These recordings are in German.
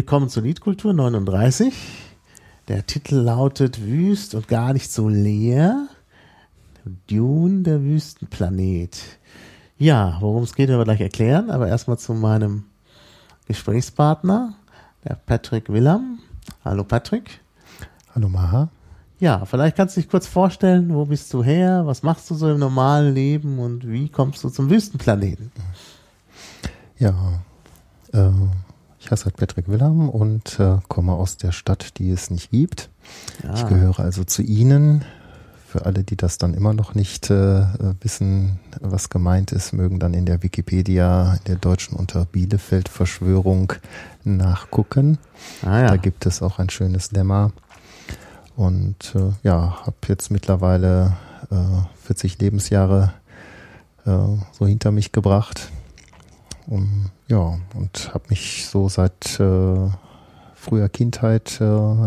Willkommen zur Liedkultur 39. Der Titel lautet Wüst und gar nicht so leer. Dune, der Wüstenplanet. Ja, worum es geht, werden wir gleich erklären, aber erstmal zu meinem Gesprächspartner, der Patrick Willam. Hallo Patrick. Hallo Maha. Ja, vielleicht kannst du dich kurz vorstellen, wo bist du her, was machst du so im normalen Leben und wie kommst du zum Wüstenplaneten? Ja, äh, ich heiße halt Patrick Willam und äh, komme aus der Stadt, die es nicht gibt. Ja. Ich gehöre also zu Ihnen. Für alle, die das dann immer noch nicht äh, wissen, was gemeint ist, mögen dann in der Wikipedia in der deutschen unter Bielefeld-Verschwörung nachgucken. Ah, ja. Da gibt es auch ein schönes Lemma. Und äh, ja, habe jetzt mittlerweile äh, 40 Lebensjahre äh, so hinter mich gebracht um, ja, und habe mich so seit äh, früher Kindheit äh,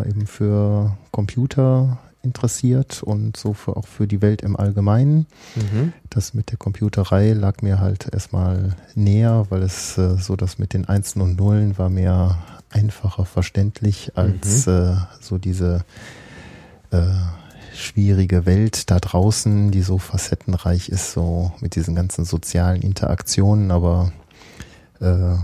eben für Computer interessiert und so für, auch für die Welt im Allgemeinen. Mhm. Das mit der Computerei lag mir halt erstmal näher, weil es äh, so das mit den Einsen und Nullen war mir einfacher verständlich als mhm. äh, so diese äh, schwierige Welt da draußen, die so facettenreich ist, so mit diesen ganzen sozialen Interaktionen, aber äh,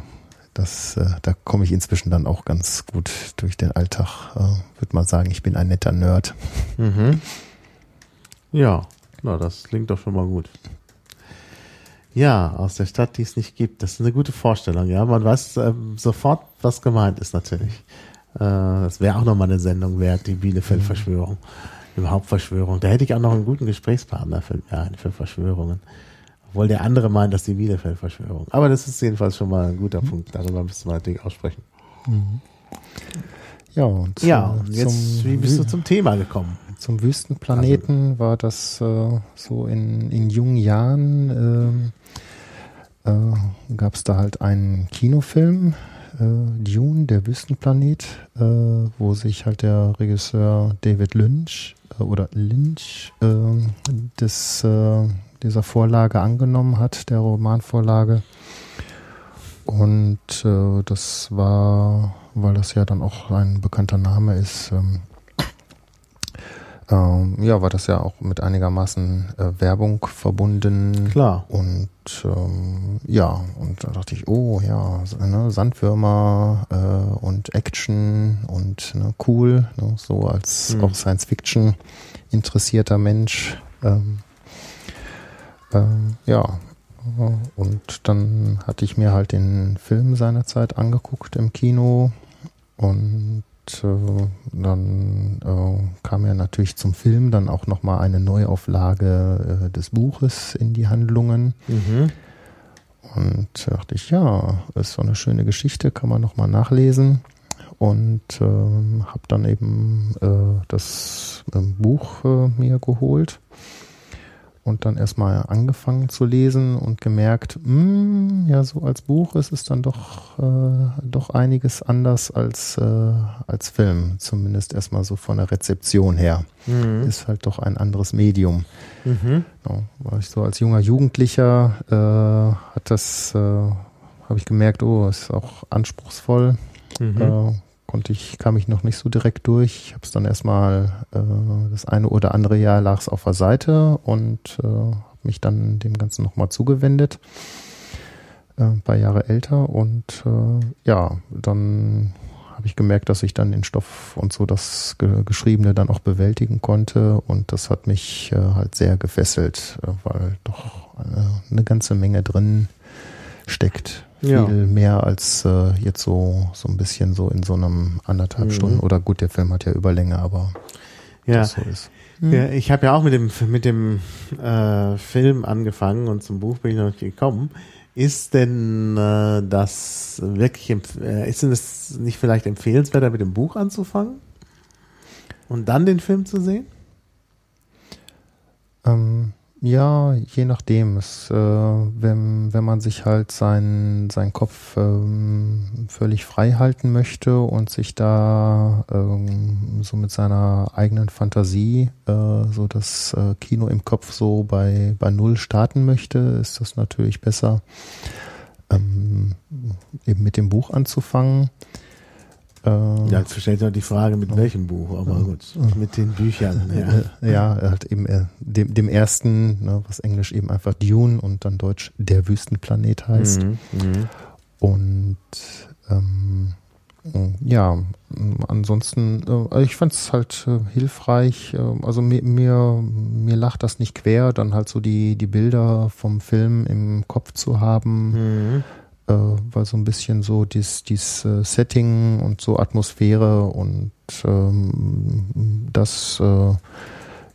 das, äh, da komme ich inzwischen dann auch ganz gut durch den Alltag. Äh, Würde mal sagen, ich bin ein netter Nerd. Mhm. Ja, na, das klingt doch schon mal gut. Ja, aus der Stadt, die es nicht gibt. Das ist eine gute Vorstellung. Ja, man weiß ähm, sofort, was gemeint ist natürlich. Äh, das wäre auch nochmal eine Sendung wert, die Bielefeld-Verschwörung. Mhm. Überhaupt Verschwörung. Da hätte ich auch noch einen guten Gesprächspartner für, ja, für Verschwörungen. Obwohl der andere meint, dass die Bielefeld-Verschwörung. Aber das ist jedenfalls schon mal ein guter Punkt. Darüber müssen wir natürlich aussprechen. Mhm. Ja, und, ja, und jetzt, wie bist du zum Thema gekommen? Zum Wüstenplaneten also. war das äh, so in, in jungen Jahren, äh, äh, gab es da halt einen Kinofilm, äh, Dune, der Wüstenplanet, äh, wo sich halt der Regisseur David Lynch oder Lynch das dieser Vorlage angenommen hat, der Romanvorlage. Und äh, das war, weil das ja dann auch ein bekannter Name ist, ähm, ähm, ja, war das ja auch mit einigermaßen äh, Werbung verbunden. Klar. Und ähm, ja, und da dachte ich, oh ja, ne, Sandwürmer äh, und Action und ne, cool, ne, so als mhm. auch Science Fiction interessierter Mensch. Ähm, ähm, ja, und dann hatte ich mir halt den Film seinerzeit angeguckt im Kino und äh, dann äh, kam ja natürlich zum Film dann auch nochmal eine Neuauflage äh, des Buches in die Handlungen. Mhm. Und dachte ich, ja, ist so eine schöne Geschichte, kann man nochmal nachlesen. Und ähm, habe dann eben äh, das ähm, Buch äh, mir geholt und dann erstmal angefangen zu lesen und gemerkt, mh, hm, ja, so als Buch ist es dann doch, äh, doch einiges anders als, äh, als Film, zumindest erstmal so von der Rezeption her. Mhm. Ist halt doch ein anderes Medium. Mhm. Ja, war ich so als junger Jugendlicher, äh, hat das, äh, habe ich gemerkt, oh, ist auch anspruchsvoll. Mhm. Äh, konnte ich, kam ich noch nicht so direkt durch. Ich habe es dann erstmal äh, das eine oder andere Jahr lag es auf der Seite und äh, habe mich dann dem Ganzen nochmal zugewendet. Äh, ein paar Jahre älter und äh, ja, dann habe ich gemerkt, dass ich dann den Stoff und so das Ge Geschriebene dann auch bewältigen konnte und das hat mich äh, halt sehr gefesselt, äh, weil doch eine, eine ganze Menge drin steckt viel ja. mehr als äh, jetzt so, so ein bisschen so in so einem anderthalb mhm. Stunden. Oder gut, der Film hat ja Überlänge, aber ja. das so ist. Mhm. Ja, ich habe ja auch mit dem mit dem äh, Film angefangen und zum Buch bin ich noch nicht gekommen. Ist denn äh, das wirklich äh, ist denn das nicht vielleicht empfehlenswerter mit dem Buch anzufangen und dann den Film zu sehen? Ähm, ja, je nachdem. Es, äh, wenn, wenn man sich halt seinen sein Kopf ähm, völlig frei halten möchte und sich da ähm, so mit seiner eigenen Fantasie äh, so das äh, Kino im Kopf so bei, bei Null starten möchte, ist das natürlich besser, ähm, eben mit dem Buch anzufangen. Äh, Ja, jetzt stellt sich die Frage, mit welchem Buch, aber gut, mit den Büchern. Ja. äh, ja, halt eben äh, dem, dem ersten, ne, was Englisch eben einfach Dune und dann Deutsch Der Wüstenplanet heißt. Mhm, mhm. Und ähm, ja, ansonsten, äh, ich fand es halt äh, hilfreich. Äh, also mir, mir, mir lacht das nicht quer, dann halt so die, die Bilder vom Film im Kopf zu haben, Mhm. Äh, weil so ein bisschen so dies, dies äh, Setting und so Atmosphäre und ähm, das äh,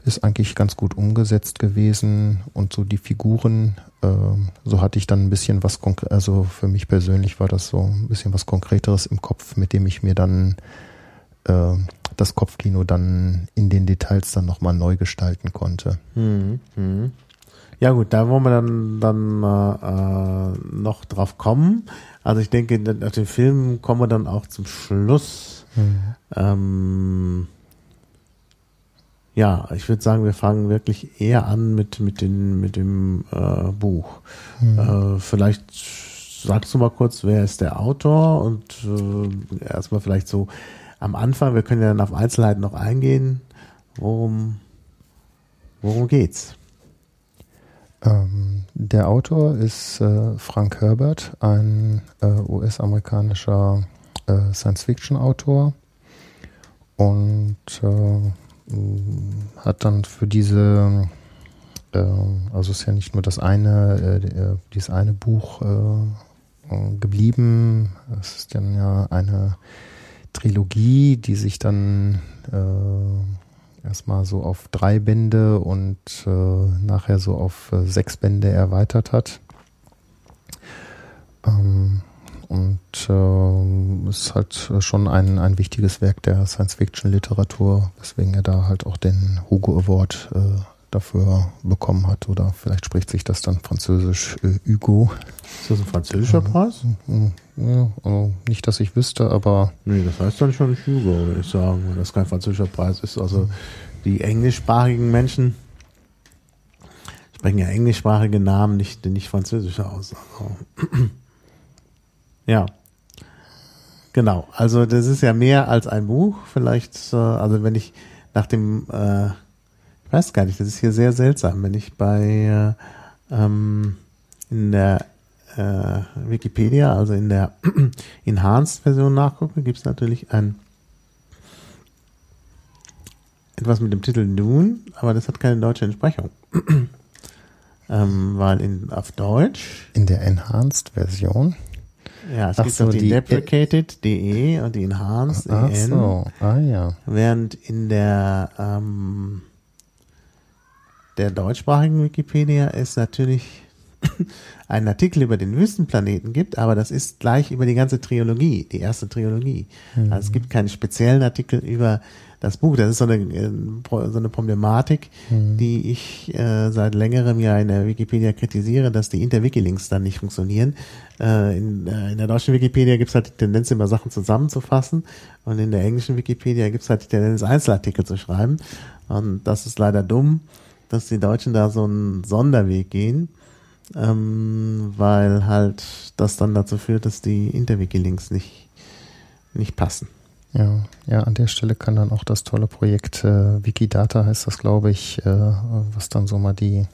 ist eigentlich ganz gut umgesetzt gewesen und so die Figuren, ähm, so hatte ich dann ein bisschen was also für mich persönlich war das so ein bisschen was Konkreteres im Kopf, mit dem ich mir dann äh, das Kopfkino dann in den Details dann nochmal neu gestalten konnte. Mhm. Mhm. Ja gut, da wollen wir dann, dann äh, äh, noch drauf kommen. Also ich denke, auf den Film kommen wir dann auch zum Schluss. Ähm, ja, ich würde sagen, wir fangen wirklich eher an mit, mit, den, mit dem äh, Buch. Äh, vielleicht sagst du mal kurz, wer ist der Autor und äh, erstmal vielleicht so am Anfang, wir können ja dann auf Einzelheiten noch eingehen. Worum, worum geht's? Ähm, der Autor ist äh, Frank Herbert, ein äh, US-amerikanischer äh, Science-Fiction-Autor und äh, mh, hat dann für diese, äh, also ist ja nicht nur das eine, äh, die- dieses eine Buch geblieben, es ist dann ja eine Trilogie, die sich dann erstmal so auf drei Bände und äh, nachher so auf äh, sechs Bände erweitert hat. Ähm, und äh, ist halt schon ein, ein wichtiges Werk der Science-Fiction-Literatur, weswegen er da halt auch den Hugo Award äh, dafür bekommen hat. Oder vielleicht spricht sich das dann französisch äh, Hugo. Ist das ein französischer Preis? Hm, Ja, also nicht, dass ich wüsste, aber Nee, das heißt dann schon Hugo, würde ich sagen, wenn das kein französischer Preis ist. Also die englischsprachigen Menschen sprechen ja englischsprachige Namen, nicht, nicht französische aus. Also, ja. Genau, also das ist ja mehr als ein Buch. Vielleicht, äh, also wenn ich nach dem, äh, weiß gar nicht, das ist hier sehr seltsam, wenn ich bei äh, ähm, in der äh, Wikipedia, also in der Enhanced-Version nachgucke, gibt es natürlich ein etwas mit dem Titel Dune, aber das hat keine deutsche Entsprechung. ähm, weil in, auf Deutsch, in der Enhanced-Version. ja, es Ach gibt so, die, die- deprecated.de und die Enhanced, Ach EN, so, ah ja. während in der ähm, der deutschsprachigen Wikipedia es natürlich einen Artikel über den Wüstenplaneten gibt, aber das ist gleich über die ganze Trilogie, die erste Trilogie. Also es gibt keinen speziellen Artikel über das Buch. Das ist so eine, äh, so eine Problematik, die ich äh, seit längerem ja in der Wikipedia kritisiere, dass die Inter-Wiki-Links dann nicht funktionieren. Äh, in, äh, in der deutschen Wikipedia gibt es halt die Tendenz, immer Sachen zusammenzufassen und in der englischen Wikipedia gibt es halt die Tendenz, Einzelartikel zu schreiben. Und das ist leider dumm, dass die Deutschen da so einen Sonderweg gehen ähm, weil halt das dann dazu führt, dass die Interwiki-Links nicht, nicht passen. Ja, ja, an der Stelle kann dann auch das tolle Projekt äh, Wikidata heißt das, glaube ich, äh, was dann so mal die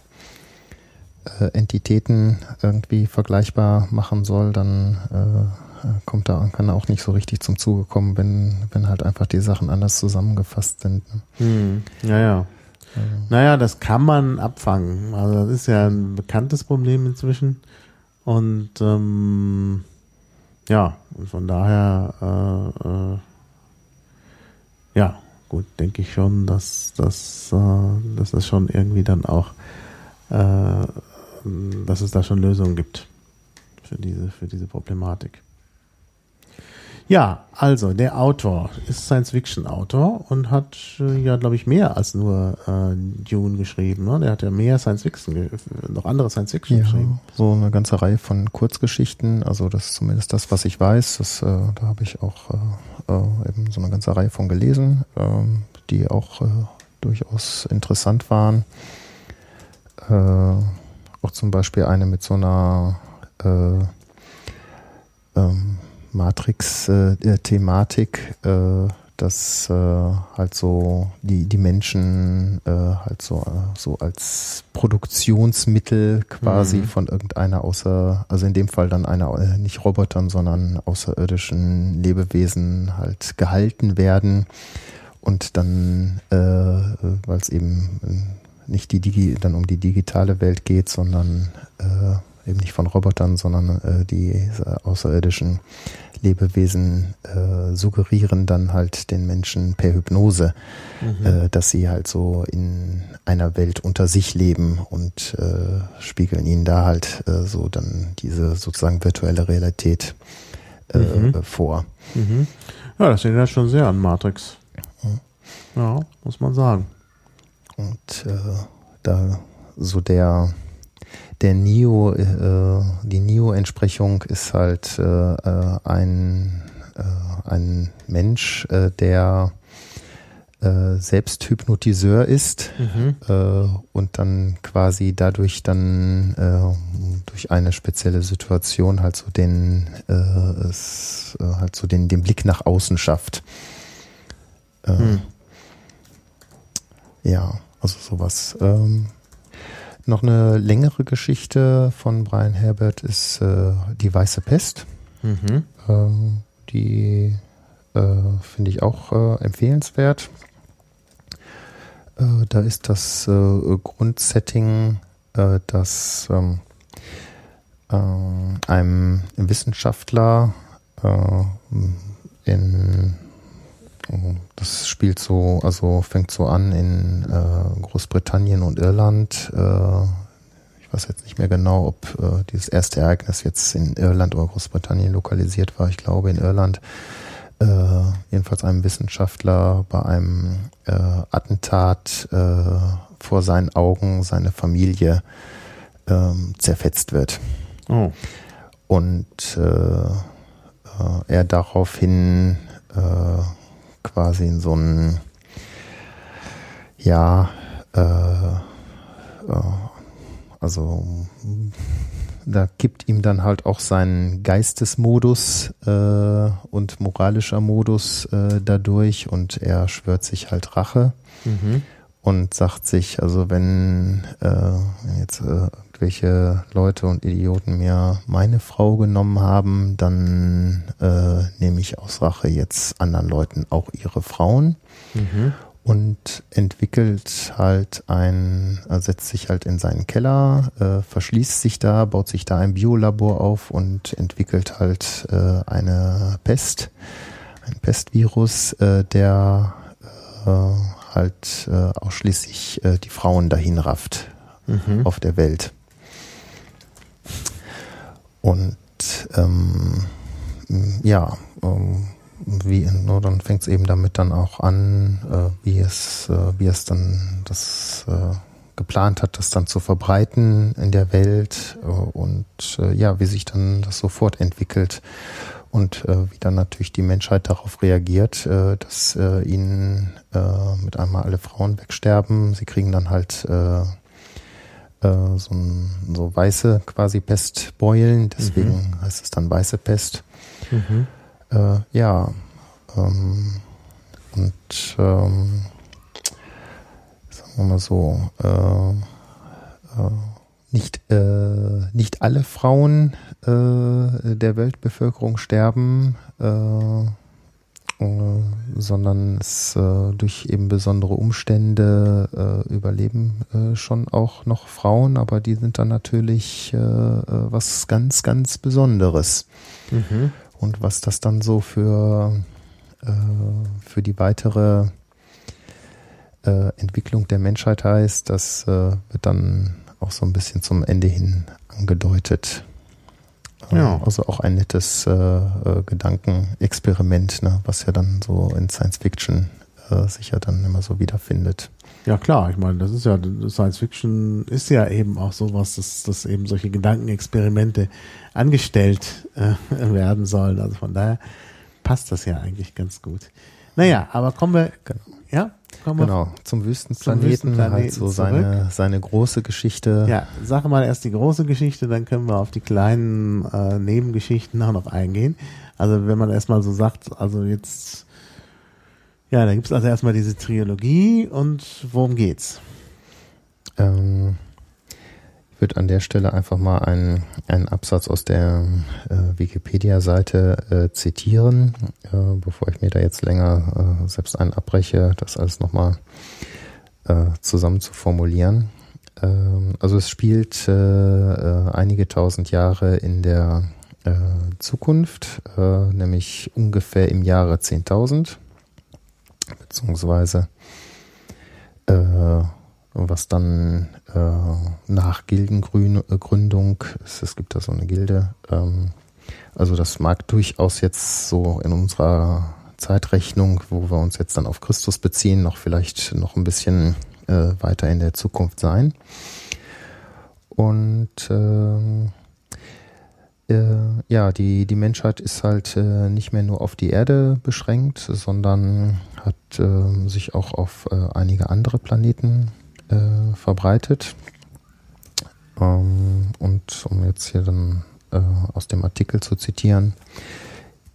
äh, Entitäten irgendwie vergleichbar machen soll, dann äh, kommt da kann da auch nicht so richtig zum Zuge kommen, wenn wenn halt einfach die Sachen anders zusammengefasst sind. ne? Hm, ja, ja. Naja, das kann man abfangen. Also das ist ja ein bekanntes Problem inzwischen. Und ähm, ja, und von daher, äh, äh, ja, gut, denke ich schon, dass, dass, äh, dass es schon irgendwie dann auch, äh, dass es da schon Lösungen gibt für diese, für diese Problematik. Ja, also der Autor ist Science-Fiction-Autor und hat äh, ja, glaube ich, mehr als nur äh, Dune geschrieben. Ne? Der hat ja mehr Science-Fiction, noch andere Science-Fiction Ja, geschrieben. so eine ganze Reihe von Kurzgeschichten. Also das ist zumindest das, was ich weiß. Das, äh, da habe ich auch äh, äh, eben so eine ganze Reihe von gelesen, ähm, die auch äh, durchaus interessant waren. Auch zum Beispiel eine mit so einer äh, ähm, Matrix-Thematik, äh, dass äh, halt so die, die Menschen äh, halt so, äh, so als Produktionsmittel quasi mhm. von irgendeiner außer, also in dem Fall dann einer, äh, nicht Robotern, sondern außerirdischen Lebewesen halt gehalten werden und dann, äh, weil es eben nicht die Digi dann um die digitale Welt geht, sondern äh, eben nicht von Robotern, sondern äh, die äh, außerirdischen Lebewesen äh, suggerieren dann halt den Menschen per Hypnose, mhm. äh, dass sie halt so in einer Welt unter sich leben und äh, spiegeln ihnen da halt äh, so dann diese sozusagen virtuelle Realität äh, mhm. vor. Mhm. Ja, das ja schon sehr an Matrix. Mhm. Ja, muss man sagen. Und da so der der Neo, äh, die Neo-Entsprechung ist halt äh, äh, ein, äh, ein Mensch, äh, der äh, selbst Hypnotiseur ist mhm. äh, und dann quasi dadurch dann äh, durch eine spezielle Situation halt so den äh, es, äh, halt so den, den Blick nach außen schafft. Mhm. Ja, also sowas. Ähm, noch eine längere Geschichte von Brian Herbert ist äh, Die Weiße Pest. Mhm. Äh, die finde ich auch äh, empfehlenswert. Äh, da ist das äh, Grundsetting, dass ähm, einem Wissenschaftler in das spielt so, also fängt so an in äh, Großbritannien und Irland. Äh, ich weiß jetzt nicht mehr genau, ob äh, dieses erste Ereignis jetzt in Irland oder Großbritannien lokalisiert war. Ich glaube in Irland. Äh, jedenfalls einem Wissenschaftler bei einem äh, Attentat äh, vor seinen Augen seine Familie ähm, zerfetzt wird. Oh. Und er daraufhin äh, quasi in so ein, ja, äh, äh, also da gibt ihm dann halt auch sein Geistesmodus äh, und moralischer Modus äh, dadurch und er schwört sich halt Rache mhm. und sagt sich, also wenn, äh, jetzt äh, irgendwelche Leute und Idioten mir meine Frau genommen haben, dann äh, nehme ich aus Rache jetzt anderen Leuten auch ihre Frauen. Mhm. Und entwickelt halt ein, er setzt sich halt in seinen Keller, äh, verschließt sich da, baut sich da ein Biolabor auf und entwickelt halt äh, eine Pest, ein Pestvirus, äh, der äh, halt äh, ausschließlich äh, die Frauen dahin rafft mhm. auf der Welt. Und ähm, ja, ähm, wie, nur dann fängt es eben damit dann auch an, äh, wie es, äh, wie es dann das äh, geplant hat, das dann zu verbreiten in der Welt äh, und äh, ja, wie sich dann das sofort entwickelt und äh, wie dann natürlich die Menschheit darauf reagiert, dass ihnen mit einmal alle Frauen wegsterben. Sie kriegen dann halt äh, so, ein, so weiße quasi Pestbeulen, deswegen mhm. heißt es dann weiße Pest. Mhm. Äh, ja, ähm, und ähm, sagen wir mal so, äh, äh, nicht, äh, nicht alle Frauen äh, der Weltbevölkerung sterben, äh, sondern es äh, durch eben besondere Umstände äh, überleben äh, schon auch noch Frauen, aber die sind dann natürlich äh, äh, was ganz, ganz Besonderes. Mhm. Und was das dann so für, für die weitere Entwicklung der Menschheit heißt, das wird dann auch so ein bisschen zum Ende hin angedeutet. Ja. Also auch ein nettes äh, äh, Gedankenexperiment, ne, was ja dann so in Science Fiction äh, sich ja dann immer so wiederfindet. Ja klar, ich meine, das ist ja Science Fiction ist ja eben auch sowas, dass, dass eben solche Gedankenexperimente angestellt äh, werden sollen. Also von daher passt das ja eigentlich ganz gut. Naja, aber kommen wir, Genau. ja, kommen Genau, zum Wüstenplaneten, Wüstenplaneten halt so seine, seine große Geschichte. ja, sag mal erst die große Geschichte, dann können wir auf die kleinen äh, Nebengeschichten auch noch eingehen. Also wenn man erstmal so sagt, also jetzt, ja, da gibt's also erstmal diese Trilogie und worum geht's? Ähm, würde an der Stelle einfach mal einen, einen Absatz aus der äh, Wikipedia-Seite äh, zitieren, äh, bevor ich mir da jetzt länger äh, selbst einen abbreche, das alles nochmal äh, zusammen zu formulieren. Ähm, also es spielt äh, äh, einige tausend Jahre in der Zukunft, nämlich ungefähr im Jahre 10.000, beziehungsweise was dann äh, nach Gildengründung ist. Es gibt da so eine Gilde. Ähm, also das mag durchaus jetzt so in unserer Zeitrechnung, wo wir uns jetzt dann auf Christus beziehen, noch vielleicht noch ein bisschen äh, weiter in der Zukunft sein. Und ähm, äh, ja, die, die Menschheit ist halt äh, nicht mehr nur auf die Erde beschränkt, sondern hat äh, sich auch auf äh, einige andere Planeten äh, verbreitet. Ähm, und um jetzt hier dann äh, aus dem Artikel zu zitieren,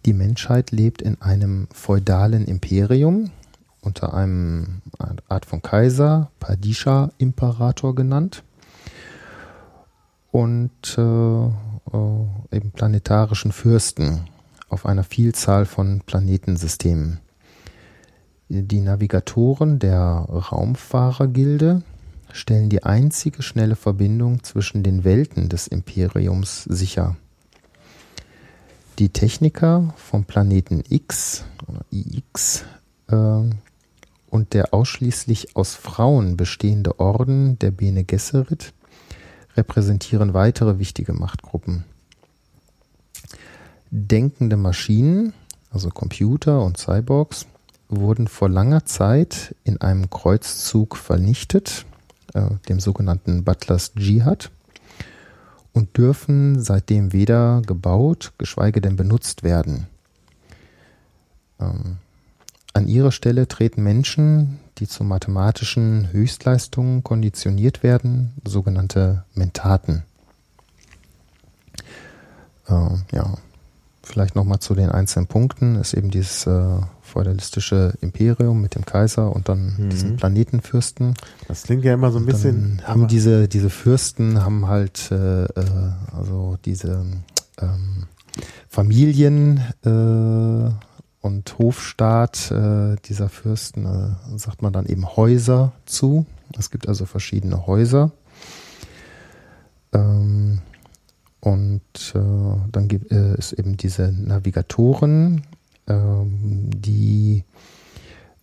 die Menschheit lebt in einem feudalen Imperium unter einem eine Art von Kaiser, Padisha-Imperator genannt und äh, äh, eben planetarischen Fürsten auf einer Vielzahl von Planetensystemen. Die Navigatoren der Raumfahrergilde stellen die einzige schnelle Verbindung zwischen den Welten des Imperiums sicher. Die Techniker vom Planeten X IX äh, und der ausschließlich aus Frauen bestehende Orden der Bene Gesserit repräsentieren weitere wichtige Machtgruppen. Denkende Maschinen, also Computer und Cyborgs, wurden vor langer Zeit in einem Kreuzzug vernichtet, äh, dem sogenannten Butlers Jihad, und dürfen seitdem weder gebaut, geschweige denn benutzt werden. Ähm, an ihre Stelle treten Menschen, die zu mathematischen Höchstleistungen konditioniert werden, sogenannte Mentaten. Äh, ja, vielleicht nochmal zu den einzelnen Punkten, ist eben dieses äh, feudalistische Imperium mit dem Kaiser und dann Mhm. diesen Planetenfürsten. Das klingt ja immer so ein bisschen. Haben diese, diese Fürsten haben halt äh, äh, also diese ähm, Familien äh, und Hofstaat äh, dieser Fürsten, äh, sagt man dann eben Häuser zu. Es gibt also verschiedene Häuser. Ähm, und äh, dann gibt äh, es eben diese Navigatoren, ähm, die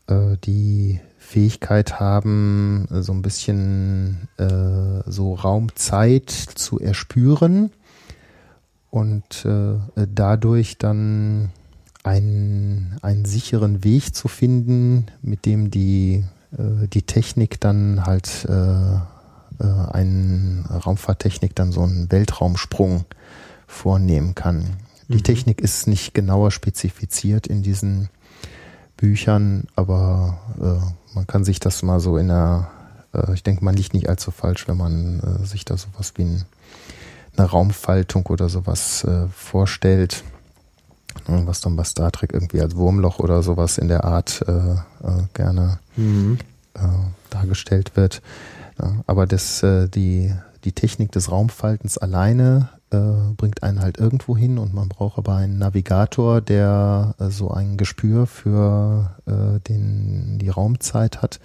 äh, die Fähigkeit haben, so ein bisschen äh, so Raumzeit zu erspüren und äh, dadurch dann einen, einen sicheren Weg zu finden, mit dem die, äh, die Technik dann halt äh, äh, einen Raumfahrttechnik dann so einen Weltraumsprung vornehmen kann. Die Mhm. Technik ist nicht genauer spezifiziert in diesen Büchern, aber äh, man kann sich das mal so in der, äh, ich denke, man liegt nicht allzu falsch, wenn man äh, sich da sowas wie ein, eine Raumfaltung oder sowas äh, vorstellt, ne, was dann bei Star Trek irgendwie als Wurmloch oder sowas in der Art äh, äh, gerne Mhm. dargestellt wird. Ja, aber das, die, die Technik des Raumfaltens alleine äh, bringt einen halt irgendwo hin und man braucht aber einen Navigator, der äh, so ein Gespür für äh, den, die Raumzeit hat,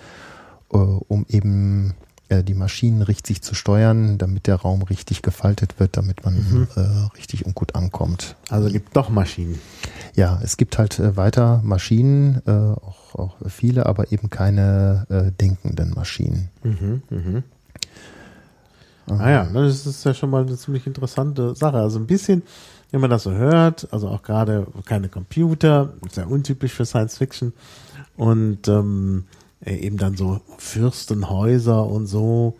äh, um eben äh, die Maschinen richtig zu steuern, damit der Raum richtig gefaltet wird, damit man Mhm. richtig und gut ankommt. Also gibt doch Maschinen. Ja, es gibt halt weiter Maschinen, auch, auch viele, aber eben keine denkenden Maschinen. Mhm, mhm. Ah das ist ja schon mal eine ziemlich interessante Sache. Also ein bisschen, wenn man das so hört, also auch gerade keine Computer, sehr untypisch für Science Fiction und ähm, äh, eben dann so Fürstenhäuser und so.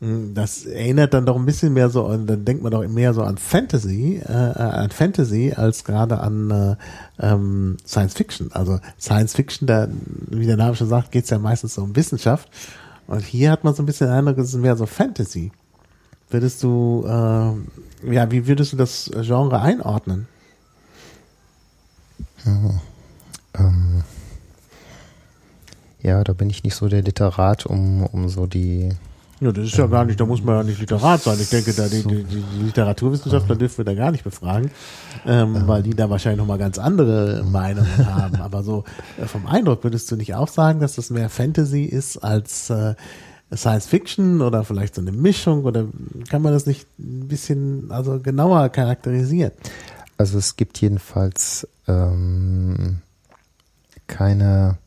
Hm, das erinnert dann doch ein bisschen mehr so, dann denkt man doch mehr so an Fantasy, äh, an Fantasy als gerade an äh, ähm, Science Fiction. Also Science Fiction, da, wie der Name schon sagt, geht es ja meistens so um Wissenschaft. Und hier hat man so ein bisschen den Eindruck, es ist mehr so Fantasy. Würdest du, äh, ja, wie würdest du das Genre einordnen? Ja, ähm, ja, da bin ich nicht so der Literat, um, um so die ja, das ist ja gar nicht, da muss man ja nicht Literat sein. Ich denke, da die, die, die Literaturwissenschaftler dürfen wir da gar nicht befragen, ähm, weil die da wahrscheinlich nochmal ganz andere Meinungen haben. Aber so äh, vom Eindruck würdest du nicht auch sagen, dass das mehr Fantasy ist als äh, Science Fiction oder vielleicht so eine Mischung oder kann man das nicht ein bisschen also genauer charakterisieren? Also es gibt jedenfalls ähm, keine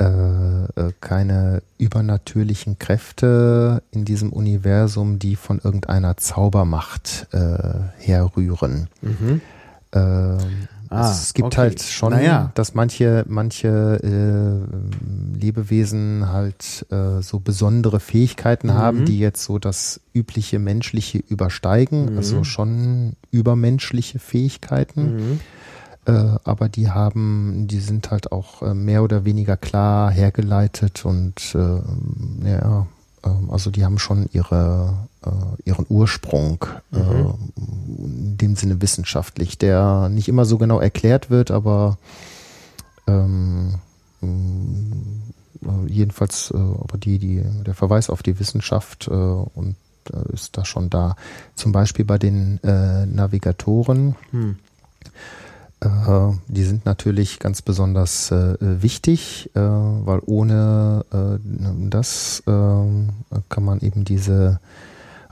äh, äh, keine übernatürlichen Kräfte in diesem Universum, die von irgendeiner Zaubermacht äh, herrühren. Mhm. Ähm, ah, es gibt okay. halt schon, naja. dass manche, manche äh, Lebewesen halt äh, so besondere Fähigkeiten mhm. haben, die jetzt so das übliche menschliche übersteigen, mhm. also schon übermenschliche Fähigkeiten. Mhm äh, aber die haben, die sind halt auch äh, mehr oder weniger klar hergeleitet und äh, ja, ähm, also die haben schon ihre, ihren Ursprung, mhm. in dem Sinne wissenschaftlich, der nicht immer so genau erklärt wird, aber ähm, jedenfalls, aber die, die, der Verweis auf die Wissenschaft und ist da schon da. Zum Beispiel bei den äh, Navigatoren. Hm. Äh, die sind natürlich ganz besonders äh, wichtig, äh, weil ohne äh, das äh, kann man eben diese,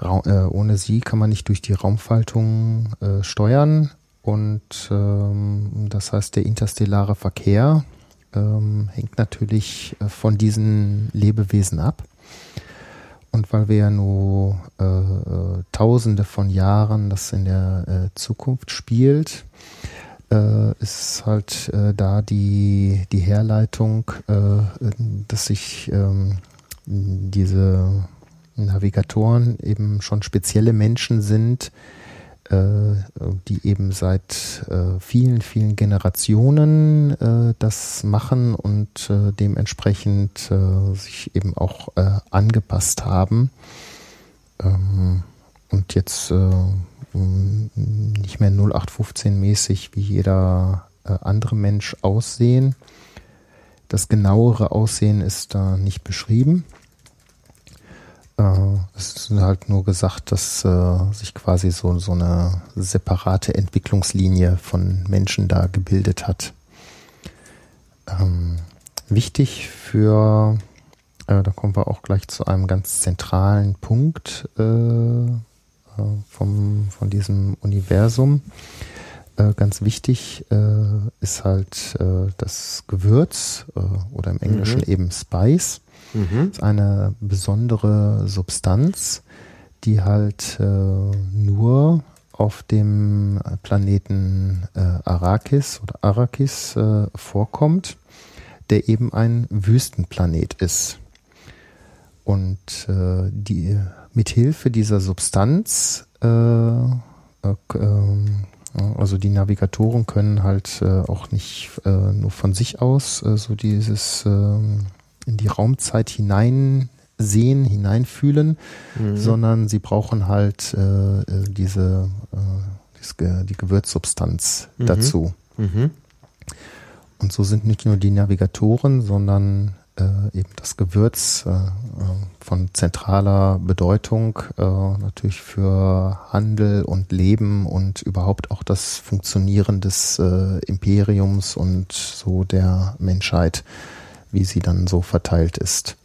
ohne sie kann man nicht durch die Raumfaltung steuern und ähm, das heißt der interstellare Verkehr ähm, hängt natürlich von diesen Lebewesen ab. Und weil wir ja nur äh, Tausende von Jahren das in der äh, Zukunft spielt, äh, ist halt äh, da die, die Herleitung, äh, dass sich ähm, diese Navigatoren eben schon spezielle Menschen sind, äh, die eben seit äh, vielen, vielen Generationen äh, das machen und dementsprechend sich eben auch angepasst haben. Ähm, und jetzt nicht mehr 0815-mäßig wie jeder andere Mensch aussehen. Das genauere Aussehen ist da nicht beschrieben. Äh, es ist halt nur gesagt, dass äh, sich quasi so, so eine separate Entwicklungslinie von Menschen da gebildet hat. Ähm, wichtig für, äh, da kommen wir auch gleich zu einem ganz zentralen Punkt, äh, äh, vom, von diesem Universum. Äh, ganz wichtig ist halt das Gewürz oder im Englischen mhm. eben Spice. Mhm. ist eine besondere Substanz, die halt äh, nur auf dem Planeten Arrakis oder Arrakis vorkommt, der eben ein Wüstenplanet ist. Und die mithilfe dieser Substanz, äh, äh, ähm, also die Navigatoren können halt äh, auch nicht äh, nur von sich aus äh, so dieses ähm, in die Raumzeit hinein sehen, hineinfühlen, mhm. sondern sie brauchen halt äh, diese, diese, die Gewürzsubstanz mhm. dazu. Mhm. Und so sind nicht nur die Navigatoren, sondern äh, eben das Gewürz äh, äh, von zentraler Bedeutung äh, natürlich für Handel und Leben und überhaupt auch das Funktionieren des äh, Imperiums und so der Menschheit, wie sie dann so verteilt ist.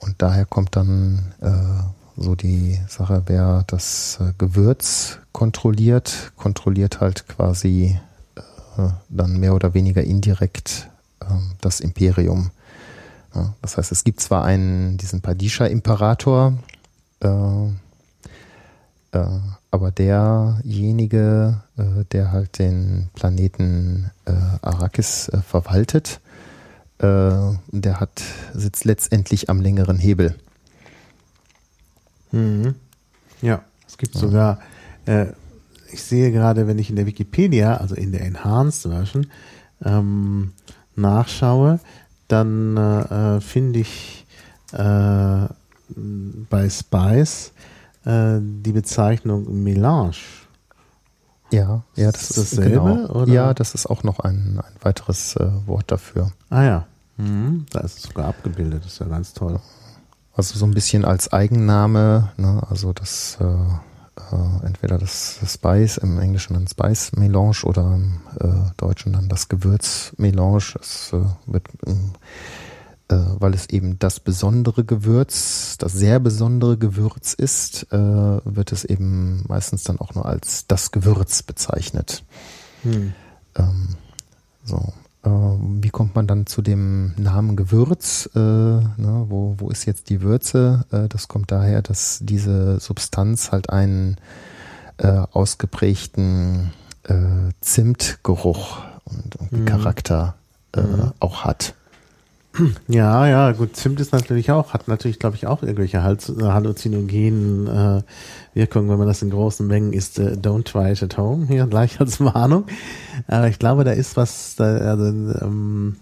Und daher kommt dann äh, so die Sache, wer das äh, Gewürz kontrolliert, kontrolliert halt quasi äh, dann mehr oder weniger indirekt äh, das Imperium. Ja, das heißt, es gibt zwar einen, diesen Padisha-Imperator, äh, äh, aber derjenige, äh, der halt den Planeten Arrakis verwaltet, der hat, sitzt letztendlich am längeren Hebel. Mhm. Ja, es gibt ja. sogar, äh, ich sehe gerade, wenn ich in der Wikipedia, also in der Enhanced Version, ähm, nachschaue, dann äh, finde ich äh, bei Spice äh, die Bezeichnung Melange. Ja, ja, das ist, ist dasselbe. Genau. Oder? Ja, das ist auch noch ein, ein weiteres äh, Wort dafür. Ah ja, mhm. da ist es sogar abgebildet. Das ist ja ganz toll. Also so ein bisschen als Eigenname, ne? also das äh, äh, entweder das Spice im Englischen dann Spice Melange oder im äh, Deutschen dann das Gewürz Melange. Es äh, wird ähm, äh, weil es eben das besondere Gewürz, das sehr besondere Gewürz ist, äh, wird es eben meistens dann auch nur als das Gewürz bezeichnet. Hm. Ähm, so. Äh, wie kommt man dann zu dem Namen Gewürz? Äh, ne, wo, wo ist jetzt die Würze? Äh, das kommt daher, dass diese Substanz halt einen äh, ausgeprägten Zimtgeruch und, hm. Charakter mhm. auch hat. Ja, ja, gut, Zimt ist natürlich auch, hat natürlich, glaube ich, auch irgendwelche halluzinogenen äh, Wirkungen, wenn man das in großen Mengen isst. Äh, don't try it at home, hier gleich als Warnung. Aber ich glaube, da ist was, da, also, ähm,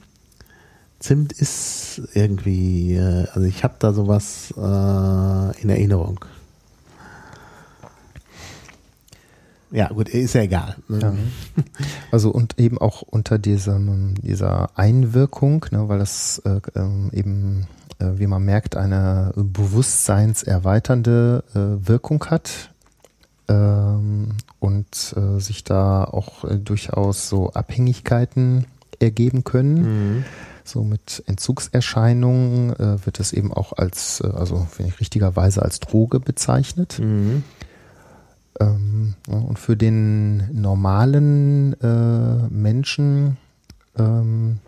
Zimt ist irgendwie, äh, also ich habe da sowas äh, in Erinnerung. Ja, gut, ist ja egal. Ne? Ja. Also und eben auch unter diesem, dieser Einwirkung, ne, weil das äh, ähm, eben, äh, wie man merkt, eine bewusstseinserweiternde äh, Wirkung hat ähm, und äh, sich da auch äh, durchaus so Abhängigkeiten ergeben können. Mhm. So mit Entzugserscheinungen äh, wird es eben auch als, also finde ich richtigerweise als Droge bezeichnet. Mhm. Ähm, und für den normalen äh, Menschen ähm,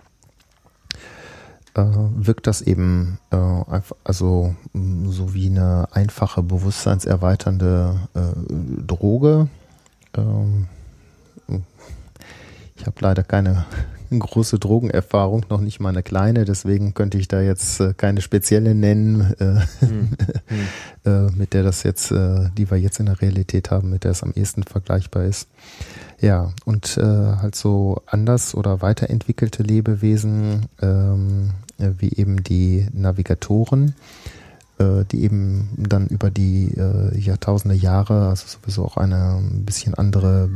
äh, wirkt das eben äh, also so wie eine einfache bewusstseinserweiternde äh, Droge. Ähm, ich habe leider keine große Drogenerfahrung, noch nicht mal eine kleine, deswegen könnte ich da jetzt äh, keine spezielle nennen, äh, hm. äh, mit der das jetzt, äh, die wir jetzt in der Realität haben, mit der es am ehesten vergleichbar ist. Ja, und halt so anders oder weiterentwickelte Lebewesen, ähm, wie eben die Navigatoren, die eben dann über die äh, Jahrtausende Jahre, also sowieso auch eine ein bisschen andere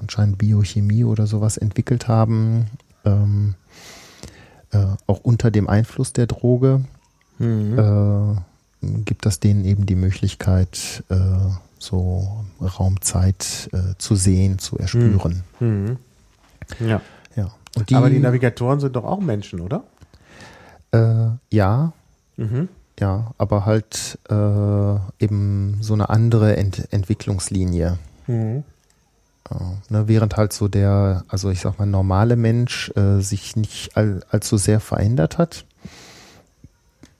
anscheinend Biochemie oder sowas entwickelt haben, ähm, äh, auch unter dem Einfluss der Droge, mhm. äh, gibt das denen eben die Möglichkeit, äh, so Raumzeit äh, zu sehen, zu erspüren. Mhm. Ja. ja. Die, Aber die Navigatoren sind doch auch Menschen, oder? ja. Mhm. Ja, aber halt äh, eben so eine andere Ent Entwicklungslinie. Mhm. Äh, ne, während halt so der, also ich sag mal, normale Mensch äh, sich nicht all, allzu sehr verändert hat.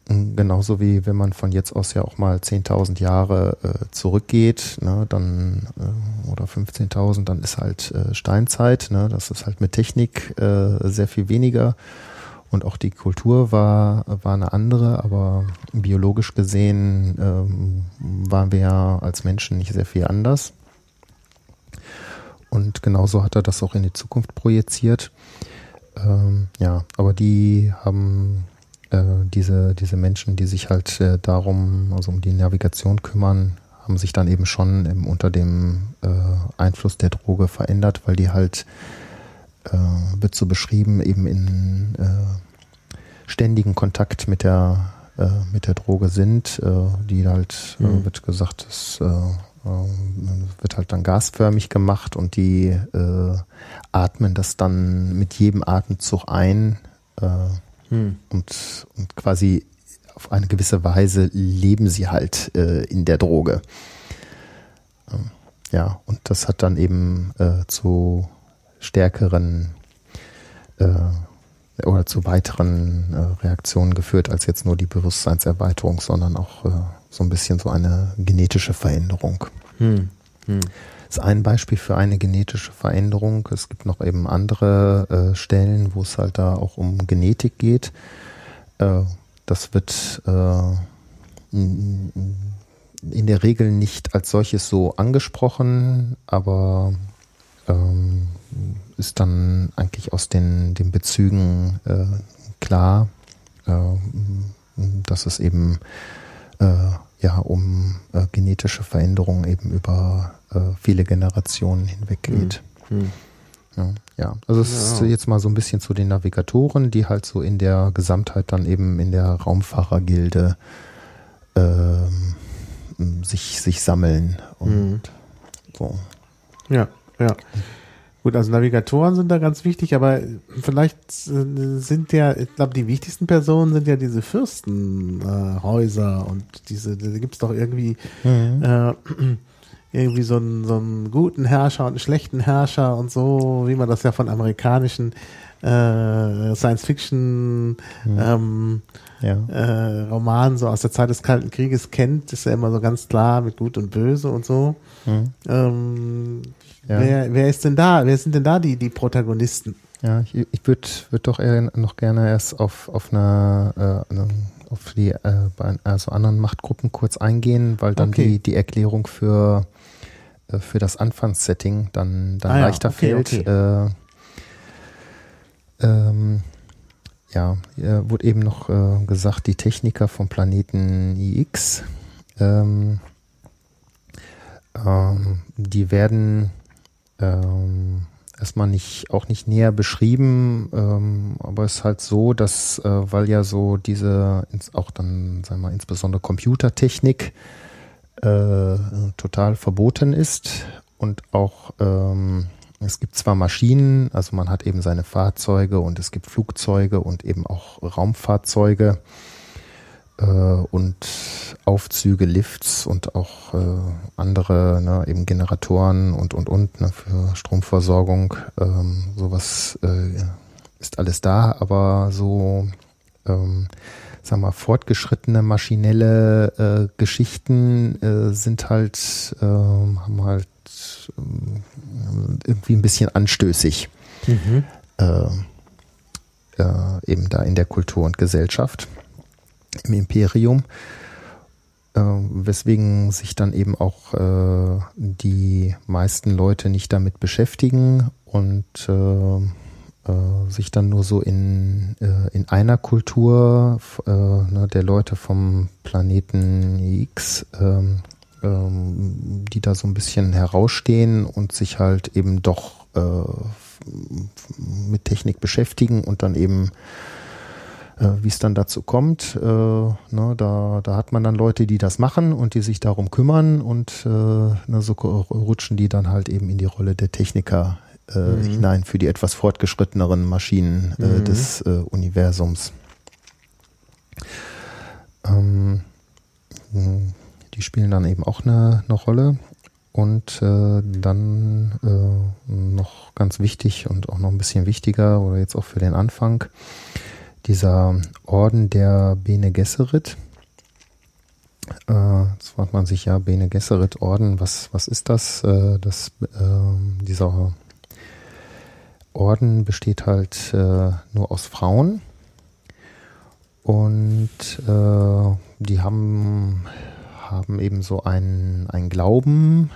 Genauso wie wenn man von jetzt aus ja auch mal 10.000 Jahre äh, zurückgeht, ne, dann äh, oder 15.000, dann ist halt äh, Steinzeit. Ne, das ist halt mit Technik äh, sehr viel weniger und auch die Kultur war, war eine andere, aber biologisch gesehen ähm, waren wir ja als Menschen nicht sehr viel anders. Und genauso hat er das auch in die Zukunft projiziert. Ähm, ja, aber die haben äh, diese, diese Menschen, die sich halt äh, darum, also um die Navigation kümmern, haben sich dann eben schon im, unter dem äh, Einfluss der Droge verändert, weil die halt äh, wird so beschrieben, eben in äh, ständigen Kontakt mit der, äh, mit der Droge sind, äh, die halt, äh, mhm. wird gesagt, das äh, wird halt dann gasförmig gemacht und die atmen das dann mit jedem Atemzug ein hm. und, und quasi auf eine gewisse Weise leben sie halt in der Droge. Ähm, ja, und das hat dann eben zu stärkeren äh, oder zu weiteren äh, Reaktionen geführt als jetzt nur die Bewusstseinserweiterung, sondern auch äh, so ein bisschen so eine genetische Veränderung. Hm. Hm. Das ist ein Beispiel für eine genetische Veränderung. Es gibt noch eben andere äh, Stellen, wo es halt da auch um Genetik geht. Äh, das wird äh, in der Regel nicht als solches so angesprochen, aber ähm, ist dann eigentlich aus den, den Bezügen äh, klar, äh, dass es eben äh, ja um äh, genetische Veränderungen eben über äh, viele Generationen hinweg geht. Mhm. Ja, ja, also es ja. ist jetzt mal so ein bisschen zu den Navigatoren, die halt so in der Gesamtheit dann eben in der Raumfahrergilde ähm, sich, sich sammeln und mhm. so. Ja, ja. Gut, also Navigatoren sind da ganz wichtig, aber vielleicht äh, sind ja, ich glaube, die wichtigsten Personen sind ja diese Fürstenhäuser äh, und diese, da gibt es doch irgendwie mhm. äh, irgendwie so einen, so einen guten Herrscher und einen schlechten Herrscher und so, wie man das ja von amerikanischen äh, Science-Fiction mhm. ähm, ja. äh, so aus der Zeit des Kalten Krieges kennt, ist ja immer so ganz klar mit Gut und Böse und so. Mhm. Ähm, ja. wer, wer ist denn da? Wer sind denn da die, die Protagonisten? Ja, ich, ich würde würd doch eher noch gerne erst auf, auf eine, äh, auf die äh, also anderen Machtgruppen kurz eingehen, weil dann okay. die, die Erklärung für äh, für das Anfangssetting dann, dann ah, leichter ja. okay, fällt. Okay. Äh, ähm, ja, wurde eben noch äh, gesagt, die Techniker vom Planeten IX, ähm, ähm, die werden ähm, erstmal nicht, auch nicht näher beschrieben, ähm, aber es ist halt so, dass, äh, weil ja so diese, auch dann, sagen wir mal, insbesondere Computertechnik äh, total verboten ist und auch ähm, es gibt zwar Maschinen, also man hat eben seine Fahrzeuge und es gibt Flugzeuge und eben auch Raumfahrzeuge äh, und Aufzüge, Lifts und auch äh, andere, ne, eben Generatoren und und und ne, für Stromversorgung. Ähm, sowas äh, ist alles da, aber so ähm, sag mal, fortgeschrittene maschinelle äh, Geschichten äh, sind halt, äh, haben halt äh, irgendwie ein bisschen anstößig. Mhm. Äh, äh, eben da in der Kultur und Gesellschaft, im Imperium. weswegen sich dann eben auch die meisten Leute nicht damit beschäftigen und äh, sich dann nur so in, äh, in einer Kultur äh, ne, der Leute vom Planeten X, ähm, ähm, die da so ein bisschen herausstehen und sich halt eben doch äh, mit Technik beschäftigen und dann eben äh, wie es dann dazu kommt. Äh, ne, da, da hat man dann Leute, die das machen und die sich darum kümmern und äh, ne, so rutschen die dann halt eben in die Rolle der Techniker äh, mhm. hinein für die etwas fortgeschritteneren Maschinen äh, mhm. des äh, Universums. Ähm, die spielen dann eben auch eine, eine Rolle. Und äh, dann äh, noch ganz wichtig und auch noch ein bisschen wichtiger, oder jetzt auch für den Anfang, dieser Orden der Bene Gesserit. Äh, jetzt fragt man sich ja, Bene Gesserit Orden, was, was ist das? Äh, das äh, dieser Orden besteht halt äh, nur aus Frauen und äh, die haben, haben eben so einen, einen Glauben,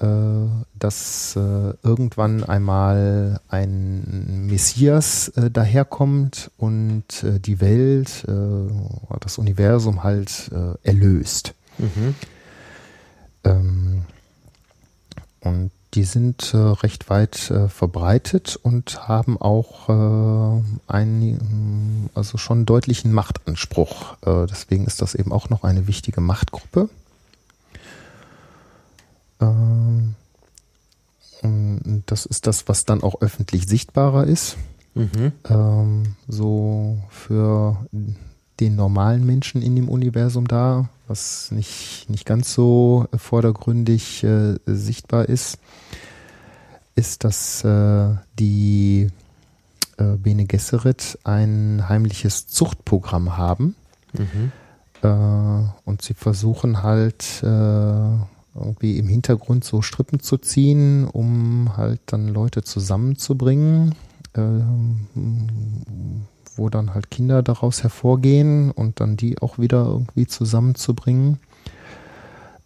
dass äh, irgendwann einmal ein Messias äh, daherkommt und äh, die Welt, das Universum halt erlöst. Mhm. Ähm, und die sind äh, recht weit äh, verbreitet und haben auch äh, einen, also schon deutlichen Machtanspruch. Äh, deswegen ist das eben auch noch eine wichtige Machtgruppe. Ähm, und das ist das, was dann auch öffentlich sichtbarer ist. Mhm. Ähm, so für den normalen Menschen in dem Universum da, was nicht, nicht ganz so vordergründig äh, sichtbar ist, ist, dass äh, die äh, Bene Gesserit ein heimliches Zuchtprogramm haben. Mhm. Äh, und sie versuchen halt äh, irgendwie im Hintergrund so Strippen zu ziehen, um halt dann Leute zusammenzubringen. Ähm, wo dann halt Kinder daraus hervorgehen und dann die auch wieder irgendwie zusammenzubringen.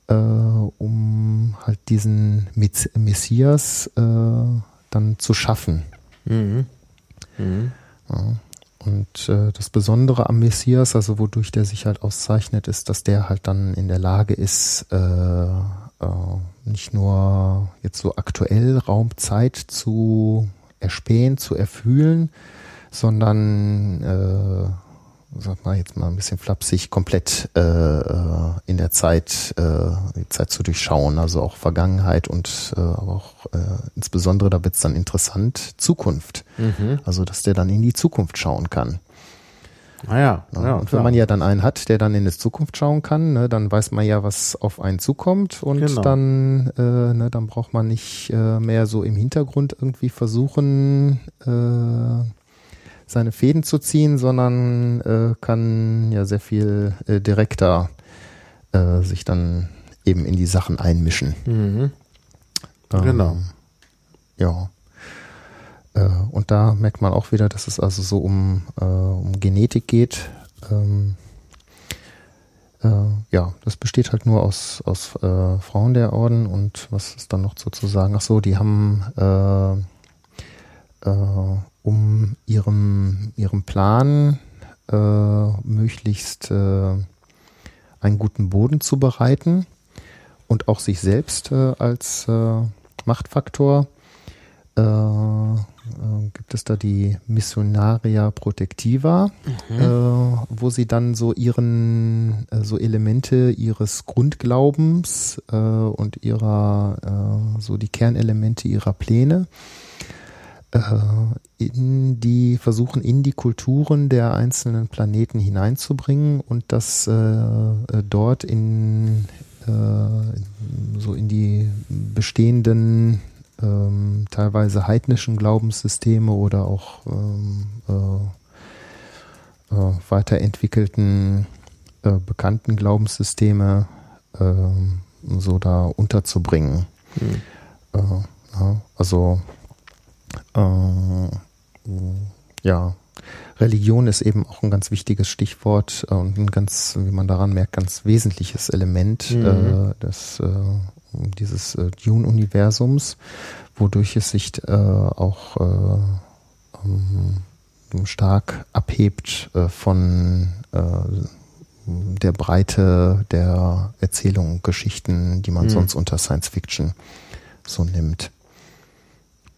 äh, um halt diesen Messias äh, dann zu schaffen. Mhm. Mhm. Ja. Und äh, das Besondere am Messias, also wodurch der sich halt auszeichnet, ist, dass der halt dann in der Lage ist, äh, äh, nicht nur jetzt so aktuell Raumzeit zu erspähen, zu erfühlen, sondern äh, sag mal jetzt mal ein bisschen flapsig, komplett äh, äh, in der Zeit, äh, die Zeit zu durchschauen, also auch Vergangenheit und äh, aber auch äh, insbesondere, da wird es dann interessant, Zukunft. Mhm. Also dass der dann in die Zukunft schauen kann. Ah ja, ja, ja und wenn man ja dann einen hat, der dann in die Zukunft schauen kann, ne, dann weiß man ja, was auf einen zukommt und genau. dann, äh, ne, dann braucht man nicht äh, mehr so im Hintergrund irgendwie versuchen, äh, seine Fäden zu ziehen, sondern äh, kann ja sehr viel äh, direkter äh, sich dann eben in die Sachen einmischen. Mhm. Ähm, genau. Ja. Äh, und da merkt man auch wieder, dass es also so um, äh, um Genetik geht. Ähm, äh, ja, das besteht halt nur aus, aus Frauen der Orden und was ist dann noch so zu sagen? Ach so, die haben um ihrem, ihrem Plan äh, möglichst äh, einen guten Boden zu bereiten und auch sich selbst äh, als äh, Machtfaktor äh, äh, gibt es da die Missionaria Protectiva, mhm. äh, wo sie dann so ihren, äh, so Elemente ihres Grundglaubens äh, und ihrer, äh, so die Kernelemente ihrer Pläne in die, versuchen in die Kulturen der einzelnen Planeten hineinzubringen und das dort in so in die bestehenden ähm, teilweise heidnischen Glaubenssysteme oder auch ähm, äh, äh, weiterentwickelten äh, bekannten Glaubenssysteme ähm, so da unterzubringen. Hm. Ja, also äh, ja, Religion ist eben auch ein ganz wichtiges Stichwort und ein ganz, wie man daran merkt, ganz wesentliches Element mhm. äh, des, äh, dieses äh, Dune-Universums, wodurch es sich äh, auch äh, um, stark abhebt äh, von äh, der Breite der Erzählungen, Geschichten, die man mhm. sonst unter Science Fiction so nimmt.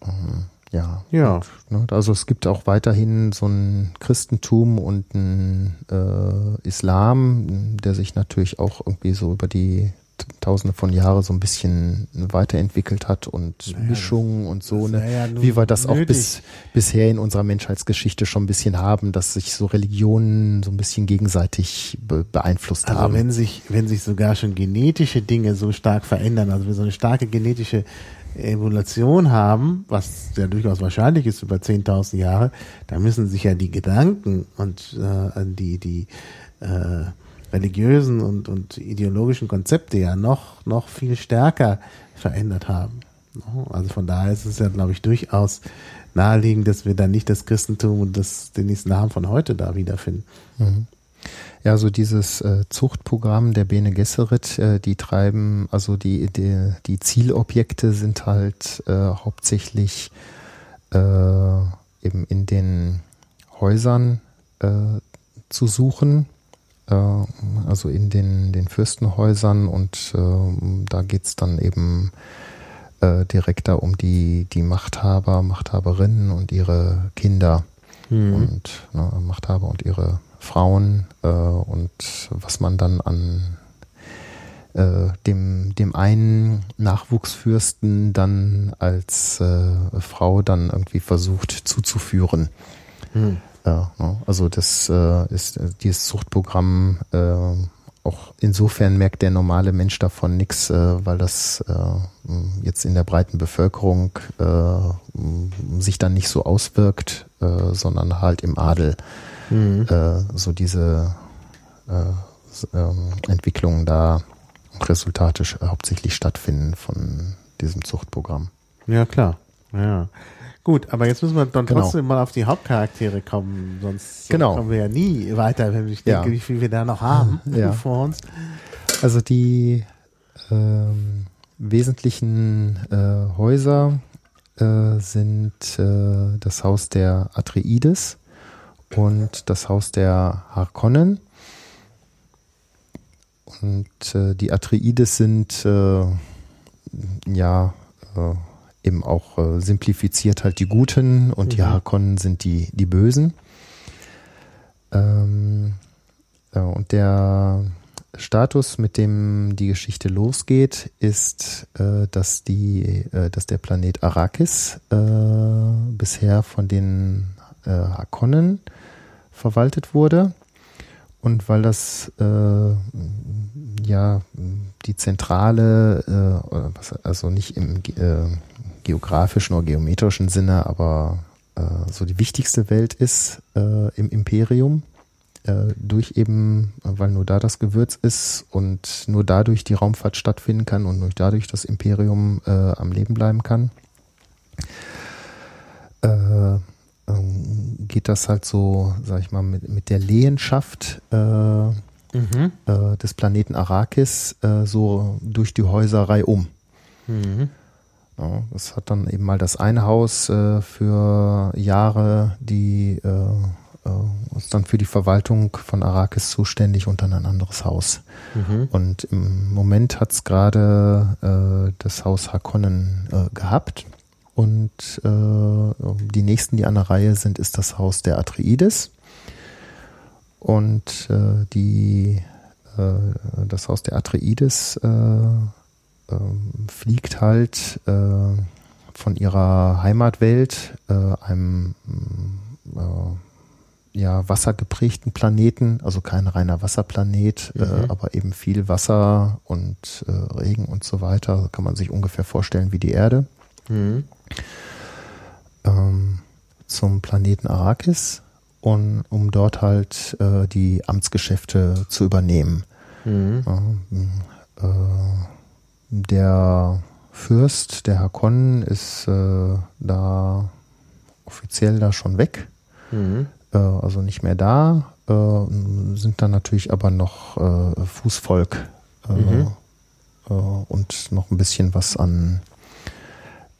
Ähm, ja. Ja. Und, ne, also es gibt auch weiterhin so ein Christentum und ein äh, Islam, der sich natürlich auch irgendwie so über die Tausende von Jahren so ein bisschen weiterentwickelt hat und naja, Mischungen und so, ne? Ja wie wir das nötig. auch bis, bisher in unserer Menschheitsgeschichte schon ein bisschen haben, dass sich so Religionen so ein bisschen gegenseitig be beeinflusst also haben. Wenn sich, wenn sich sogar schon genetische Dinge so stark verändern, also wenn so eine starke genetische Evolution haben, was ja durchaus wahrscheinlich ist über 10.000 Jahre, da müssen sich ja die Gedanken und äh, die, die äh, religiösen und, und ideologischen Konzepte ja noch, noch viel stärker verändert haben. Also von daher ist es ja, glaube ich, durchaus naheliegend, dass wir dann nicht das Christentum und das, den Islam von heute da wiederfinden. Mhm. Ja, so dieses äh, Zuchtprogramm der Bene Gesserit, äh, die treiben, also die, die, die Zielobjekte sind halt äh, hauptsächlich äh, eben in den Häusern äh, zu suchen, also in den, den Fürstenhäusern und äh, da geht's dann eben äh, direkt da um die, die Machthaber, Machthaberinnen und ihre Kinder mhm. und ne, Machthaber und ihre Frauen äh, und was man dann an äh, dem, dem einen Nachwuchsfürsten dann als äh, Frau dann irgendwie versucht zuzuführen. Hm. Ja, ne? also das äh, ist äh, dieses Zuchtprogramm äh, auch insofern merkt der normale Mensch davon nichts, weil das jetzt in der breiten Bevölkerung sich dann nicht so auswirkt, sondern halt im Adel mhm. so diese äh, ähm, Entwicklungen da Resultate hauptsächlich stattfinden von diesem Zuchtprogramm. Ja, klar. Ja. Gut, aber jetzt müssen wir dann genau. trotzdem mal auf die Hauptcharaktere kommen, sonst genau. kommen wir ja nie weiter, wenn ich denke, ja. wie viel wir da noch haben ja. vor uns. Also die ähm, wesentlichen äh, Häuser äh, sind äh, das Haus der Atreides und das Haus der Harkonnen. Und äh, die Atreides sind äh, ja äh, eben auch äh, simplifiziert halt die Guten und mhm. die Harkonnen sind die, die Bösen. Ähm, äh, und der Status, mit dem die Geschichte losgeht, ist, äh, dass, die, äh, dass der Planet Arrakis äh, bisher von den äh, Hakonnen verwaltet wurde. Und weil das äh, ja die zentrale, also nicht im geografischen oder geometrischen Sinne, aber äh, so die wichtigste Welt ist äh, im Imperium, äh, durch eben, weil nur da das Gewürz ist und nur dadurch die Raumfahrt stattfinden kann und nur dadurch das Imperium äh, am Leben bleiben kann, äh, ähm, geht das halt so, sag ich mal, mit, mit der Lehenschaft äh, mhm. äh, des Planeten Arrakis äh, so durch die Häuserei um. Mhm. Ja, das hat dann eben mal das eine Haus äh, für Jahre die äh, äh, ist dann für die Verwaltung von Arrakis zuständig und dann ein anderes Haus. Mhm. Und im Moment hat es gerade äh, das Haus Harkonnen äh, gehabt. Und äh, die nächsten, die an der Reihe sind, ist das Haus der Atreides. Und die, das Haus der Atreides ähm, fliegt halt von ihrer Heimatwelt, einem ja, wassergeprägten Planeten, also kein reiner Wasserplanet, äh, mhm. äh, aber eben viel Wasser und äh, Regen und so weiter. Kann man sich ungefähr vorstellen wie die Erde. Mhm. Ähm, zum Planeten Arrakis und um dort halt äh, die Amtsgeschäfte zu übernehmen. Mhm. Äh, der Fürst, der Hakon, ist äh, da offiziell da schon weg. Mhm äh, also nicht mehr da, äh, sind dann natürlich aber noch äh, Fußvolk äh, mhm. Äh, und noch ein bisschen was an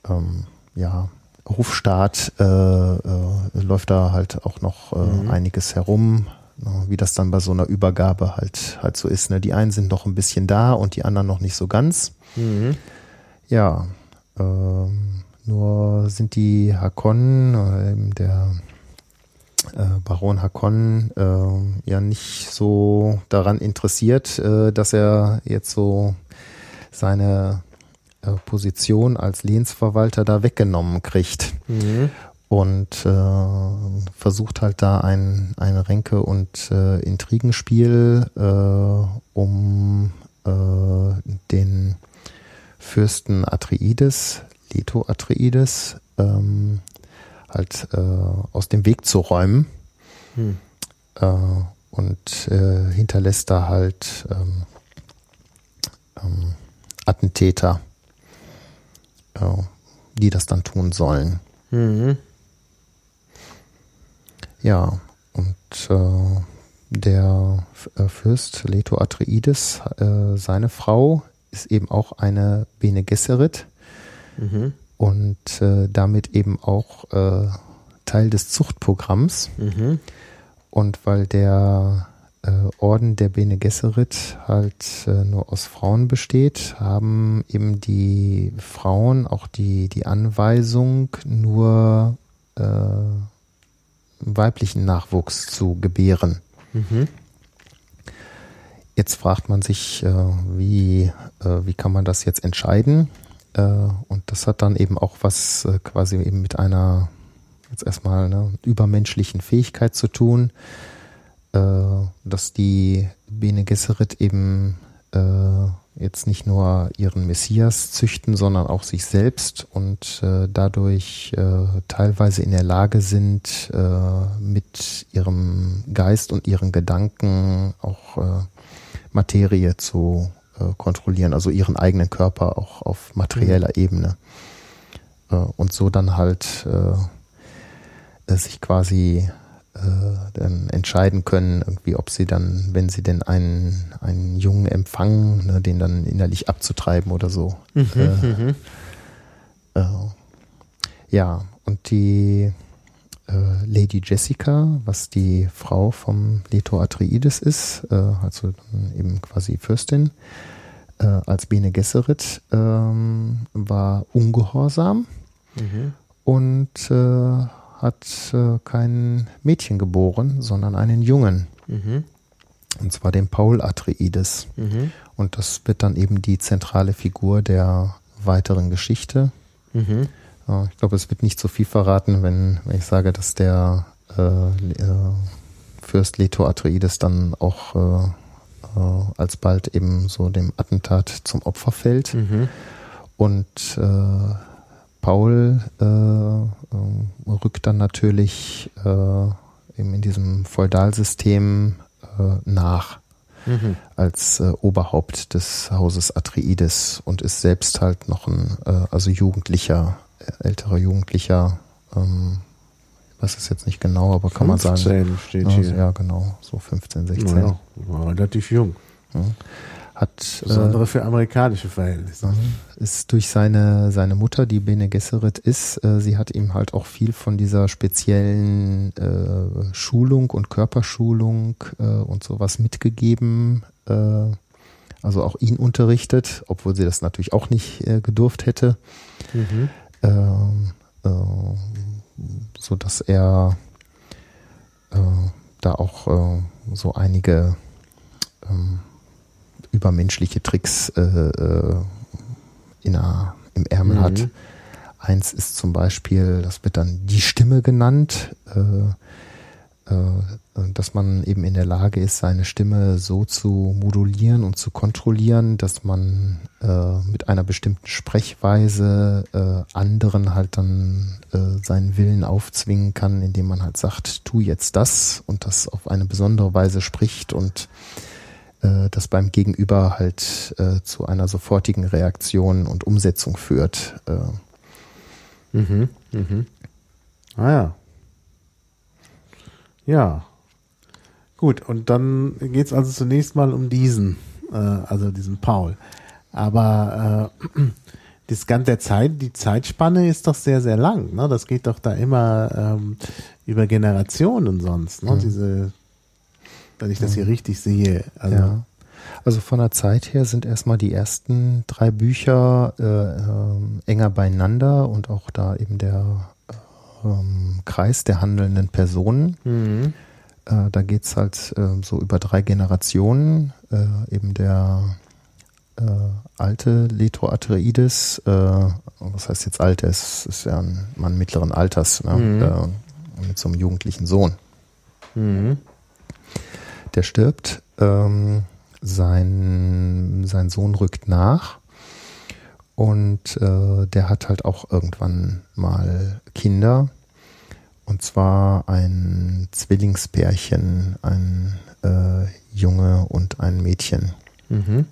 ähm, ja, Hofstaat läuft da halt auch noch mhm. einiges herum, wie das dann bei so einer Übergabe halt halt so ist. Ne? Die einen sind noch ein bisschen da und die anderen noch nicht so ganz. Mhm. Ja, ähm, nur sind die Hakon, äh, der äh, Baron Hakon äh, ja nicht so daran interessiert, äh, dass er jetzt so seine äh, Position als Lehnsverwalter da weggenommen kriegt. Mhm. Und äh, versucht halt da ein, ein Ränke- und äh, Intrigenspiel, äh, um äh, den Fürsten Atreides, Leto Atreides, ähm, halt äh, aus dem Weg zu räumen. Hm. Äh, und hinterlässt da halt ähm, ähm, Attentäter, die das dann tun sollen. Mhm. Ja, und äh, der äh, Fürst Leto Atreides, äh, seine Frau, ist eben auch eine Bene Gesserit. Mhm und äh, damit eben auch äh, Teil des Zuchtprogramms. Mhm. Und weil der äh, Orden der Bene Gesserit halt äh, nur aus Frauen besteht, haben eben die Frauen auch die, die Anweisung, nur äh, weiblichen Nachwuchs zu gebären. Mhm. Jetzt fragt man sich, äh, wie, äh, wie kann man das jetzt entscheiden? Äh, und das hat dann eben auch was äh, quasi eben mit einer jetzt erstmal ne, übermenschlichen Fähigkeit zu tun, äh, dass die Bene Gesserit eben jetzt nicht nur ihren Messias züchten, sondern auch sich selbst und äh, dadurch äh, teilweise in der Lage sind, äh, mit ihrem Geist und ihren Gedanken auch Materie zu äh, kontrollieren, also ihren eigenen Körper auch auf materieller mhm. Ebene. Äh, und so dann halt äh, sich quasi dann entscheiden können, irgendwie, ob sie dann, wenn sie denn einen, einen Jungen empfangen, ne, den dann innerlich abzutreiben oder so. Mhm, äh, mhm. äh, ja, und die äh, Lady Jessica, was die Frau vom Leto Atreides ist, äh, also eben quasi Fürstin, äh, als Bene Gesserit, ähm, war ungehorsam Mhm. und äh, hat äh, kein Mädchen geboren, sondern einen Jungen. Mhm. Und zwar den Paul Atreides. Mhm. Und das wird dann eben die zentrale Figur der weiteren Geschichte. Mhm. Ja, ich glaube, es wird nicht so viel verraten, wenn, wenn ich sage, dass der äh, äh, Fürst Leto Atreides dann auch äh, äh, alsbald eben so dem Attentat zum Opfer fällt. Mhm. Und äh, Paul äh, äh, rückt dann natürlich äh, eben in diesem Feudalsystem äh, nach Mhm. als äh, Oberhaupt des Hauses Atreides und ist selbst halt noch ein, also Jugendlicher, älterer Jugendlicher, ähm, ich weiß es jetzt nicht genau, aber kann man sagen. 15 steht Ja, hier. ja, genau, so 15, 16. Naja, war relativ jung. Hat äh, Besondere für amerikanische Verhältnisse. ist durch seine, seine Mutter, die Bene Gesserit ist, äh, sie hat ihm halt auch viel von dieser speziellen äh, Schulung und Körperschulung äh, und sowas mitgegeben. Äh, also auch ihn unterrichtet, obwohl sie das natürlich auch nicht äh, gedurft hätte. Mhm. Ähm, äh, so dass er äh, da auch äh, so einige ähm, übermenschliche Tricks äh, äh, in einer, im Ärmel Mhm. hat. Eins ist zum Beispiel, das wird dann die Stimme genannt, äh, äh, dass man eben in der Lage ist, seine Stimme so zu modulieren und zu kontrollieren, dass man äh, mit einer bestimmten Sprechweise anderen halt dann seinen Willen aufzwingen kann, indem man halt sagt, tu jetzt das und das auf eine besondere Weise spricht und äh, das beim Gegenüber halt äh, zu einer sofortigen Reaktion und Umsetzung führt. Äh, Mhm. Mhm. Ah ja. Ja. Gut, und dann geht es also zunächst mal um diesen, äh, also diesen Paul. Aber äh, das ganze der Zeit, die Zeitspanne ist doch sehr, sehr lang. Ne? Das geht doch da immer ähm, über Generationen sonst. Ne? Mhm. Diese, wenn ich das hier richtig sehe. Also, Ja. Also von der Zeit her sind erstmal die ersten drei Bücher äh, ähm, enger beieinander und auch da eben der ähm, Kreis der handelnden Personen. Mhm. Äh, da geht's halt äh, so über drei Generationen. Äh, eben der äh, alte Leto Atreides, äh, was heißt jetzt alt, er ist, ist ja ein Mann mittleren Alters, ne? Mhm. äh, mit so einem jugendlichen Sohn. Mhm. Der stirbt, ähm, sein, sein Sohn rückt nach und äh, der hat halt auch irgendwann mal Kinder. Und zwar ein Zwillingspärchen, ein äh, Junge und ein Mädchen. Mhm.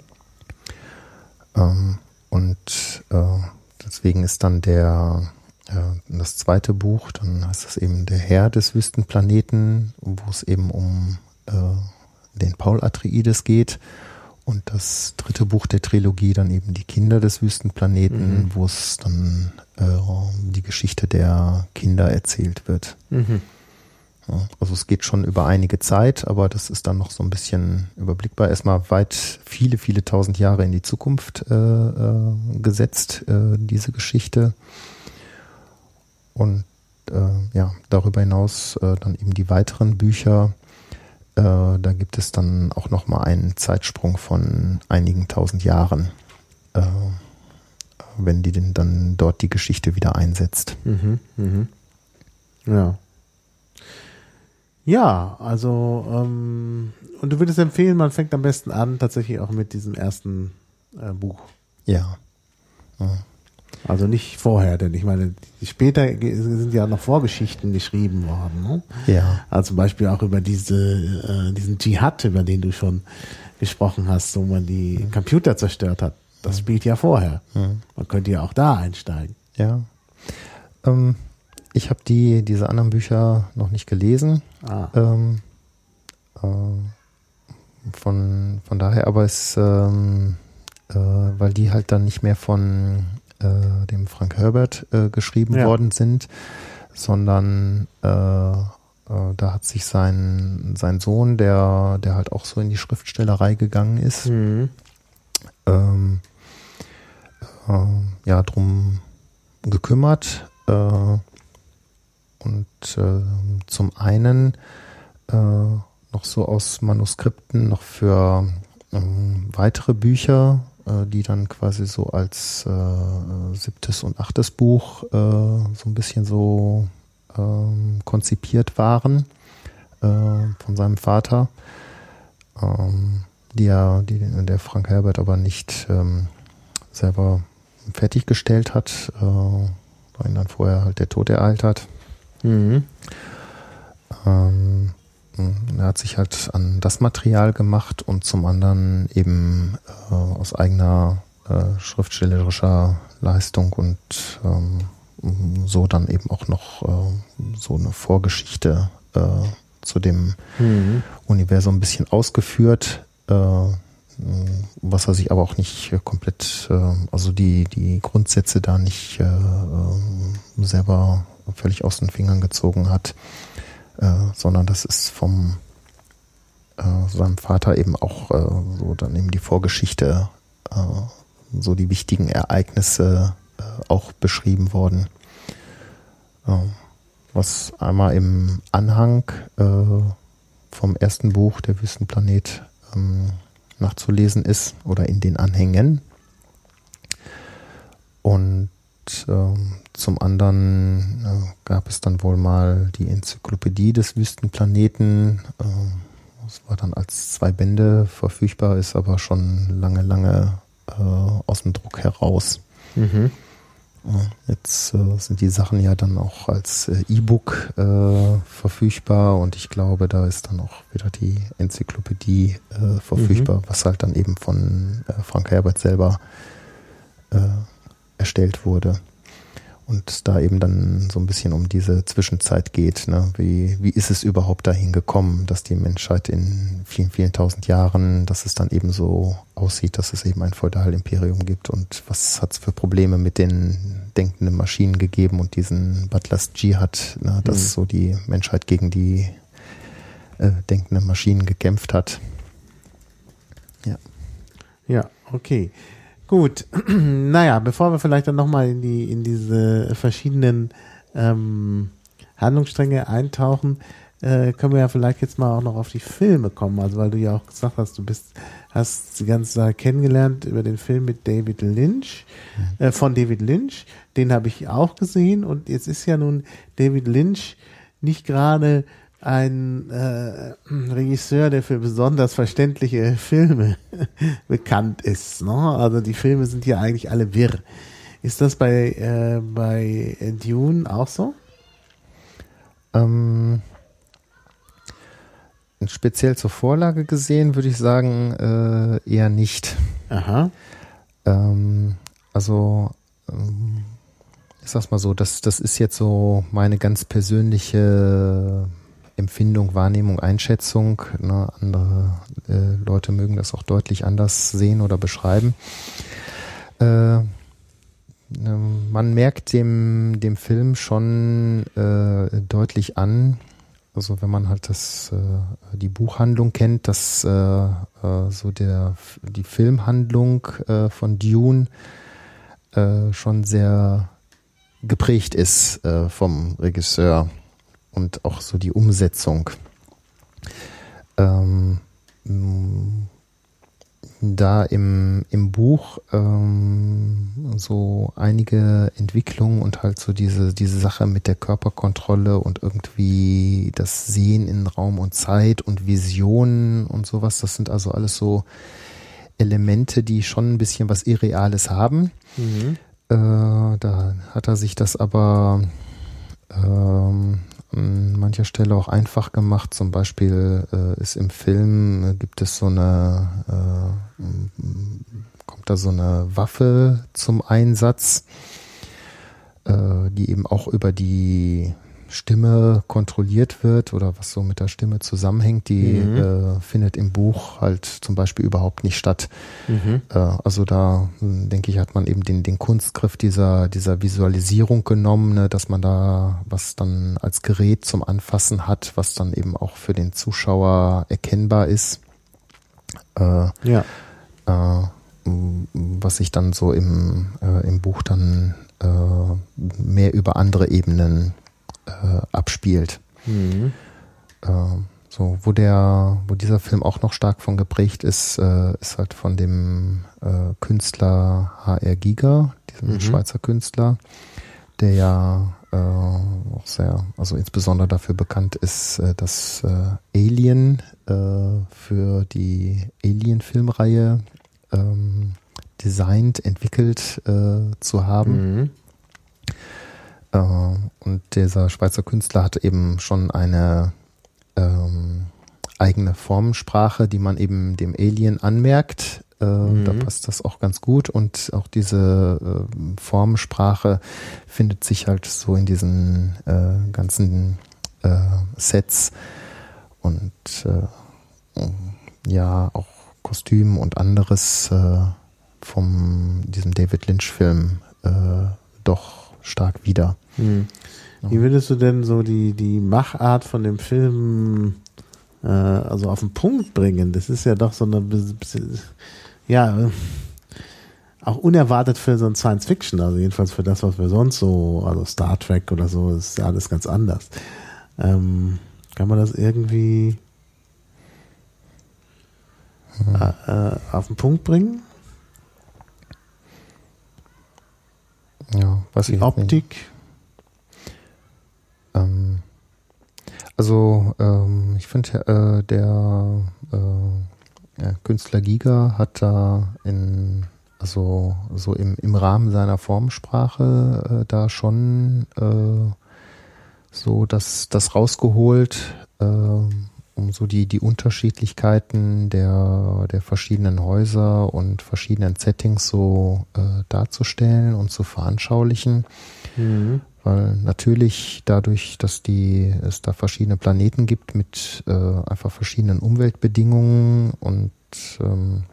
Ähm, und äh, deswegen ist dann der äh, das zweite Buch, dann heißt es eben der Herr des Wüstenplaneten, wo es eben um äh, den Paul Atreides geht. Und das dritte Buch der Trilogie dann eben die Kinder des Wüstenplaneten, Mhm. wo es dann äh, die Geschichte der Kinder erzählt wird. Mhm. Ja, also es geht schon über einige Zeit, aber das ist dann noch so ein bisschen überblickbar. Erstmal weit viele, viele tausend Jahre in die Zukunft äh, äh, gesetzt, äh, diese Geschichte. Und äh, ja, darüber hinaus äh, dann eben die weiteren Bücher. Äh, da gibt es dann auch noch mal einen Zeitsprung von einigen tausend Jahren, äh, wenn die denn dann dort die Geschichte wieder einsetzt. Mhm, mhm. Ja. Ja, also, ähm, und du würdest empfehlen, man fängt am besten an, tatsächlich auch mit diesem ersten äh, Buch. Ja. Also nicht vorher, denn ich meine, später sind ja noch Vorgeschichten geschrieben worden. Ne? Ja. Also zum Beispiel auch über diese, äh, diesen Dschihad, über den du schon gesprochen hast, wo man die Computer zerstört hat. Das spielt ja vorher. Mhm. Man könnte ja auch da einsteigen. Ja. Ähm, ich habe die, diese anderen Bücher noch nicht gelesen. Ah. Ähm, äh, von, von daher, aber es, ähm, äh, weil die halt dann nicht mehr von äh, dem Frank Herbert äh, geschrieben Ja. worden sind, sondern äh, äh, da hat sich sein, sein Sohn, der, der halt auch so in die Schriftstellerei gegangen ist, Mhm. ähm, äh, ja, drum gekümmert. Äh, und zum einen noch so aus Manuskripten noch für ähm, weitere Bücher, äh, die dann quasi so als äh, siebtes und achtes Buch äh, so ein bisschen so ähm, konzipiert waren äh, von seinem Vater, ähm, die ja, die der Frank Herbert aber nicht ähm, selber fertiggestellt hat, äh, weil ihn dann vorher halt der Tod ereilt hat. Mhm. Ähm, er hat sich halt an das Material gemacht und zum anderen eben äh, aus eigener äh, schriftstellerischer Leistung und ähm, so dann eben auch noch äh, so eine Vorgeschichte äh, zu dem Mhm. Universum ein bisschen ausgeführt, äh, was er sich aber auch nicht äh, komplett, äh, also die, die Grundsätze da nicht äh, äh, selber völlig aus den Fingern gezogen hat, äh, sondern das ist vom äh, seinem Vater eben auch äh, so dann eben die Vorgeschichte, äh, so die wichtigen Ereignisse äh, auch beschrieben worden. Ähm, was einmal im Anhang vom ersten Buch, der Wüstenplanet, ähm, nachzulesen ist oder in den Anhängen. Und ähm, zum anderen äh, gab es dann wohl mal die Enzyklopädie des Wüstenplaneten. Ähm, das war dann als zwei Bände verfügbar, ist aber schon lange, lange äh, aus dem Druck heraus. Mhm. Jetzt äh, sind die Sachen ja dann auch als äh, E-Book äh, verfügbar und ich glaube, da ist dann auch wieder die Enzyklopädie äh, verfügbar, was halt dann eben von äh, Frank Herbert selber äh, erstellt wurde. Und da eben dann so ein bisschen um diese Zwischenzeit geht. Ne? Wie, wie ist es überhaupt dahin gekommen, dass die Menschheit in vielen, vielen tausend Jahren, dass es dann eben so aussieht, dass es eben ein Feudalimperium gibt und was hat es für Probleme mit den denkenden Maschinen gegeben und diesen Butlers Jihad, ne? dass Mhm. so die Menschheit gegen die äh, denkenden Maschinen gekämpft hat. Ja, okay. Gut. naja, bevor wir vielleicht dann nochmal in die, in diese verschiedenen ähm, Handlungsstränge eintauchen, äh, können wir ja vielleicht jetzt mal auch noch auf die Filme kommen. Also weil du ja auch gesagt hast, du bist, hast die ganze Sache kennengelernt über den Film mit David Lynch, äh, von David Lynch. Den habe ich auch gesehen und jetzt ist ja nun David Lynch nicht gerade ein äh, Regisseur, der für besonders verständliche Filme bekannt ist. Ne? Also die Filme sind ja eigentlich alle wirr. Ist das bei, äh, bei Dune auch so? Ähm, speziell zur Vorlage gesehen würde ich sagen, äh, eher nicht. Aha. Ähm, also, ähm, ich sag's mal so, das, das ist jetzt so meine ganz persönliche Empfindung, Wahrnehmung, Einschätzung. Ne? Andere äh, Leute mögen das auch deutlich anders sehen oder beschreiben. Äh, ähm, man merkt dem, dem Film schon äh, deutlich an, also wenn man halt das, äh, die Buchhandlung kennt, dass äh, äh, so der, die Filmhandlung äh, von Dune äh, schon sehr geprägt ist äh, vom Regisseur und auch so die Umsetzung. Ähm, da im, im Buch ähm, so einige Entwicklungen und halt so diese, diese Sache mit der Körperkontrolle und irgendwie das Sehen in Raum und Zeit und Visionen und sowas, das sind also alles so Elemente, die schon ein bisschen was Irreales haben. Mhm. Äh, da hat er sich das aber ähm, an mancher Stelle auch einfach gemacht. Zum Beispiel äh, ist im Film, äh, gibt es so eine, äh, kommt da so eine Waffe zum Einsatz, äh, die eben auch über die Stimme kontrolliert wird oder was so mit der Stimme zusammenhängt, die mhm. äh, findet im Buch halt zum Beispiel überhaupt nicht statt. Mhm. Äh, also da hm, denke ich, hat man eben den, den Kunstgriff dieser, dieser Visualisierung genommen, ne, dass man da was dann als Gerät zum Anfassen hat, was dann eben auch für den Zuschauer erkennbar ist. Äh, ja. Äh, was sich dann so im, äh, im Buch dann äh, mehr über andere Ebenen äh, abspielt. Mhm. Äh, so, wo der, wo dieser Film auch noch stark von geprägt ist, äh, ist halt von dem äh, Künstler HR Giger, diesem mhm. Schweizer Künstler, der ja äh, auch sehr, also insbesondere dafür bekannt ist, äh, dass äh, Alien für die Alien-Filmreihe ähm, designt, entwickelt zu haben. Mhm. Äh, und dieser Schweizer Künstler hatte eben schon eine ähm, eigene Formensprache, die man eben dem Alien anmerkt. Äh, mhm. Da passt das auch ganz gut. Und auch diese äh, Formensprache findet sich halt so in diesen äh, ganzen äh, Sets und äh, ja, auch Kostüm und anderes vom diesem David Lynch-Film doch stark wieder. Hm. Wie würdest du denn so die, die Machart von dem Film äh, also auf den Punkt bringen? Das ist ja doch so eine ja auch unerwartet für so ein Science Fiction, also jedenfalls für das, was wir sonst so, also Star Trek oder so, ist ja alles ganz anders. Ähm, kann man das irgendwie hm. äh, äh auf den Punkt bringen? Ja, was die Optik. Ähm, also ähm, ich finde, äh, der äh, ja, Künstler Giga hat da in also so im, im Rahmen seiner Formsprache äh, da schon äh, so das, das rausgeholt, äh, um so die, die Unterschiedlichkeiten der, der verschiedenen Häuser und verschiedenen Settings so äh, darzustellen und zu veranschaulichen. Mhm weil natürlich dadurch, dass die, es da verschiedene Planeten gibt mit äh, einfach verschiedenen Umweltbedingungen und ähm,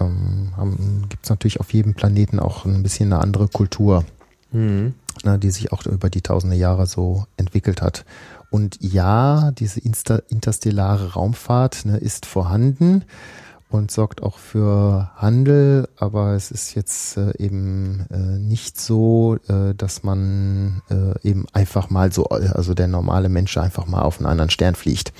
ähm, gibt es natürlich auf jedem Planeten auch ein bisschen eine andere Kultur, mhm. ne, die sich auch über die tausende Jahre so entwickelt hat. Und ja, diese interstellare Raumfahrt ne, ist vorhanden und sorgt auch für Handel, aber es ist jetzt äh, eben äh, nicht so, äh, dass man äh, eben einfach mal so, also der normale Mensch einfach mal auf einen anderen Stern fliegt.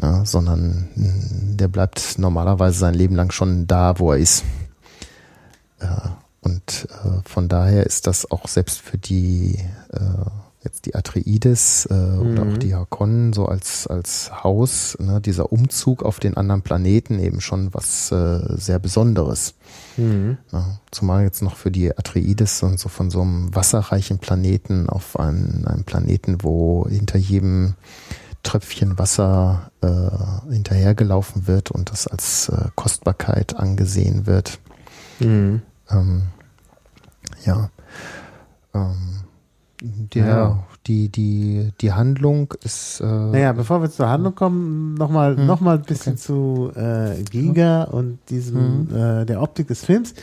Ja, sondern mh, der bleibt normalerweise sein Leben lang schon da, wo er ist. Äh, und äh, von daher ist das auch selbst für die jetzt die Atreides äh, mhm. oder auch die Hakonnen so als, als Haus, ne, dieser Umzug auf den anderen Planeten eben schon was äh, sehr Besonderes. Mhm. Ja, zumal jetzt noch für die Atreides und so von so einem wasserreichen Planeten auf einen, einem Planeten, wo hinter jedem Tröpfchen Wasser äh, hinterhergelaufen wird und das als äh, Kostbarkeit angesehen wird. Mhm. Ähm, ja. Ähm, der, ja. die, die, die Handlung ist. Äh, naja, bevor wir zur Handlung kommen, nochmal hm, noch mal ein bisschen okay. zu äh, Giga hm. und diesem hm. äh, der Optik des Films.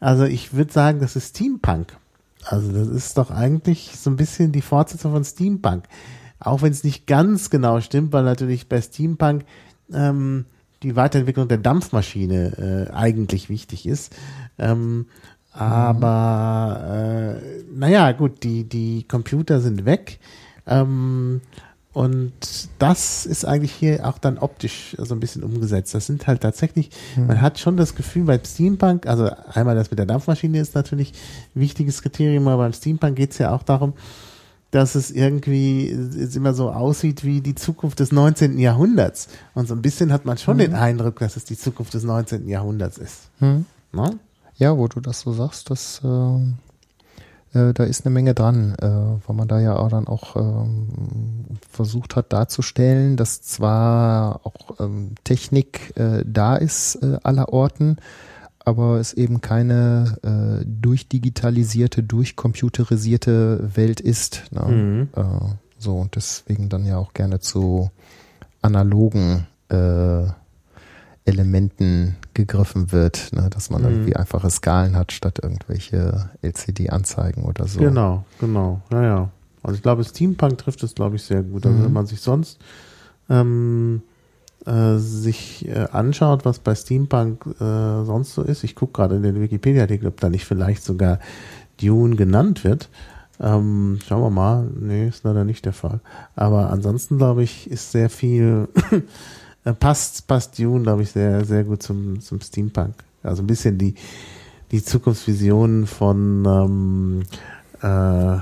Also ich würde sagen, das ist Steampunk. Also das ist doch eigentlich so ein bisschen die Fortsetzung von Steampunk. Auch wenn es nicht ganz genau stimmt, weil natürlich bei Steampunk ähm, die Weiterentwicklung der Dampfmaschine äh, eigentlich wichtig ist. Ähm, aber äh, naja, gut, die, die Computer sind weg. Ähm, und das ist eigentlich hier auch dann optisch so ein bisschen umgesetzt. Das sind halt tatsächlich, mhm. man hat schon das Gefühl bei Steampunk, also einmal das mit der Dampfmaschine ist natürlich ein wichtiges Kriterium, aber beim Steampunk geht es ja auch darum, dass es irgendwie es immer so aussieht wie die Zukunft des 19. Jahrhunderts. Und so ein bisschen hat man schon mhm. den Eindruck, dass es die Zukunft des 19. Jahrhunderts ist. Mhm. Ja, wo du das so sagst, das, äh, äh, da ist eine Menge dran, äh, weil man da ja auch dann auch ähm, versucht hat darzustellen, dass zwar auch ähm, Technik äh, da ist äh, aller Orten, aber es eben keine äh, durchdigitalisierte, durchcomputerisierte Welt ist. Ne? Mhm. Äh, so und deswegen dann ja auch gerne zu analogen äh, Elementen gegriffen wird, ne? dass man Mhm. irgendwie einfache Skalen hat statt irgendwelche LCD-Anzeigen oder so. Genau, genau. Ja, ja. Also ich glaube, Steampunk trifft es, glaube ich, sehr gut. Also Mhm. wenn man sich sonst ähm, äh, sich äh, anschaut, was bei Steampunk äh, sonst so ist, ich gucke gerade in den Wikipedia-Artikel, ob da nicht vielleicht sogar Dune genannt wird. Ähm, schauen wir mal. Nee, ist leider nicht der Fall. Aber ansonsten, glaube ich, ist sehr viel, passt, passt Dune, glaube ich, sehr, sehr gut zum, zum Steampunk. Also ein bisschen die, die Zukunftsvisionen von ähm, äh,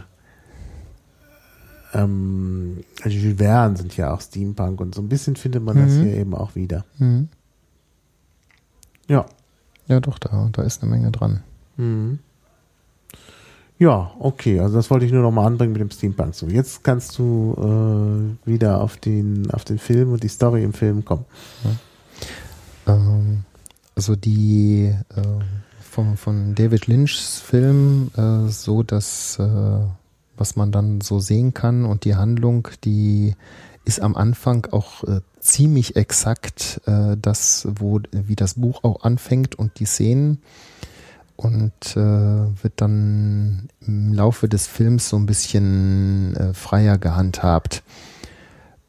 ähm, Jules Verne sind ja auch Steampunk und so ein bisschen findet man das Mhm. hier eben auch wieder. Mhm. Ja. Ja, doch, da, da ist eine Menge dran. Mhm. Ja, okay, also das wollte ich nur noch mal anbringen mit dem Steampunk. So, jetzt kannst du äh, wieder auf den, auf den Film und die Story im Film kommen. Ähm, also die äh, von, von David Lynchs Film äh, so, dass äh, was man dann so sehen kann und die Handlung, die ist am Anfang auch äh, ziemlich exakt äh, das, wo wie das Buch auch anfängt und die Szenen und äh, wird dann im Laufe des Films so ein bisschen äh, freier gehandhabt.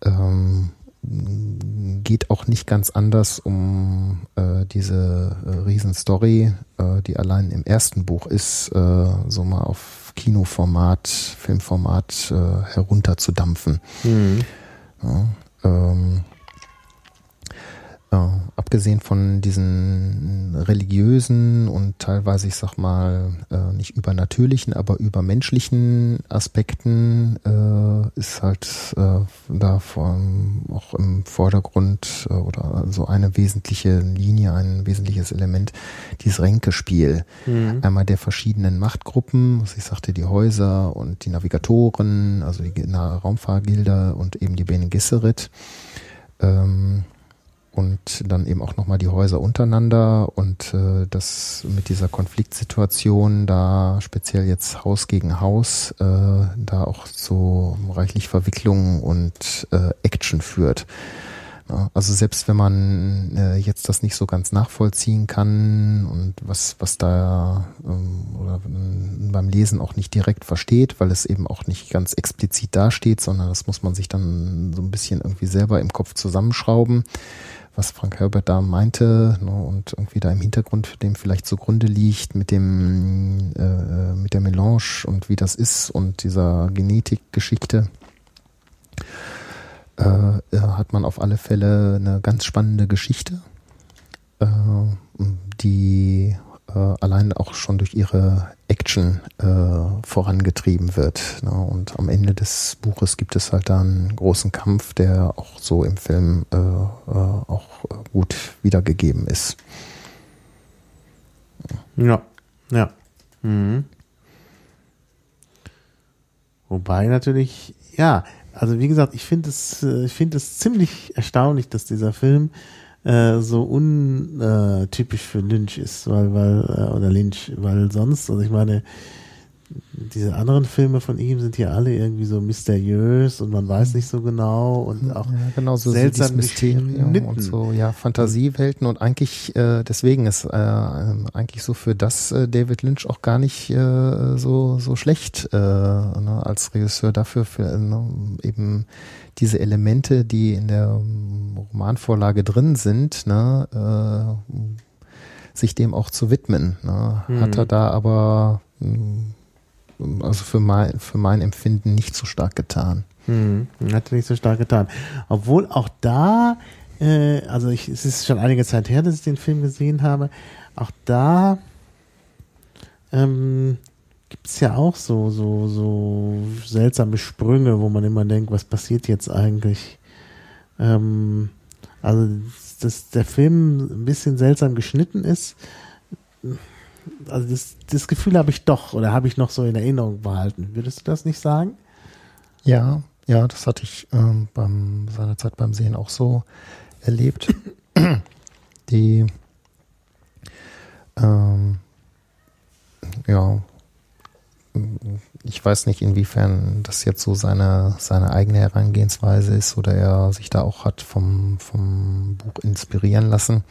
Ähm, geht auch nicht ganz anders um äh, diese äh, Riesenstory, äh, die allein im ersten Buch ist, äh, so mal auf Kinoformat, Filmformat äh, herunterzudampfen. Mhm. Ja, ähm, äh, abgesehen von diesen religiösen und teilweise, ich sag mal, äh, nicht übernatürlichen, aber übermenschlichen Aspekten äh, ist halt äh, da von, auch im Vordergrund äh, oder so eine wesentliche Linie, ein wesentliches Element, dieses Ränkespiel. Mhm. Einmal der verschiedenen Machtgruppen, was ich sagte, die Häuser und die Navigatoren, also die nahe Raumfahrgilde und eben die Bene Gesserit. Ähm, und dann eben auch nochmal die Häuser untereinander und äh, das mit dieser Konfliktsituation da speziell jetzt Haus gegen Haus äh, da auch so reichlich Verwicklungen und äh, Action führt. Also selbst wenn man äh, jetzt das nicht so ganz nachvollziehen kann und was was da ähm, oder ähm, beim Lesen auch nicht direkt versteht, weil es eben auch nicht ganz explizit dasteht, sondern das muss man sich dann so ein bisschen irgendwie selber im Kopf zusammenschrauben was Frank Herbert da meinte ne, und irgendwie da im Hintergrund dem vielleicht zugrunde liegt mit dem äh, mit der Melange und wie das ist und dieser Genetikgeschichte äh, hat man auf alle Fälle eine ganz spannende Geschichte, äh, die äh, allein auch schon durch ihre Action äh, vorangetrieben wird. Ne? Und am Ende des Buches gibt es halt da einen großen Kampf, der auch so im Film äh, äh, auch gut wiedergegeben ist. Ja, ja. Mhm. Wobei natürlich, ja, also wie gesagt, ich finde es, äh, ich finde es ziemlich erstaunlich, dass dieser Film äh, so untypisch für Lynch ist, weil, weil, äh, oder Lynch, weil sonst, also ich meine, diese anderen Filme von ihm sind ja alle irgendwie so mysteriös und man weiß nicht so genau und auch ja, genau so seltsam Mysterium und so ja Fantasiewelten und eigentlich äh, deswegen ist äh, eigentlich so für das äh, David Lynch auch gar nicht äh, so so schlecht äh, ne, als Regisseur dafür für ne, eben diese Elemente, die in der ähm, Romanvorlage drin sind, ne, äh, sich dem auch zu widmen. Ne, Mhm. Hat er da aber mh, also für mein, für mein Empfinden nicht so stark getan. Hm, hat nicht so stark getan. Obwohl auch da, äh, also ich, es ist schon einige Zeit her, dass ich den Film gesehen habe, auch da ähm, gibt es ja auch so, so, so seltsame Sprünge, wo man immer denkt, was passiert jetzt eigentlich? Ähm, also, dass der Film ein bisschen seltsam geschnitten ist, also das, das Gefühl habe ich doch oder habe ich noch so in Erinnerung behalten. Würdest du das nicht sagen? Ja, ja, das hatte ich ähm, beim seinerzeit beim Sehen auch so erlebt. Die Ähm, ja, ich weiß nicht, inwiefern das jetzt so seine, seine eigene Herangehensweise ist oder er sich da auch hat vom, vom Buch inspirieren lassen.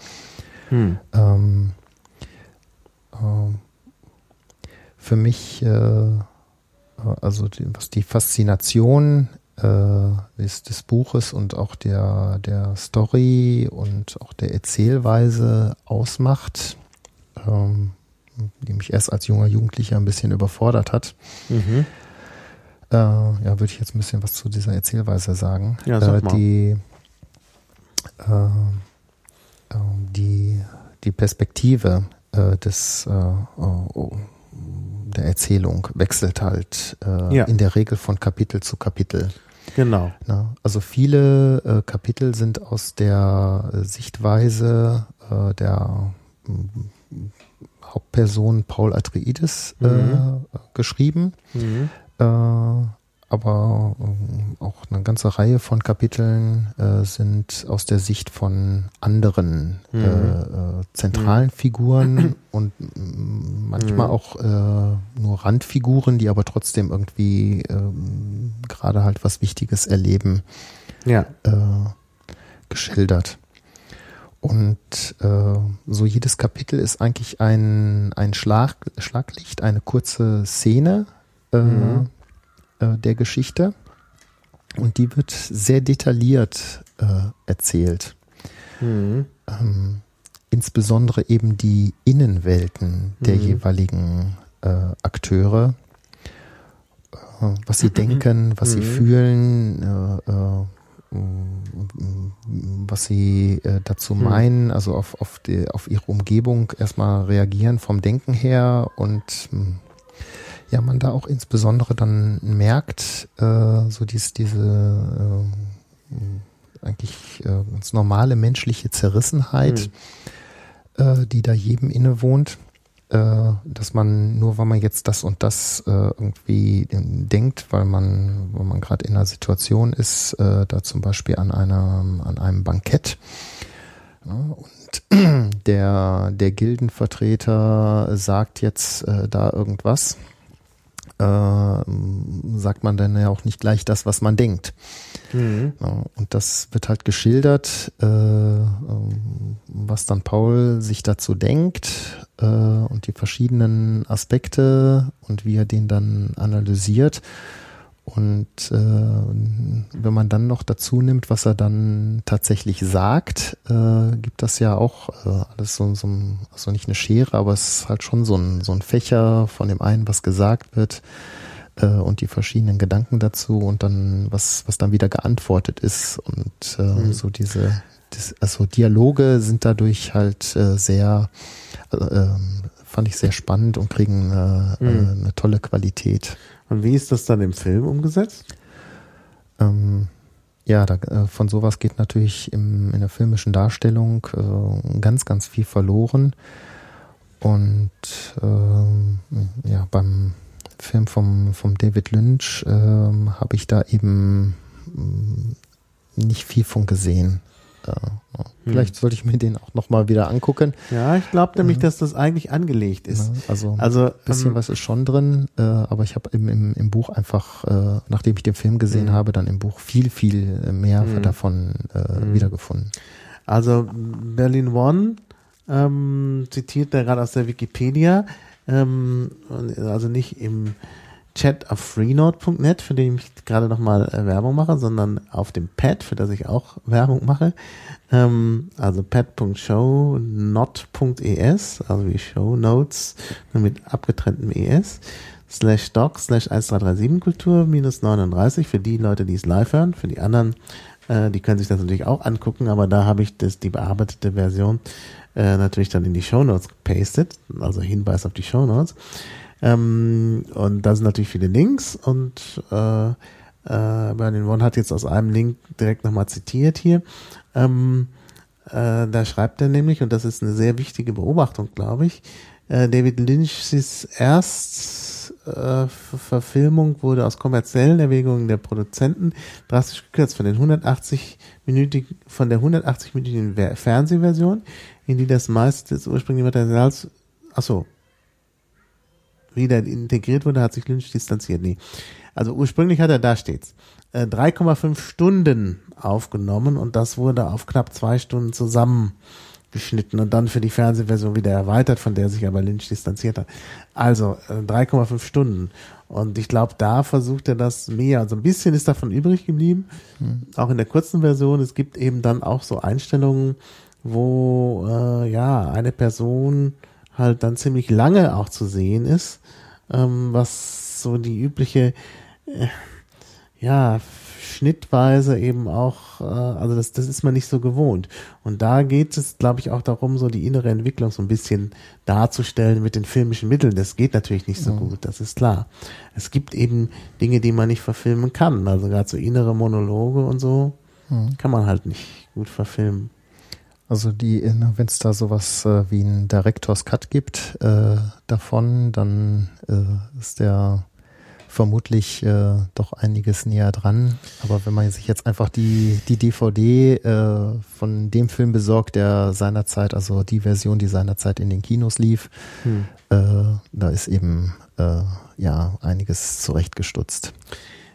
Hm. Ähm, äh, für mich, äh, also die, was die Faszination äh, ist des Buches und auch der, der Story und auch der Erzählweise ausmacht, ähm, die mich erst als junger Jugendlicher ein bisschen überfordert hat. Mhm. Äh, ja, würde ich jetzt ein bisschen was zu dieser Erzählweise sagen. Ja, sag äh, die, äh, die, die Perspektive äh, des äh, oh, der Erzählung wechselt halt äh, ja. in der Regel von Kapitel zu Kapitel. Genau. Na, also viele äh, Kapitel sind aus der Sichtweise äh, der Hauptperson Paul Atreides äh, mhm. geschrieben. Mhm. Aber ähm, auch eine ganze Reihe von Kapiteln äh, sind aus der Sicht von anderen mhm. äh, äh, zentralen mhm. Figuren und manchmal mhm. auch äh, nur Randfiguren, die aber trotzdem irgendwie ähm, gerade halt was Wichtiges erleben, ja. Äh, geschildert. Und äh, so jedes Kapitel ist eigentlich ein, ein Schlag, Schlaglicht, eine kurze Szene äh, mhm. Äh, der Geschichte. Und die wird sehr detailliert äh, erzählt. Mhm. Ähm, insbesondere eben die Innenwelten der mhm. jeweiligen äh, Akteure. Äh, was sie denken, was sie mhm. fühlen, äh, äh, was sie dazu hm. meinen, also auf, auf, die, auf ihre Umgebung erstmal reagieren vom Denken her und hm, ja, man da auch insbesondere dann merkt, äh, so dies, diese äh, eigentlich äh, ganz normale menschliche Zerrissenheit, hm. äh, die da jedem innewohnt äh, dass man nur, weil man jetzt das und das äh, irgendwie denkt, weil man, weil man gerade in einer Situation ist, äh, da zum Beispiel an einem, an einem Bankett ja, und der, der Gildenvertreter sagt jetzt äh, da irgendwas, sagt man dann ja auch nicht gleich das, was man denkt. Mhm. Und das wird halt geschildert, äh, ähm, was dann Paul sich dazu denkt äh, und die verschiedenen Aspekte und wie er den dann analysiert. Und äh, wenn man dann noch dazu nimmt, was er dann tatsächlich sagt, äh, gibt das ja auch äh, alles so, so also nicht eine Schere, aber es ist halt schon so ein, so ein Fächer von dem einen, was gesagt wird äh, und die verschiedenen Gedanken dazu und dann was, was dann wieder geantwortet ist und äh, mhm. so diese, das, also Dialoge sind dadurch halt äh, sehr äh, ähm, fand ich sehr spannend und kriegen äh, mhm. eine tolle Qualität. Und wie ist das dann im Film umgesetzt? Ähm, ja, da, äh, von sowas geht natürlich im, in der filmischen Darstellung äh, ganz, ganz viel verloren. Und äh, ja, beim Film vom, vom David Lynch äh, habe ich da eben mm, nicht viel von gesehen. Vielleicht hm. sollte ich mir den auch nochmal wieder angucken. Ja, ich glaube nämlich, dass das eigentlich angelegt ist. Also, also ein bisschen ähm, was ist schon drin, äh, aber ich habe im, im, im Buch einfach, äh, nachdem ich den Film gesehen mhm. habe, dann im Buch viel, viel mehr mhm. davon äh, wiedergefunden. Also Berlin One ähm, zitiert er gerade aus der Wikipedia, ähm, also nicht im Chat auf freenode.net, für den ich gerade nochmal äh, Werbung mache, sondern auf dem Pad, für das ich auch Werbung mache. Ähm, also pad.shownot.es, also wie Show Notes, nur mit abgetrenntem ES, slash doc slash 1337 Kultur minus 39 für die Leute, die es live hören. Für die anderen, äh, die können sich das natürlich auch angucken, aber da habe ich das, die bearbeitete Version äh, natürlich dann in die Show Notes gepastet, also Hinweis auf die Show Notes. Ähm, und da sind natürlich viele Links und äh, äh, Berlin One hat jetzt aus einem Link direkt nochmal zitiert hier. Ähm, äh, da schreibt er nämlich, und das ist eine sehr wichtige Beobachtung, glaube ich, äh, David Lynch's erst äh, Verfilmung wurde aus kommerziellen Erwägungen der Produzenten drastisch gekürzt von den 180 minütigen, von der 180-minütigen Fernsehversion, in die das meiste des ursprünglichen Materials achso, wieder integriert wurde, hat sich Lynch distanziert. Nee. Also ursprünglich hat er, da steht's, äh, 3,5 Stunden aufgenommen und das wurde auf knapp zwei Stunden zusammengeschnitten und dann für die Fernsehversion wieder erweitert, von der sich aber Lynch distanziert hat. Also äh, 3,5 Stunden. Und ich glaube, da versucht er das mehr. Also ein bisschen ist davon übrig geblieben. Mhm. Auch in der kurzen Version. Es gibt eben dann auch so Einstellungen, wo äh, ja eine Person halt dann ziemlich lange auch zu sehen ist, ähm, was so die übliche äh, ja schnittweise eben auch, äh, also das, das ist man nicht so gewohnt. Und da geht es, glaube ich, auch darum, so die innere Entwicklung so ein bisschen darzustellen mit den filmischen Mitteln. Das geht natürlich nicht so mhm. gut, das ist klar. Es gibt eben Dinge, die man nicht verfilmen kann. Also gerade so innere Monologe und so mhm. kann man halt nicht gut verfilmen. Also die, wenn es da sowas äh, wie einen Directors Cut gibt äh, davon, dann äh, ist der vermutlich äh, doch einiges näher dran. Aber wenn man sich jetzt einfach die, die DVD äh, von dem Film besorgt, der seinerzeit, also die Version, die seinerzeit in den Kinos lief, hm. äh, da ist eben ja einiges zurechtgestutzt.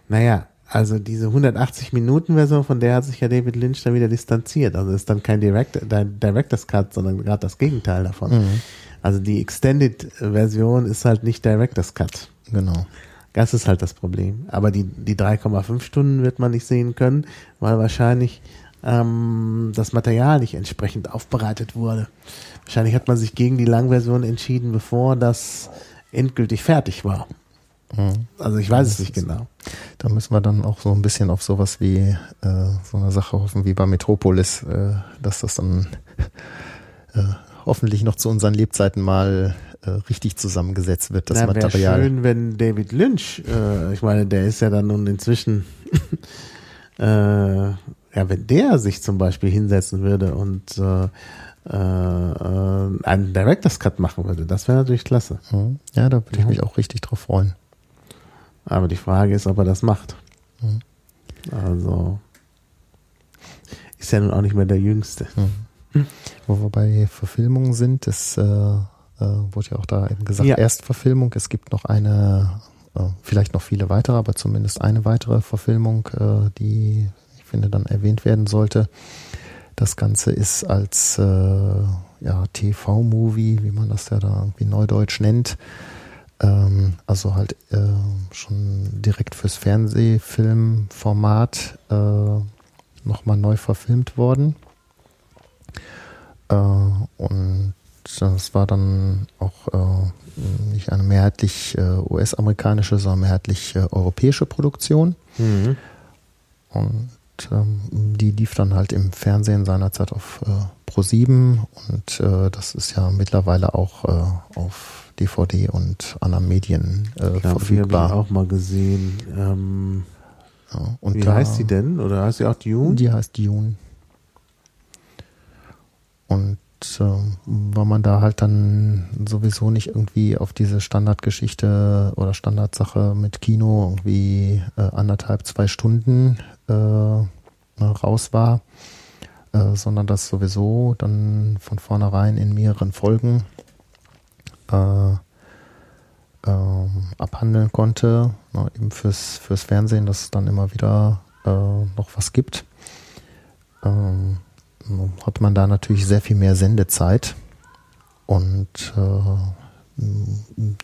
Naja, also diese 180 Minuten Version, von der hat sich ja David Lynch dann wieder distanziert. Also ist dann kein Direct, Director's Cut, sondern gerade das Gegenteil davon. Mhm. Also die Extended Version ist halt nicht Director's Cut. Genau. Das ist halt das Problem. Aber die, die 3,5 Stunden wird man nicht sehen können, weil wahrscheinlich ähm, das Material nicht entsprechend aufbereitet wurde. Wahrscheinlich hat man sich gegen die Langversion entschieden, bevor das endgültig fertig war. Mhm. Also ich weiß es nicht genau. Da müssen wir dann auch so ein bisschen auf sowas wie äh, so eine Sache hoffen wie bei Metropolis, äh, dass das dann äh, hoffentlich noch zu unseren Lebzeiten mal äh, richtig zusammengesetzt wird, das Na, Material. schön, wenn David Lynch, äh, ich meine, der ist ja dann nun inzwischen, äh, ja, wenn der sich zum Beispiel hinsetzen würde und äh, äh, einen Director's Cut machen würde, das wäre natürlich klasse. Mhm. Ja, da würde ich mich auch richtig drauf freuen. Aber die Frage ist, ob er das macht. Mhm. Also ist ja nun auch nicht mehr der Jüngste. Mhm. Wo wir bei Verfilmungen sind, das äh, äh, wurde ja auch da eben gesagt, ja. Erstverfilmung. Es gibt noch eine, äh, vielleicht noch viele weitere, aber zumindest eine weitere Verfilmung, äh, die ich finde dann erwähnt werden sollte. Das Ganze ist als äh, ja, TV-Movie, wie man das ja da irgendwie neudeutsch nennt, ähm, also halt äh, schon direkt fürs Fernsehfilmformat äh, nochmal neu verfilmt worden. Äh, und das war dann auch äh, nicht eine mehrheitlich äh, US-amerikanische, sondern mehrheitlich äh, europäische Produktion. Mhm. Und ähm, die lief dann halt im Fernsehen seinerzeit auf äh, Pro7 und äh, das ist ja mittlerweile auch äh, auf DVD und anderen Medien äh, Klar, verfügbar. Die auch mal gesehen. Ähm, ja, wie da, heißt sie denn? Oder heißt sie auch Dune? Die heißt Dune. Und äh, weil man da halt dann sowieso nicht irgendwie auf diese Standardgeschichte oder Standardsache mit Kino irgendwie äh, anderthalb, zwei Stunden äh, raus war, äh, sondern das sowieso dann von vornherein in mehreren Folgen äh, ähm, abhandeln konnte, na, eben fürs, fürs Fernsehen, dass es dann immer wieder äh, noch was gibt. Ähm, hat man da natürlich sehr viel mehr Sendezeit und äh,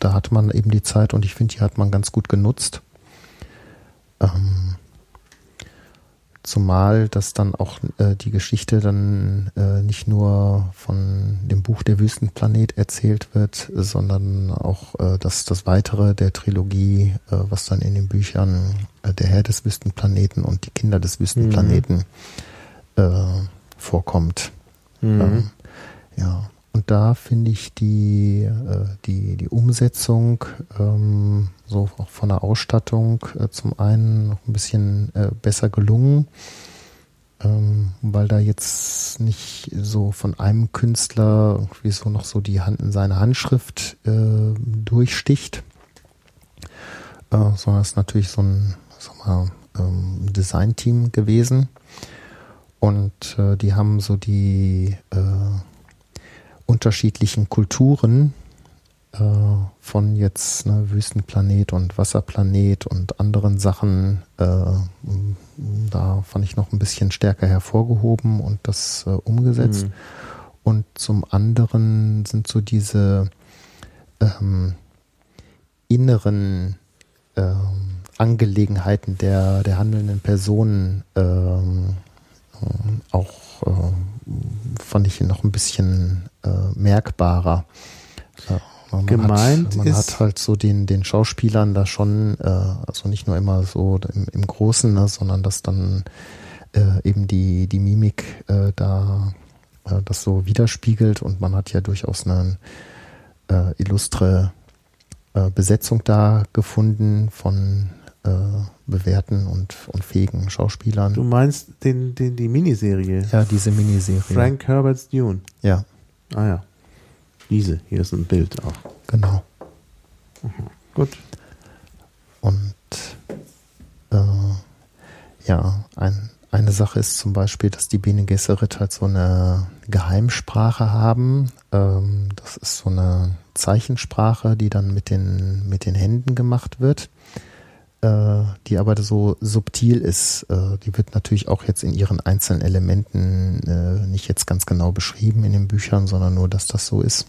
da hatte man eben die Zeit und ich finde, die hat man ganz gut genutzt. Ähm, Zumal das dann auch äh, die Geschichte dann äh, nicht nur von dem Buch Der Wüstenplanet erzählt wird, sondern auch äh, das, das Weitere der Trilogie, äh, was dann in den Büchern äh, Der Herr des Wüstenplaneten und die Kinder des Wüstenplaneten mhm. äh, vorkommt. Mhm. Ähm, ja. Und da finde ich die, äh, die, die Umsetzung ähm, so auch von der Ausstattung äh, zum einen noch ein bisschen äh, besser gelungen, ähm, weil da jetzt nicht so von einem Künstler irgendwie so noch so die Hand in seine Handschrift durchsticht, sondern es ist natürlich so ein sag mal, ähm, Design-Team gewesen. Und die haben so die unterschiedlichen Kulturen äh, von jetzt ne, Wüstenplanet und Wasserplanet und anderen Sachen, äh, da fand ich noch ein bisschen stärker hervorgehoben und das äh, umgesetzt. Mhm. Und zum anderen sind so diese ähm, inneren ähm, Angelegenheiten der, der handelnden Personen ähm, auch äh, fand ich noch ein bisschen äh, merkbarer. Ja, man Gemeint hat, man ist hat halt so den, den Schauspielern da schon, äh, also nicht nur immer so im, im Großen, ne, sondern dass dann äh, eben die, die Mimik äh, da äh, das so widerspiegelt und man hat ja durchaus eine äh, illustre äh, Besetzung da gefunden von äh, bewährten und, und fähigen Schauspielern. Du meinst den, den, die Miniserie? Ja, diese Miniserie. Frank Herbert's Dune. Ja. Ah ja. Diese, hier ist ein Bild auch. Genau. Mhm. Gut. Und äh, ja, ein, eine Sache ist zum Beispiel, dass die Bene Gesserit halt so eine Geheimsprache haben. Ähm, das ist so eine Zeichensprache, die dann mit den, mit den Händen gemacht wird, äh, die aber so subtil ist. Äh, die wird natürlich auch jetzt in ihren einzelnen Elementen äh, nicht jetzt ganz genau beschrieben in den Büchern, sondern nur, dass das so ist.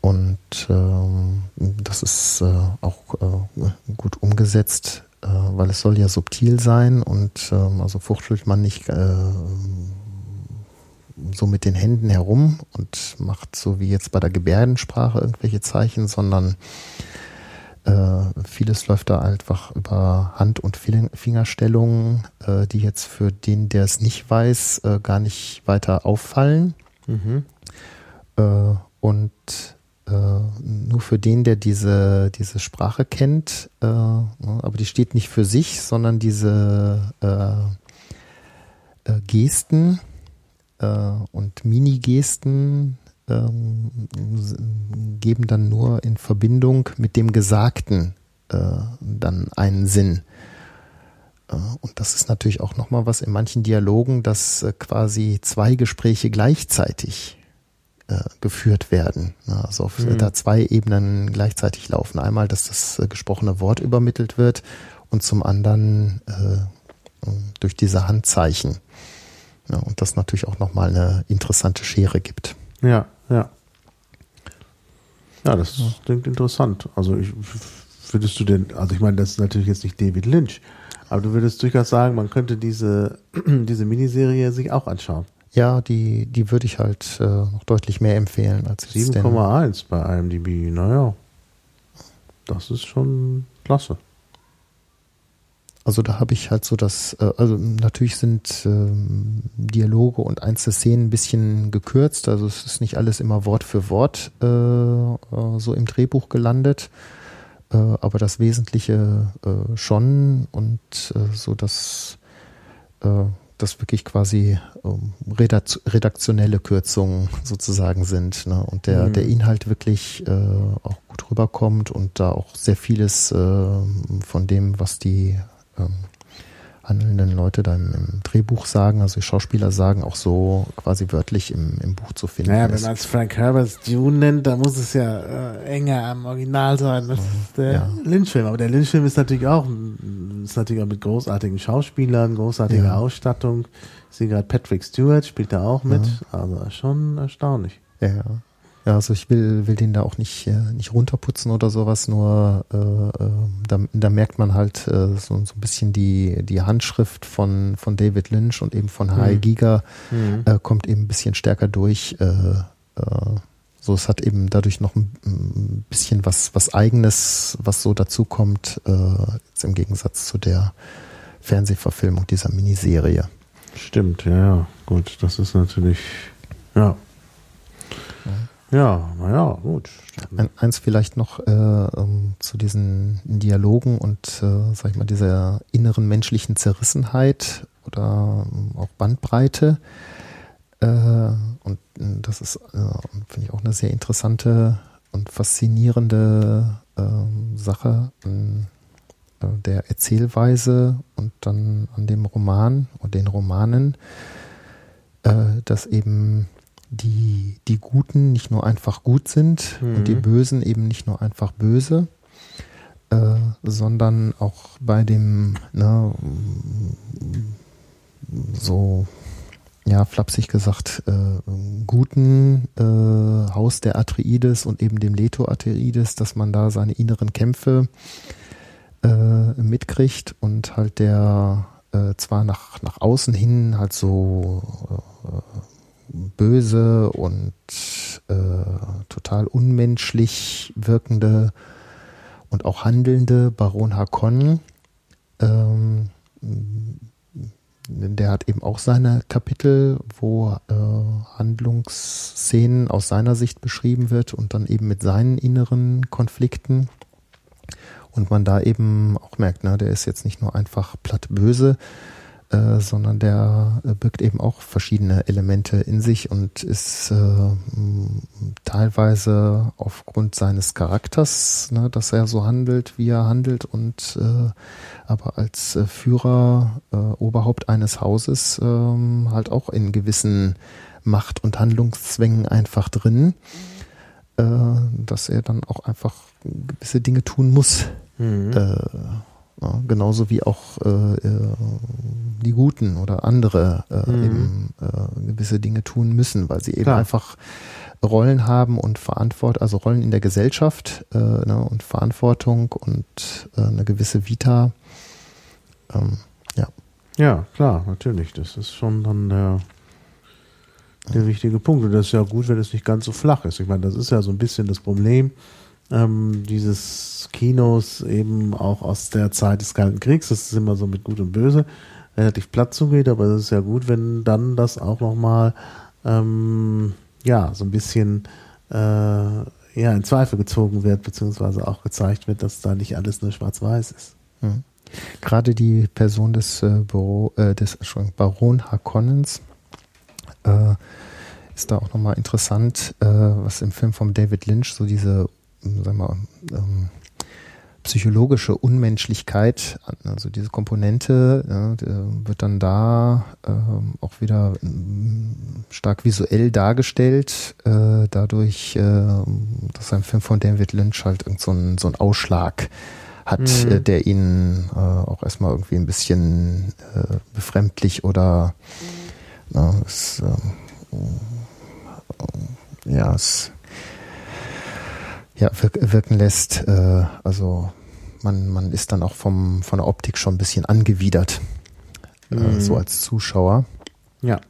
Und ähm, das ist äh, auch äh, gut umgesetzt, äh, weil es soll ja subtil sein und ähm, also fuchtelt man nicht so mit den Händen herum und macht so wie jetzt bei der Gebärdensprache irgendwelche Zeichen, sondern äh, vieles läuft da einfach über Hand- und Fingerstellungen, äh, die jetzt für den, der es nicht weiß, äh, gar nicht weiter auffallen. Mhm. Äh, und äh, nur für den, der diese, diese Sprache kennt, ne, aber die steht nicht für sich, sondern diese Gesten, und Mini-Gesten ähm, geben dann nur in Verbindung mit dem Gesagten äh, dann einen Sinn. Äh, und das ist natürlich auch nochmal was in manchen Dialogen, dass äh, quasi zwei Gespräche gleichzeitig äh, geführt werden. Also auf mhm. da zwei Ebenen gleichzeitig laufen. Einmal, dass das gesprochene Wort übermittelt wird und zum anderen durch diese Handzeichen. Ja, und das natürlich auch nochmal eine interessante Schere gibt. Ja, ja. Ja, das ja. klingt interessant. Also ich, würdest du denn, also ich meine, das ist natürlich jetzt nicht David Lynch, aber du würdest durchaus sagen, man könnte diese, diese Miniserie sich auch anschauen. Ja, die, die würde ich halt äh, noch deutlich mehr empfehlen als 7,1 bei IMDb, naja. Das ist schon klasse. Also da habe ich halt so das, äh, also natürlich sind ähm, Dialoge und einzelne Szenen ein bisschen gekürzt, also es ist nicht alles immer Wort für Wort äh, äh, so im Drehbuch gelandet, äh, aber das Wesentliche äh, schon und äh, so dass äh, das wirklich quasi ähm, redaktionelle Kürzungen sozusagen sind ne? und der, mhm. der Inhalt wirklich äh, auch gut rüberkommt und da auch sehr vieles äh, von dem, was die ähm, handelnden Leute da im, im, Drehbuch sagen, also die Schauspieler sagen, auch so quasi wörtlich im, im Buch zu finden. Naja, wenn man es Frank Herberts Dune nennt, dann muss es ja äh, enger am Original sein. Das ist der ja. Lynch-Film. Aber der Lynch-Film ist natürlich auch ist natürlich auch mit großartigen Schauspielern, großartiger ja. Ausstattung. Ich sehe gerade Patrick Stewart spielt da auch mit. Ja. Also schon erstaunlich. Ja, ja, also ich will, will den da auch nicht, äh, nicht runterputzen oder sowas, nur äh, äh, da, da merkt man halt äh, so, so ein bisschen die, die Handschrift von, von David Lynch und eben von H.I. Mhm. Giga mhm. äh, kommt eben ein bisschen stärker durch. Äh, äh, so, es hat eben dadurch noch ein, ein bisschen was, was Eigenes, was so dazu kommt, äh, jetzt im Gegensatz zu der Fernsehverfilmung dieser Miniserie. Stimmt, ja, ja. Gut, das ist natürlich, ja. Ja, naja, gut. Ein, eins vielleicht noch äh, um, zu diesen Dialogen und, äh, sag ich mal, dieser inneren menschlichen Zerrissenheit oder ähm, auch Bandbreite. Äh, und äh, das ist, äh, finde ich, auch eine sehr interessante und faszinierende ähm, Sache an äh, der Erzählweise und dann an dem Roman und den Romanen, dass eben die, die Guten nicht nur einfach gut sind Mhm. und die Bösen eben nicht nur einfach böse, äh, sondern auch bei dem, ne, so, ja, flapsig gesagt, äh, guten äh, Haus der Atreides und eben dem Leto Atreides, dass man da seine inneren Kämpfe äh, mitkriegt und halt der äh, zwar nach, nach außen hin halt so äh, böse und äh, total unmenschlich wirkende und auch handelnde Baron Harkonnen, ähm, der hat eben auch seine Kapitel, wo äh, Handlungsszenen aus seiner Sicht beschrieben wird und dann eben mit seinen inneren Konflikten. Und man da eben auch merkt, ne, der ist jetzt nicht nur einfach platt böse, äh, sondern der äh, birgt eben auch verschiedene Elemente in sich und ist äh, teilweise aufgrund seines Charakters, ne, dass er so handelt, wie er handelt und äh, aber als äh, Führer, Oberhaupt eines Hauses ähm, halt auch in gewissen Macht- und Handlungszwängen einfach drin, dass er dann auch einfach gewisse Dinge tun muss. Mhm. Ja, genauso wie auch äh, äh, die Guten oder andere äh, Mhm. eben äh, gewisse Dinge tun müssen, weil sie eben Klar. einfach Rollen haben und Verantwortung, also Rollen in der Gesellschaft äh, ne, und Verantwortung und äh, eine gewisse Vita. Ähm, ja. Ja, klar, natürlich. Das ist schon dann der, der wichtige Punkt. Und das ist ja gut, wenn es nicht ganz so flach ist. Ich meine, das ist ja so ein bisschen das Problem ähm, dieses Kinos eben auch aus der Zeit des Kalten Kriegs. Das ist immer so mit Gut und Böse relativ platt zugeht, aber es ist ja gut, wenn dann das auch nochmal ähm, ja, so ein bisschen äh, ja, in Zweifel gezogen wird, beziehungsweise auch gezeigt wird, dass da nicht alles nur schwarz-weiß ist. Mhm. Gerade die Person des, äh, Büro, äh, des Baron Harkonnens äh, ist da auch nochmal interessant, äh, was im Film von David Lynch so diese, sagen wir, ähm, psychologische Unmenschlichkeit, also diese Komponente, ja, die wird dann da ähm, auch wieder ähm, stark visuell dargestellt, äh, dadurch, äh, dass ein Film von David Lynch halt irgend so ein, so ein Ausschlag hat, Mhm. äh, der ihn äh, auch erstmal irgendwie ein bisschen äh, befremdlich oder na, es, ähm, äh, ja, es ja, wirk wirken lässt. Äh, also man, man ist dann auch vom, von der Optik schon ein bisschen angewidert, äh, Mhm. so als Zuschauer. Ja.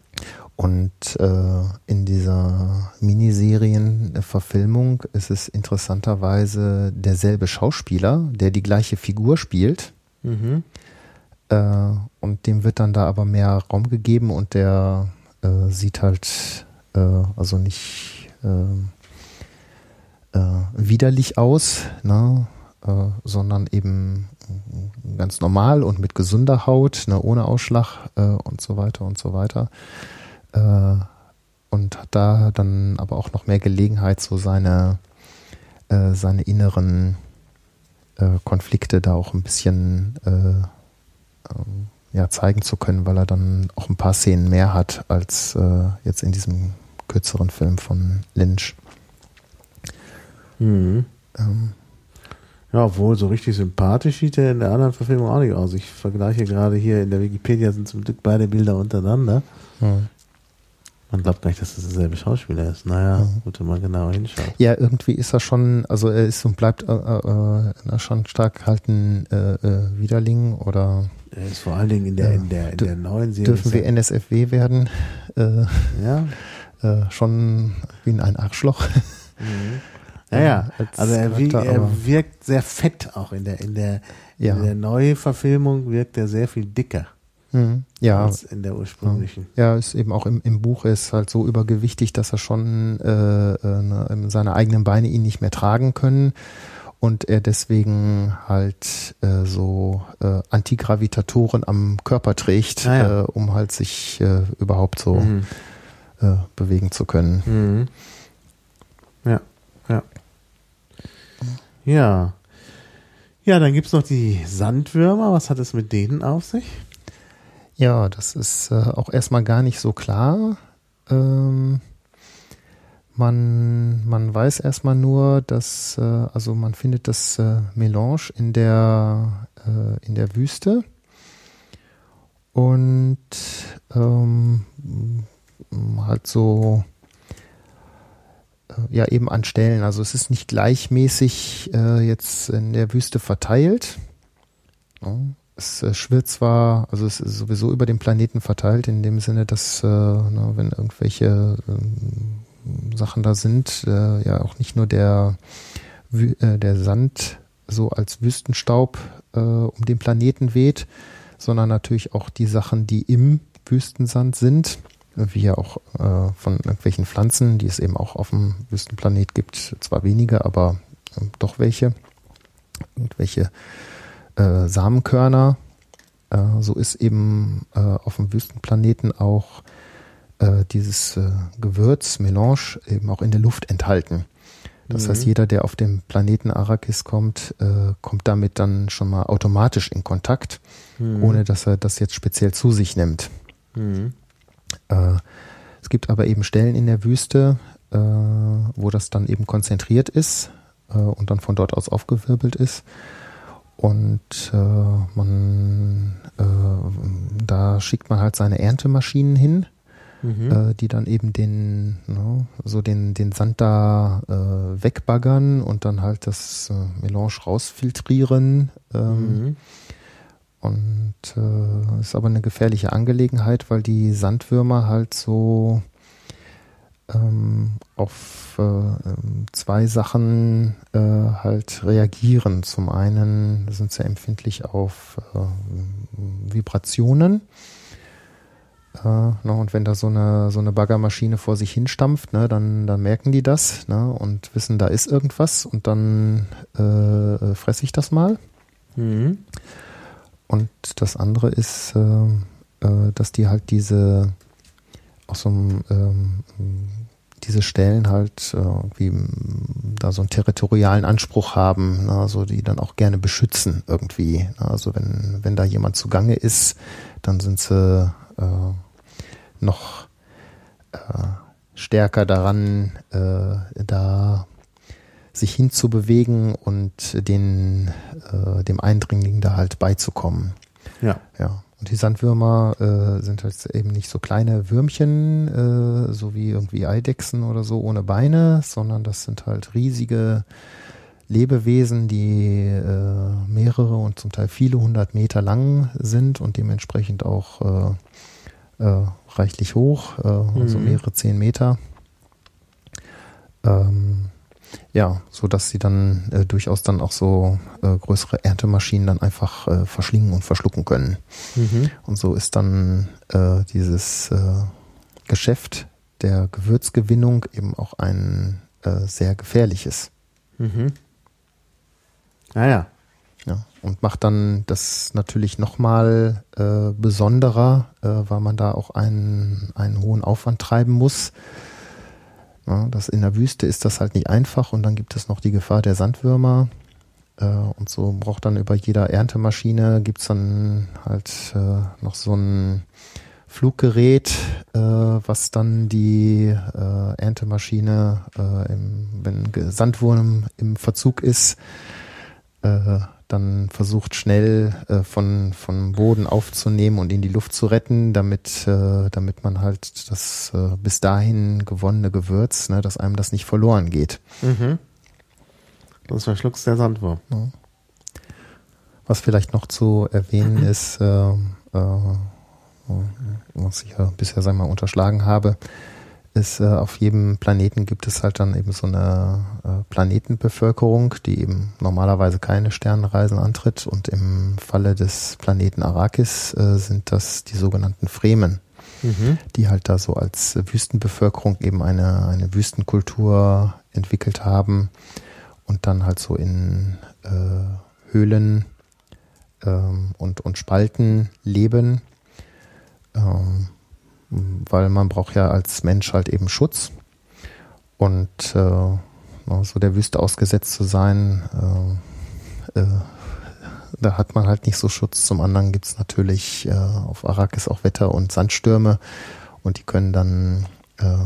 Und äh, in dieser Miniserienverfilmung ist es interessanterweise derselbe Schauspieler, der die gleiche Figur spielt. Mhm. Äh, und dem wird dann da aber mehr Raum gegeben und der äh, sieht halt äh, also nicht äh, widerlich aus, ne? äh, sondern eben ganz normal und mit gesunder Haut, ne? ohne Ausschlag äh, und so weiter und so weiter. Äh, und hat da dann aber auch noch mehr Gelegenheit, so seine, äh, seine inneren äh, Konflikte da auch ein bisschen äh, ähm, ja, zeigen zu können, weil er dann auch ein paar Szenen mehr hat als jetzt in diesem kürzeren Film von Lynch. Mhm. Ähm, Ja, obwohl so richtig sympathisch sieht er in der anderen Verfilmung auch nicht aus. Ich vergleiche gerade hier in der Wikipedia sind zum Glück beide Bilder untereinander. hm. Man glaubt gar nicht, dass das derselbe Schauspieler ist. Naja, Mhm. gut, wenn man genauer hinschaut. Ja, irgendwie ist er schon, also er ist und bleibt äh, äh, schon stark halt ein äh, äh, Widerling oder Er ist vor allen Dingen in der, in der, in der neuen Serie. dürfen wir NSFW werden? Äh, ja. äh, schon wie ein Arschloch. Mhm. Ja, ja. Als Also er, wie, Charakter, er wirkt sehr fett auch in der, in der, Ja. in der Neuverfilmung wirkt er sehr viel dicker Hm. Ja, als in der ursprünglichen. Ja, ist eben auch im, im Buch ist halt so übergewichtig, dass er schon äh, äh, ne, seine eigenen Beine ihn nicht mehr tragen können und er deswegen halt äh, so äh, Antigravitatoren am Körper trägt, Ah ja. äh, um halt sich äh, überhaupt so Mhm. äh, bewegen zu können. Mhm. Ja, ja. Ja. Ja, dann gibt's noch die Sandwürmer. Was hat es mit denen auf sich? Ja, das ist äh, auch erstmal gar nicht so klar. Ähm, Man, man weiß erstmal nur, dass, äh, also man findet das äh, Melange in der, äh, in der Wüste und ähm, halt so ja eben an Stellen. Also es ist nicht gleichmäßig äh, jetzt in der Wüste verteilt. Es äh, schwirrt zwar, also es ist sowieso über den Planeten verteilt, in dem Sinne, dass äh, na, wenn irgendwelche äh, Sachen da sind, äh, ja auch nicht nur der, äh, der Sand so als Wüstenstaub äh, um den Planeten weht, sondern natürlich auch die Sachen, die im Wüstensand sind, wie ja auch äh, von irgendwelchen Pflanzen, die es eben auch auf dem Wüstenplanet gibt, zwar wenige, aber äh, doch welche, irgendwelche äh, Samenkörner. Äh, so ist eben äh, auf dem Wüstenplaneten auch äh, dieses Gewürz, Melange, eben auch in der Luft enthalten. Das mhm. heißt, jeder, der auf dem Planeten Arrakis kommt, kommt damit dann schon mal automatisch in Kontakt, mhm. ohne dass er das jetzt speziell zu sich nimmt. Mhm. Äh, es gibt aber eben Stellen in der Wüste, äh, wo das dann eben konzentriert ist äh, und dann von dort aus aufgewirbelt ist. Und äh, man, äh, da schickt man halt seine Erntemaschinen hin, mhm. äh, die dann eben den, no, so den, den Sand da wegbaggern und dann halt das Melange rausfiltrieren. Ähm, mhm. Und äh, ist aber eine gefährliche Angelegenheit, weil die Sandwürmer halt so ähm, auf äh, ähm, zwei Sachen äh, halt reagieren. Zum einen sind sie empfindlich auf äh, Vibrationen. Äh, ne, und wenn da so eine, so eine Baggermaschine vor sich hinstampft, ne, dann, dann merken die das ne, und wissen, da ist irgendwas und dann äh, fresse ich das mal. Mhm. Und das andere ist, äh, äh, dass die halt diese aus so einem ähm, diese Stellen halt äh, irgendwie da so einen territorialen Anspruch haben, ne, also die dann auch gerne beschützen irgendwie. Ne, also wenn, wenn da jemand zugange ist, dann sind sie äh, noch äh, stärker daran, äh, da sich hinzubewegen und den, äh, dem Eindringling da halt beizukommen. Ja. Ja. Und die Sandwürmer äh, sind halt eben nicht so kleine Würmchen, äh, so wie irgendwie Eidechsen oder so ohne Beine, sondern das sind halt riesige Lebewesen, die äh, mehrere und zum Teil viele hundert Meter lang sind und dementsprechend auch äh, äh, reichlich hoch, äh, also mhm. also mehrere zehn Meter. Ähm, ja, so dass sie dann äh, durchaus dann auch so äh, größere Erntemaschinen dann einfach äh, verschlingen und verschlucken können. Mhm. Und so ist dann äh, dieses äh, Geschäft der Gewürzgewinnung eben auch ein äh, sehr gefährliches. Mhm. Ah ja. Ja, und macht dann das natürlich nochmal äh, besonderer, äh, weil man da auch einen, einen hohen Aufwand treiben muss. Ja, das in der Wüste ist das halt nicht einfach und dann gibt es noch die Gefahr der Sandwürmer. Äh, und so braucht dann über jeder Erntemaschine gibt's dann halt äh, noch so ein Fluggerät, äh, was dann die äh, Erntemaschine, äh, im, wenn Sandwurm im Verzug ist, äh, dann versucht schnell äh, von vom Boden aufzunehmen und in die Luft zu retten, damit äh, damit man halt das äh, bis dahin gewonnene Gewürz, ne, dass einem das nicht verloren geht. Mhm. Das verschluckt der Sandwurm. Ja. Was vielleicht noch zu erwähnen ist, äh, äh, was ich ja bisher sag mal unterschlagen habe, ist, äh, auf jedem Planeten gibt es halt dann eben so eine äh, Planetenbevölkerung, die eben normalerweise keine Sternenreisen antritt. Und im Falle des Planeten Arrakis äh, sind das die sogenannten Fremen, mhm. die halt da so als Wüstenbevölkerung eben eine, eine Wüstenkultur entwickelt haben und dann halt so in äh, Höhlen ähm, und, und Spalten leben. Ähm, weil man braucht ja als Mensch halt eben Schutz und äh, so der Wüste ausgesetzt zu sein, äh, äh, da hat man halt nicht so Schutz. Zum anderen gibt's natürlich äh, auf Arrakis auch Wetter- und Sandstürme und die können dann äh,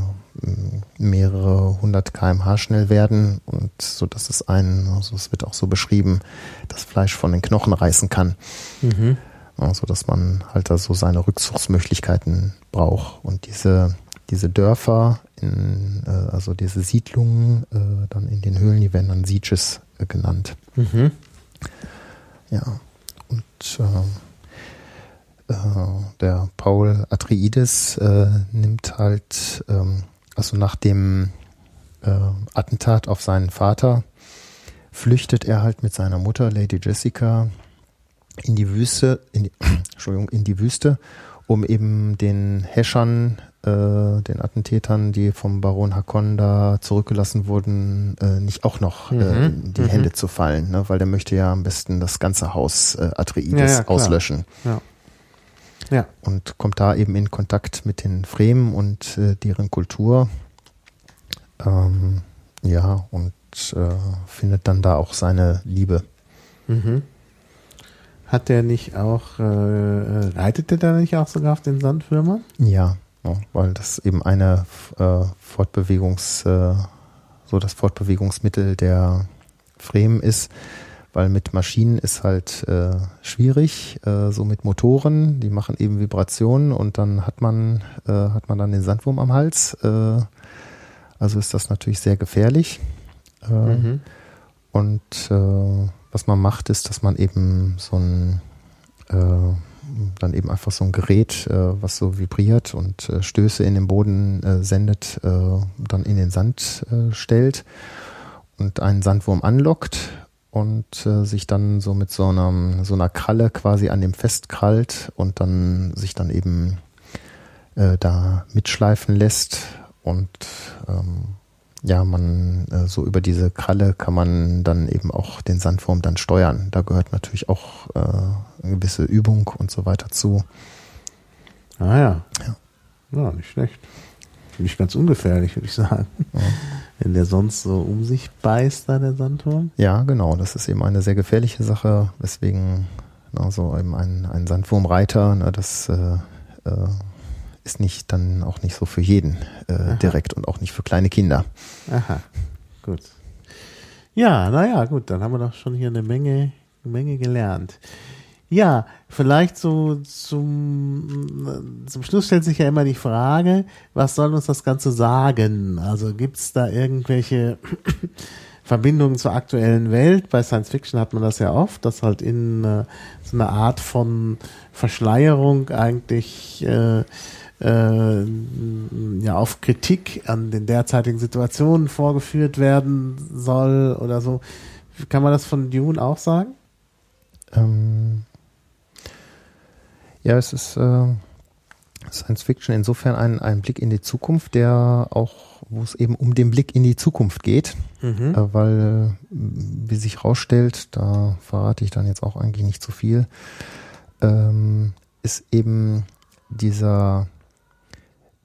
mehrere hundert kmh schnell werden und so dass es einen, also es wird auch so beschrieben, das Fleisch von den Knochen reißen kann. Mhm. Also dass man halt da so seine Rückzugsmöglichkeiten braucht und diese diese Dörfer, in, äh, also diese Siedlungen äh, dann in den Höhlen, die werden dann Sieges äh, genannt. Mhm. Ja, und äh, äh, der Paul Atreides äh, nimmt halt, ähm, also nach dem Attentat auf seinen Vater, flüchtet er halt mit seiner Mutter, Lady Jessica, in die Wüste, in die, Entschuldigung, in die Wüste, um eben den Häschern äh, den Attentätern, die vom Baron Hakonda zurückgelassen wurden, äh, nicht auch noch äh, mhm. äh, in die mhm. Hände zu fallen, ne? weil der möchte ja am besten das ganze Haus äh, Atreides ja, ja, auslöschen. Ja. ja. Und kommt da eben in Kontakt mit den Fremen und äh, deren Kultur. Ähm, ja, und äh, findet dann da auch seine Liebe. Mhm. Hat der nicht auch, äh, äh reitet der da nicht auch sogar auf den Sandwürmern? Ja, ja, weil das eben eine äh, Fortbewegungs, äh, so das Fortbewegungsmittel der Fremen ist, weil mit Maschinen ist halt äh, schwierig, äh, so mit Motoren, die machen eben Vibrationen und dann hat man, äh, hat man dann den Sandwurm am Hals. Äh, also ist das natürlich sehr gefährlich. Äh, mhm. Und äh, was man macht, ist, dass man eben so ein äh, dann eben einfach so ein Gerät, äh, was so vibriert und äh, Stöße in den Boden äh, sendet, äh, dann in den Sand äh, stellt und einen Sandwurm anlockt und äh, sich dann so mit so einer, so einer Kralle quasi an dem festkrallt und dann sich dann eben da mitschleifen lässt und ähm, ja, man äh, so über diese Kralle kann man dann eben auch den Sandwurm dann steuern. Da gehört natürlich auch äh, eine gewisse Übung und so weiter zu. Ah ja. Ja, ja nicht schlecht. Nicht ganz ungefährlich, würde ich sagen. Ja. Wenn der sonst so um sich beißt, da der Sandwurm. Ja, genau. Das ist eben eine sehr gefährliche Sache, weswegen na, so eben ein, ein Sandwurmreiter, na, das äh, äh, ist nicht dann auch nicht so für jeden äh, direkt und auch nicht für kleine Kinder. Aha, gut. Ja, naja, gut, dann haben wir doch schon hier eine Menge, eine Menge gelernt. Ja, vielleicht so zum, zum Schluss stellt sich ja immer die Frage, was soll uns das Ganze sagen? Also gibt es da irgendwelche Verbindungen zur aktuellen Welt? Bei Science Fiction hat man das ja oft, dass halt in äh, so eine Art von Verschleierung eigentlich äh, äh, ja auf Kritik an den derzeitigen Situationen vorgeführt werden soll oder so. Kann man das von Dune auch sagen? Ähm, ja, es ist äh, Science Fiction insofern ein, ein Blick in die Zukunft, der auch, wo es eben um den Blick in die Zukunft geht, mhm. äh, weil, wie sich rausstellt, da verrate ich dann jetzt auch eigentlich nicht zu viel, ähm, ist eben dieser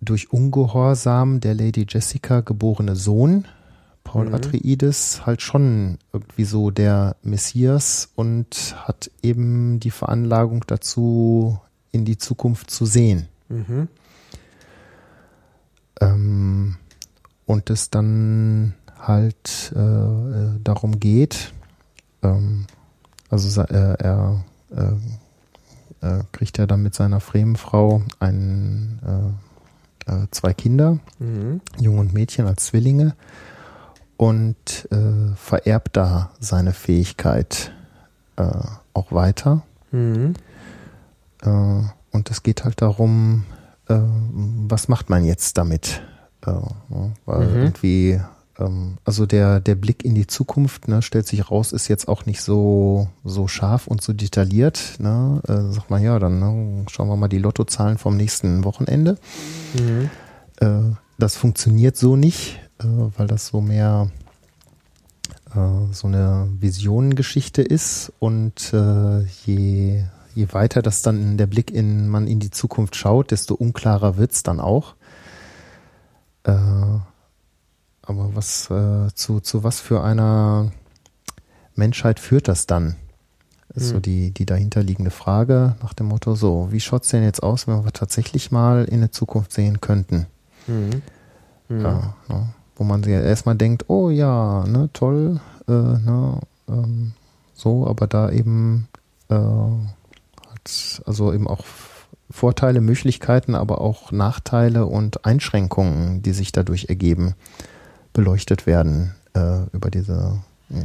durch Ungehorsam der Lady Jessica geborene Sohn, Paul mhm. Atreides, halt schon irgendwie so der Messias und hat eben die Veranlagung dazu, in die Zukunft zu sehen. Mhm. Ähm, und es dann halt äh, äh darum geht, ähm, also äh, er äh, äh, kriegt er dann mit seiner Fremenfrau einen äh, zwei Kinder, mhm. Jung und Mädchen als Zwillinge und äh, vererbt da seine Fähigkeit äh, auch weiter. Mhm. Äh, und es geht halt darum, äh, was macht man jetzt damit? Äh, weil mhm. irgendwie ähm, also der, der Blick in die Zukunft, ne, stellt sich raus, ist jetzt auch nicht so, so scharf und so detailliert. Ne? Äh, sagt man, ja, dann ne, schauen wir mal die Lottozahlen vom nächsten Wochenende. Mhm. Äh, das funktioniert so nicht, äh, weil das so mehr äh, so eine Visionengeschichte ist und äh, je, je weiter das dann der Blick in man in die Zukunft schaut, desto unklarer wird's dann auch. Äh, aber was äh, zu, zu was für einer Menschheit führt das dann? Ist so hm. die, die dahinterliegende Frage nach dem Motto, so, wie schaut's denn jetzt aus, wenn wir tatsächlich mal in der Zukunft sehen könnten? Mhm. Mhm. Ja, ne? Wo man sich erstmal denkt, oh ja, ne, toll, äh, ne, ähm, so, aber da eben äh, hat also eben auch Vorteile, Möglichkeiten, aber auch Nachteile und Einschränkungen, die sich dadurch ergeben, beleuchtet werden äh, über diese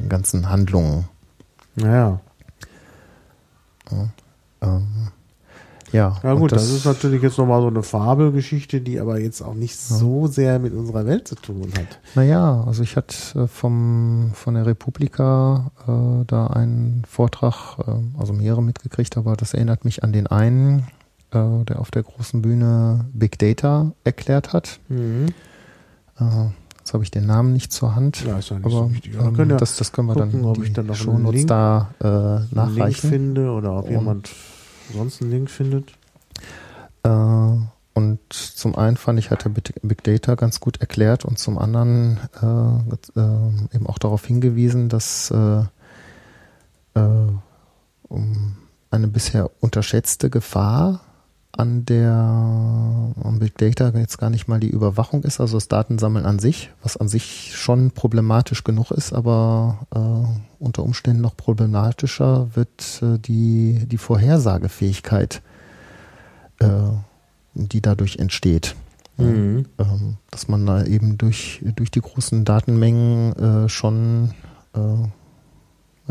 ganzen Handlungen. Naja. Ja, ähm, ja, ja gut, das, das, ist natürlich jetzt nochmal so eine Fabelgeschichte, die aber jetzt auch nicht ja. so sehr mit unserer Welt zu tun hat. Naja, also ich hatte äh, vom, von der Republika äh, da einen Vortrag, äh, also mehrere mitgekriegt, aber das erinnert mich an den einen, äh, der auf der großen Bühne Big Data erklärt hat. Mhm. Jetzt habe ich den Namen nicht zur Hand. Ja, ist ja nicht aber, so wichtig. Ähm, ja das, das können wir gucken, dann, ob ich dann noch einen Link, da äh, nachreichen. Link finde oder ob und, jemand sonst einen Link findet. Äh, und zum einen fand ich, hat der Big Data ganz gut erklärt und zum anderen äh, äh, eben auch darauf hingewiesen, dass äh, äh, um eine bisher unterschätzte Gefahr an der am Big Data jetzt gar nicht mal die Überwachung ist, also das Datensammeln an sich, was an sich schon problematisch genug ist, aber äh, unter Umständen noch problematischer wird äh, die, die Vorhersagefähigkeit, äh, die dadurch entsteht. Mhm. Ähm, dass man da eben durch, durch die großen Datenmengen äh, schon äh,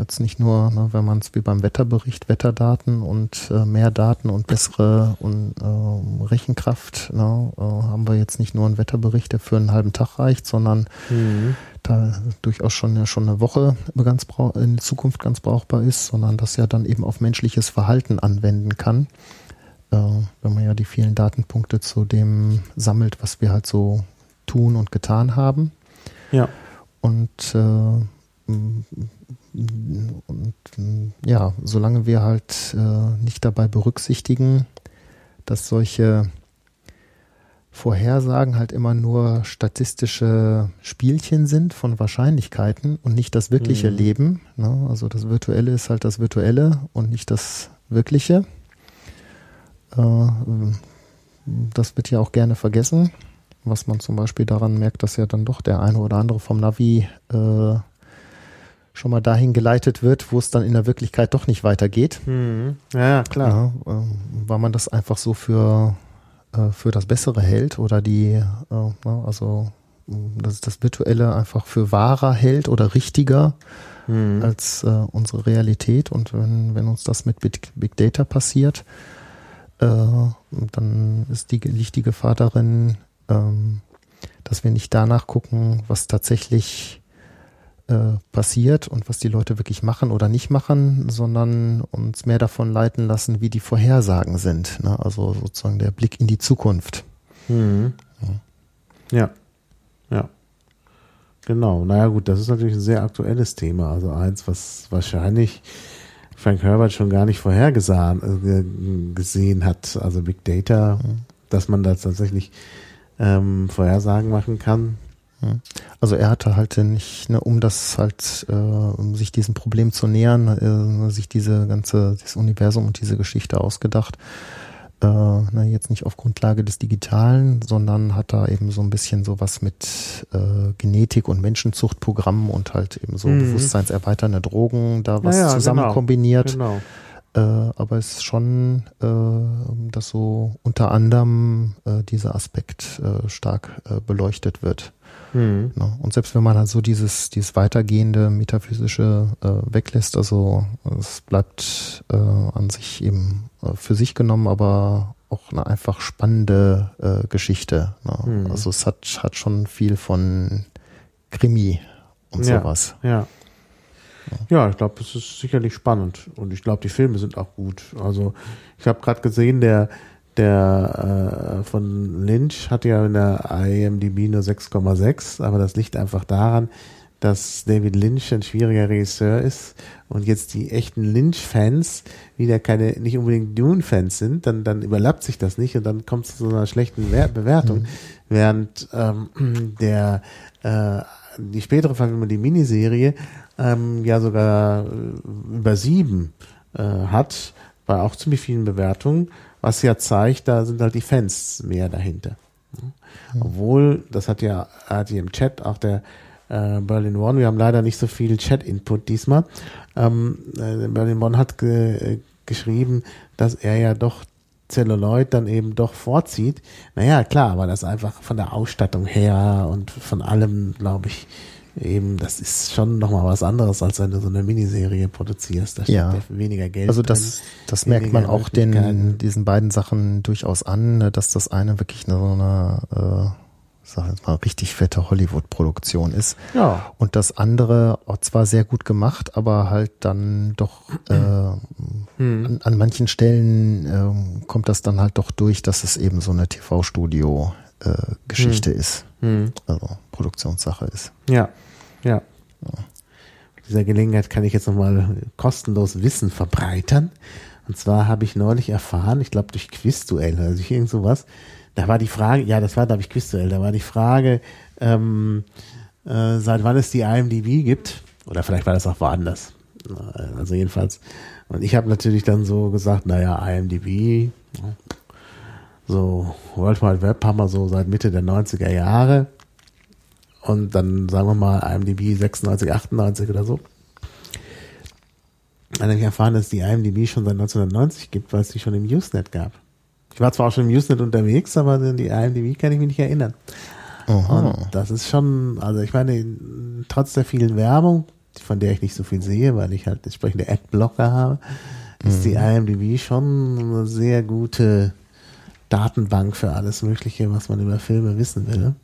Jetzt nicht nur, ne, wenn man es wie beim Wetterbericht, Wetterdaten und äh, mehr Daten und bessere und, äh, Rechenkraft, ne, äh, haben wir jetzt nicht nur einen Wetterbericht, der für einen halben Tag reicht, sondern mhm. da durchaus schon, ja, schon eine Woche ganz in Zukunft ganz brauchbar ist, sondern das ja dann eben auf menschliches Verhalten anwenden kann. Äh, wenn man ja die vielen Datenpunkte zu dem sammelt, was wir halt so tun und getan haben. Ja. Und äh, und ja, solange wir halt äh, nicht dabei berücksichtigen, dass solche Vorhersagen halt immer nur statistische Spielchen sind von Wahrscheinlichkeiten und nicht das wirkliche mhm. Leben. Ne? Also das Virtuelle ist halt das Virtuelle und nicht das Wirkliche. Äh, das wird ja auch gerne vergessen, was man zum Beispiel daran merkt, dass ja dann doch der eine oder andere vom Navi äh, schon mal dahin geleitet wird, wo es dann in der Wirklichkeit doch nicht weitergeht. Mhm. Ja, klar. Ja, äh, weil man das einfach so für, äh, für das Bessere hält oder die, äh, also das, das Virtuelle einfach für wahrer hält oder richtiger mhm. als äh, unsere Realität. Und wenn, wenn uns das mit Big, Big Data passiert, äh, dann ist die, liegt die Gefahr darin, ähm, dass wir nicht danach gucken, was tatsächlich äh, passiert und was die Leute wirklich machen oder nicht machen, sondern uns mehr davon leiten lassen, wie die Vorhersagen sind. Ne? Also sozusagen der Blick in die Zukunft. Mhm. Ja. ja. Ja. Genau. Naja gut, das ist natürlich ein sehr aktuelles Thema. Also eins, was wahrscheinlich Frank Herbert schon gar nicht vorhergesehen äh, gesehen hat. Also Big Data, mhm. dass man da tatsächlich ähm, Vorhersagen machen kann. Also er hatte halt nicht, ne, um das halt, äh, um sich diesem Problem zu nähern, äh, sich diese ganze, das Universum und diese Geschichte ausgedacht. Äh, ne, jetzt nicht auf Grundlage des Digitalen, sondern hat da eben so ein bisschen sowas mit äh, Genetik und Menschenzuchtprogrammen und halt eben so mhm. bewusstseinserweiternde Drogen da was naja, zusammen genau, kombiniert. Genau. Äh, aber es ist schon, äh, dass so unter anderem äh, dieser Aspekt äh, stark äh, beleuchtet wird. Mhm. Ne? Und selbst wenn man halt so dieses, dieses weitergehende metaphysische äh, weglässt, also es bleibt äh, an sich eben äh, für sich genommen, aber auch eine einfach spannende äh, Geschichte. Ne? Mhm. Also es hat, hat schon viel von Krimi und ja, sowas. Ja. Ja, ich glaube, es ist sicherlich spannend und ich glaube, die Filme sind auch gut. Also ich habe gerade gesehen, der der äh, von Lynch hat ja in der IMDb nur 6,6, aber das liegt einfach daran, dass David Lynch ein schwieriger Regisseur ist und jetzt die echten Lynch-Fans wieder keine, nicht unbedingt Dune-Fans sind, dann, dann überlappt sich das nicht und dann kommt es zu einer schlechten Bewertung. Mhm. Während ähm, der äh, die spätere Verfilmung, die Miniserie, ähm, ja sogar äh, über sieben äh, hat, bei auch ziemlich vielen Bewertungen was ja zeigt, da sind halt die Fans mehr dahinter. Obwohl, das hat ja, hat hier im Chat auch der äh, Berlin One, wir haben leider nicht so viel Chat-Input diesmal. Ähm, äh, Berlin One hat ge äh, geschrieben, dass er ja doch Celluloid dann eben doch vorzieht. Naja, klar, aber das einfach von der Ausstattung her und von allem, glaube ich, eben, das ist schon nochmal was anderes, als wenn du so eine Miniserie produzierst. Da Ja. ja weniger Geld Also das, das merkt man auch den, diesen beiden Sachen durchaus an, ne, dass das eine wirklich eine, so eine, äh, sag jetzt mal, richtig fette Hollywood-Produktion ist. Ja, Und das andere zwar sehr gut gemacht, aber halt dann doch äh, an, an manchen Stellen ähm, kommt das dann halt doch durch, dass es eben so eine TV-Studio-Geschichte ist. hm. Also Produktionssache ist. ja, ja. Mit dieser Gelegenheit kann ich jetzt nochmal kostenlos Wissen verbreitern. Und zwar habe ich neulich erfahren, ich glaube durch Quizduell oder durch irgend sowas, da war die Frage, ja, das war, glaube ich, Quizduell, da war die Frage, ähm, äh, seit wann es die IMDb gibt, oder vielleicht war das auch woanders. Also jedenfalls, und ich habe natürlich dann so gesagt, naja, IMDb, so World Wide Web haben wir so seit Mitte der 90er Jahre. Und dann sagen wir mal IMDb 96, 98 oder so. Dann habe ich erfahren, dass es die IMDb schon seit 1990 gibt, weil es die schon im Usenet gab. Ich war zwar auch schon im Usenet unterwegs, aber die IMDb kann ich mich nicht erinnern. Und das ist schon, also ich meine, trotz der vielen Werbung, von der ich nicht so viel sehe, weil ich halt entsprechende Adblocker habe, ist die IMDb schon eine sehr gute Datenbank für alles Mögliche, was man über Filme wissen will.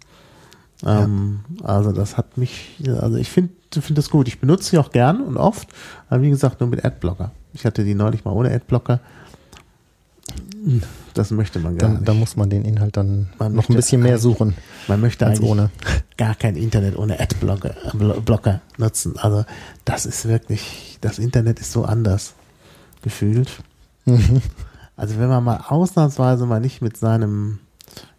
Ähm, Also das hat mich, also ich finde finde das gut. Ich benutze sie auch gern und oft, aber wie gesagt nur mit Adblocker. Ich hatte die neulich mal ohne Adblocker. Das möchte man gar Dann, nicht. da muss man den Inhalt dann Man noch ein bisschen mehr suchen Man möchte als eigentlich ohne. gar kein Internet ohne Adblocker Blo- Blocker nutzen. Also das ist wirklich, das Internet ist so anders gefühlt. Mhm. Also wenn man mal ausnahmsweise mal nicht mit seinem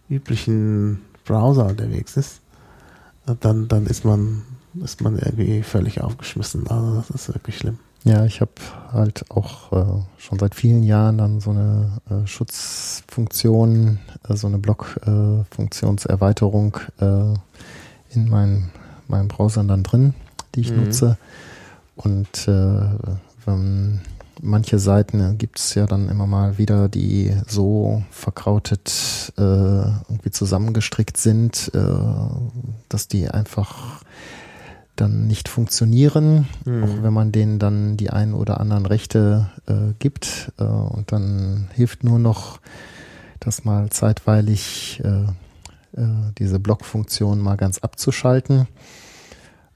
üblichen Browser unterwegs ist, dann, dann ist man, ist man irgendwie völlig aufgeschmissen. Also das ist wirklich schlimm. Ja, ich habe halt auch äh, schon seit vielen Jahren dann so eine äh, Schutzfunktion, äh, so eine Block-Funktionserweiterung äh, in meinen meinen Browsern dann drin, die ich Mhm. nutze. Und äh, wenn manche Seiten äh, gibt es ja dann immer mal wieder, die so verkrautet äh, irgendwie zusammengestrickt sind, äh, dass die einfach dann nicht funktionieren, Mhm. auch wenn man denen dann die ein oder anderen Rechte äh, gibt. Äh, und dann hilft nur noch, das mal zeitweilig äh, äh, diese Blockfunktion mal ganz abzuschalten.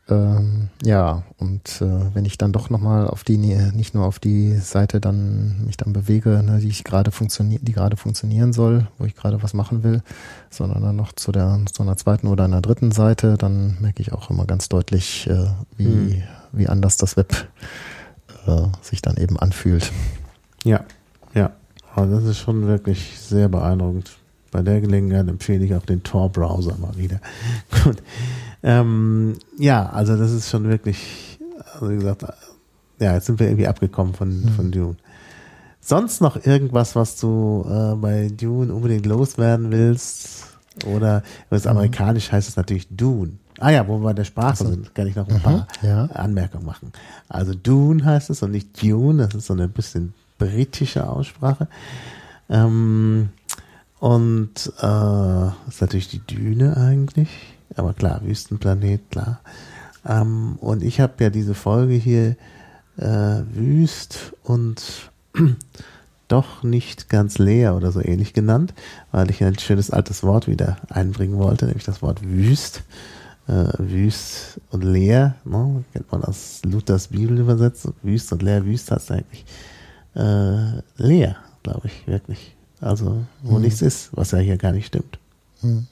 Ähm, ja, und äh, wenn ich dann doch nochmal auf die, nicht nur auf die Seite dann mich dann bewege, ne, die ich gerade funktioniert, die gerade funktionieren soll, wo ich gerade was machen will, sondern dann noch zu der zu einer zweiten oder einer dritten Seite, dann merke ich auch immer ganz deutlich, äh, wie, Hm. wie anders das Web äh, sich dann eben anfühlt. Ja, ja. Also das ist schon wirklich sehr beeindruckend. Bei der Gelegenheit empfehle ich auch den Tor-Browser mal wieder. Gut. Ähm, ja, also das ist schon wirklich, also wie gesagt, ja, jetzt sind wir irgendwie abgekommen von, von Dune. Sonst noch irgendwas, was du äh, bei Dune unbedingt loswerden willst? Oder was amerikanisch heißt es natürlich Dune. Ah ja, wo wir bei der Sprache sind, kann ich noch ein paar ja. Anmerkungen machen. Also Dune heißt es und nicht Dune, das ist so eine bisschen britische Aussprache. Ähm, und äh, ist natürlich die Düne eigentlich, aber klar, Wüstenplanet, klar. Ähm, und ich habe ja diese Folge hier äh, Wüst und doch nicht ganz leer oder so ähnlich genannt, weil ich ein schönes altes Wort wieder einbringen wollte, nämlich das Wort wüst. Äh, wüst und leer, ne? kennt man aus Luthers Bibel übersetzt. Wüst und leer, wüst heißt eigentlich äh, leer, glaube ich, wirklich. Also, wo Mhm. nichts ist, was ja hier gar nicht stimmt. Mhm.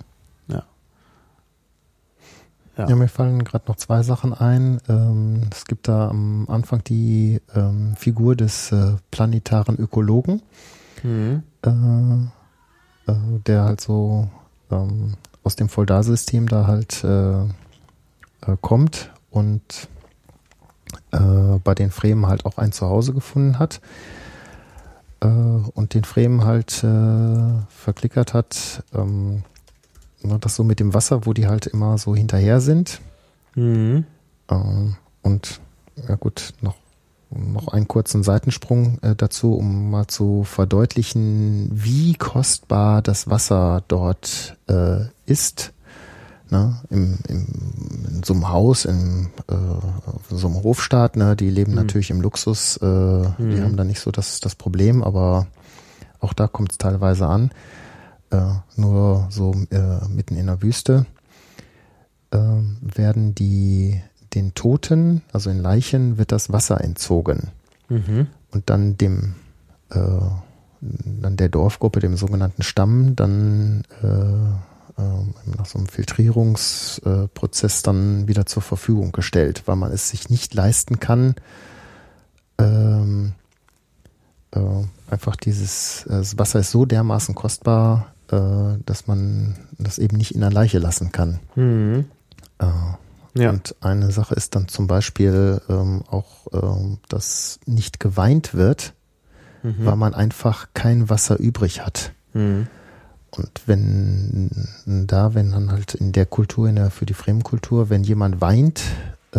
Ja. Ja. Mir fallen gerade noch zwei Sachen ein. Ähm, es gibt da am Anfang die ähm, Figur des äh, planetaren Ökologen, Mhm. äh, äh, der halt so ähm, aus dem Foldarsystem da halt äh, äh, kommt und äh, bei den Fremen halt auch ein Zuhause gefunden hat und den Fremen halt verklickert hat. Ne, das so mit dem Wasser, wo die halt immer so hinterher sind. Mhm. Ähm, und ja gut, noch, noch einen kurzen Seitensprung äh, dazu, um mal zu verdeutlichen, wie kostbar das Wasser dort äh, ist. Ne, im, im, in so einem Haus, in, äh, so einem Hofstaat, ne, die leben Mhm. natürlich im Luxus, äh, die Mhm. haben da nicht so das, das Problem, aber auch da kommt es teilweise an. Äh, nur so äh, mitten in der Wüste äh, werden die den Toten, also in Leichen, wird das Wasser entzogen Mhm. und dann dem äh, dann der Dorfgruppe, dem sogenannten Stamm, dann äh, ähm, nach so einem Filtrierungsprozess dann wieder zur Verfügung gestellt, weil man es sich nicht leisten kann, ähm, äh, einfach dieses äh, das Wasser ist so dermaßen kostbar, äh, dass man das eben nicht in der Leiche lassen kann. Mhm. Äh, Ja. und eine Sache ist dann zum Beispiel ähm, auch, ähm, dass nicht geweint wird, Mhm. weil man einfach kein Wasser übrig hat. Mhm. Und wenn da, wenn dann halt in der Kultur, in der für die Fremdenkultur, wenn jemand weint, äh,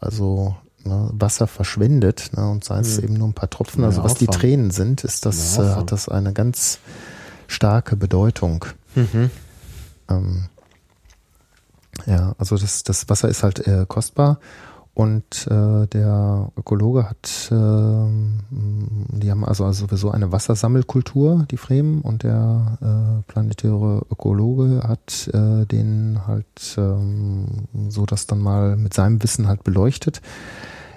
also ne, Wasser verschwendet, ne, und sei es Mhm. eben nur ein paar Tropfen, Ja, also was die. Tränen sind, ist das, Ja, äh, hat das eine ganz starke Bedeutung. Mhm. Ähm, ja, also das, das Wasser ist halt äh, kostbar und äh, der Ökologe hat, ähm, die haben also, also sowieso eine Wassersammelkultur, die Fremen, und der äh, planetäre Ökologe hat äh, den halt ähm, so das dann mal mit seinem Wissen halt beleuchtet.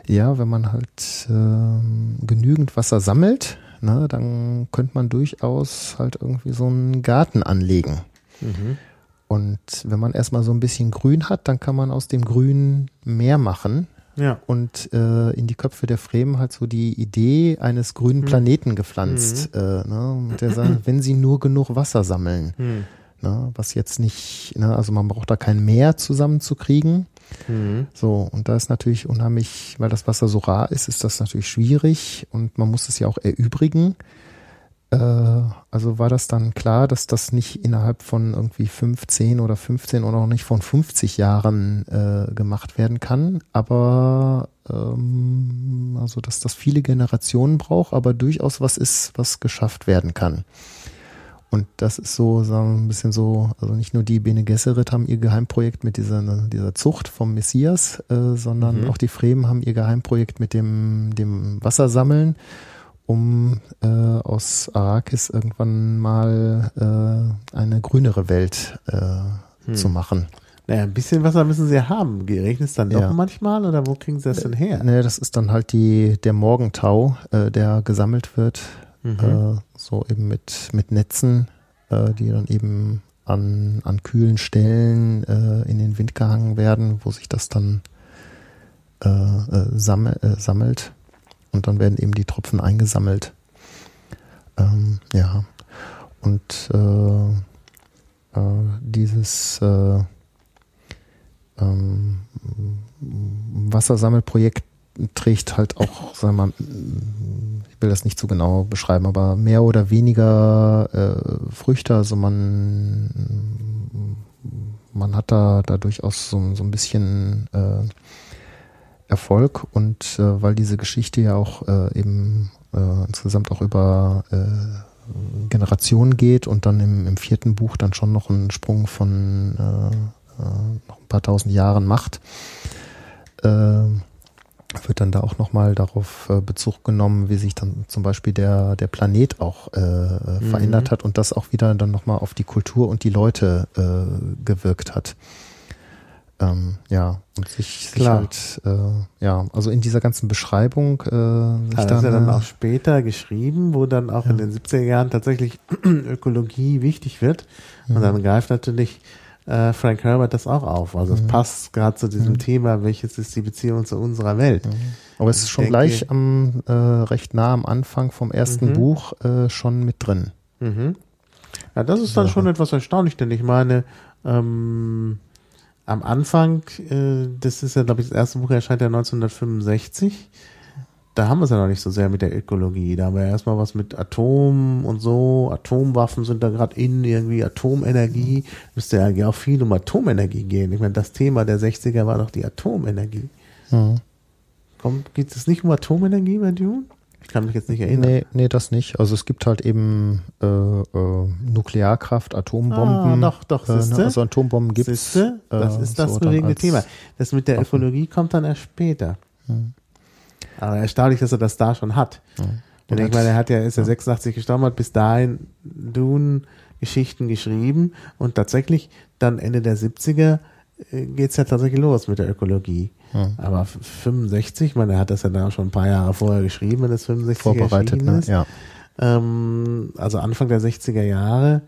Ja, wenn man halt ähm, genügend Wasser sammelt, ne, dann könnte man durchaus halt irgendwie so einen Garten anlegen. Mhm. Und wenn man erstmal so ein bisschen Grün hat, dann kann man aus dem Grün mehr machen Ja. und äh, in die Köpfe der Fremen halt so die Idee eines grünen Hm. Planeten gepflanzt. Äh, ne, mit der sagt, wenn sie nur genug Wasser sammeln, Mhm. ne, was jetzt nicht, ne, also man braucht da kein Meer zusammenzukriegen. So, und da ist natürlich unheimlich, weil das Wasser so rar ist, ist das natürlich schwierig und man muss es ja auch erübrigen. Äh, also war das dann klar, dass das nicht innerhalb von irgendwie 15 oder 15 oder auch nicht von 50 Jahren äh, gemacht werden kann, aber ähm, also dass das viele Generationen braucht, aber durchaus was ist, was geschafft werden kann. Und das ist so, sagen wir, ein bisschen so, also nicht nur die Bene Gesserit haben ihr Geheimprojekt mit dieser, dieser Zucht vom Messias, äh, sondern Mhm. auch die Fremen haben ihr Geheimprojekt mit dem, dem Wassersammeln, um äh, aus Arrakis irgendwann mal äh, eine grünere Welt äh, Hm. zu machen. Naja, ein bisschen Wasser müssen sie ja haben. Regnet es dann doch Ja. manchmal oder wo kriegen sie das denn her? Ne, das ist dann halt die, der Morgentau, äh, der gesammelt wird Mhm. äh, so eben mit, mit Netzen, äh, die dann eben an, an kühlen Stellen äh, in den Wind gehangen werden, wo sich das dann sammel, sammelt und dann werden eben die Tropfen eingesammelt. Ähm, ja, und äh, äh, dieses äh, ähm, Wassersammelprojekt trägt halt auch, sagen wir mal, ich will das nicht zu genau beschreiben, aber mehr oder weniger äh, Früchte. Also man, man hat da, da durchaus so, so ein bisschen äh, Erfolg und äh, weil diese Geschichte ja auch äh, eben äh, insgesamt auch über äh, Generationen geht und dann im, im vierten Buch dann schon noch einen Sprung von noch ein paar tausend Jahren macht, äh, wird dann da auch nochmal darauf äh, Bezug genommen, wie sich dann zum Beispiel der, der Planet auch äh, Mhm. verändert hat und das auch wieder dann nochmal auf die Kultur und die Leute äh, gewirkt hat. Ähm, ja, und sich, sich Klar. halt, äh, ja, also in dieser ganzen Beschreibung, äh, sich Ja, das ist ja dann, dann äh, auch später geschrieben, wo dann auch in den 70er Jahren tatsächlich Ökologie wichtig wird. Und Ja. dann greift natürlich äh, Frank Herbert das auch auf. Also es Mhm. passt gerade zu diesem Mhm. Thema, welches ist die Beziehung zu unserer Welt. aber es ist schon denke- gleich am, äh, recht nah am Anfang vom ersten Mhm. Buch äh, schon mit drin. Mhm. Ja, das ist dann Sache. schon etwas erstaunlich, denn ich meine, ähm, am Anfang, äh, das ist ja, glaube ich, das erste Buch erscheint ja 1965. da haben wir es ja noch nicht so sehr mit der Ökologie. Da haben wir ja erstmal was mit Atom und so. Atomwaffen sind da gerade in, irgendwie Atomenergie. Müsste ja eigentlich auch viel um Atomenergie gehen. Ich meine, das Thema der 60er war doch die Atomenergie. Mhm. Kommt, geht es nicht um Atomenergie bei Dune? Ich kann mich jetzt nicht erinnern. Nee, nee, das nicht. Also es gibt halt eben äh, äh, Nuklearkraft, Atombomben. Ah, doch, doch, äh, siehste? Also Atombomben gibt es. Das ist das so bewegende Thema. Das mit der Waffen. Ökologie kommt dann erst später. Hm. Aber erstaunlich, dass er das da schon hat. Ja. Und ich meine, er hat ja, ist ja 86 gestorben, hat bis dahin Dune-Geschichten geschrieben und tatsächlich dann Ende der 70er äh, geht's ja tatsächlich los mit der Ökologie. Ja. Aber f- 65, ich meine, er hat das ja dann schon ein paar Jahre vorher geschrieben, wenn das 65 vorbereitet, ne? ist. Ja. Ähm, also Anfang der 60er Jahre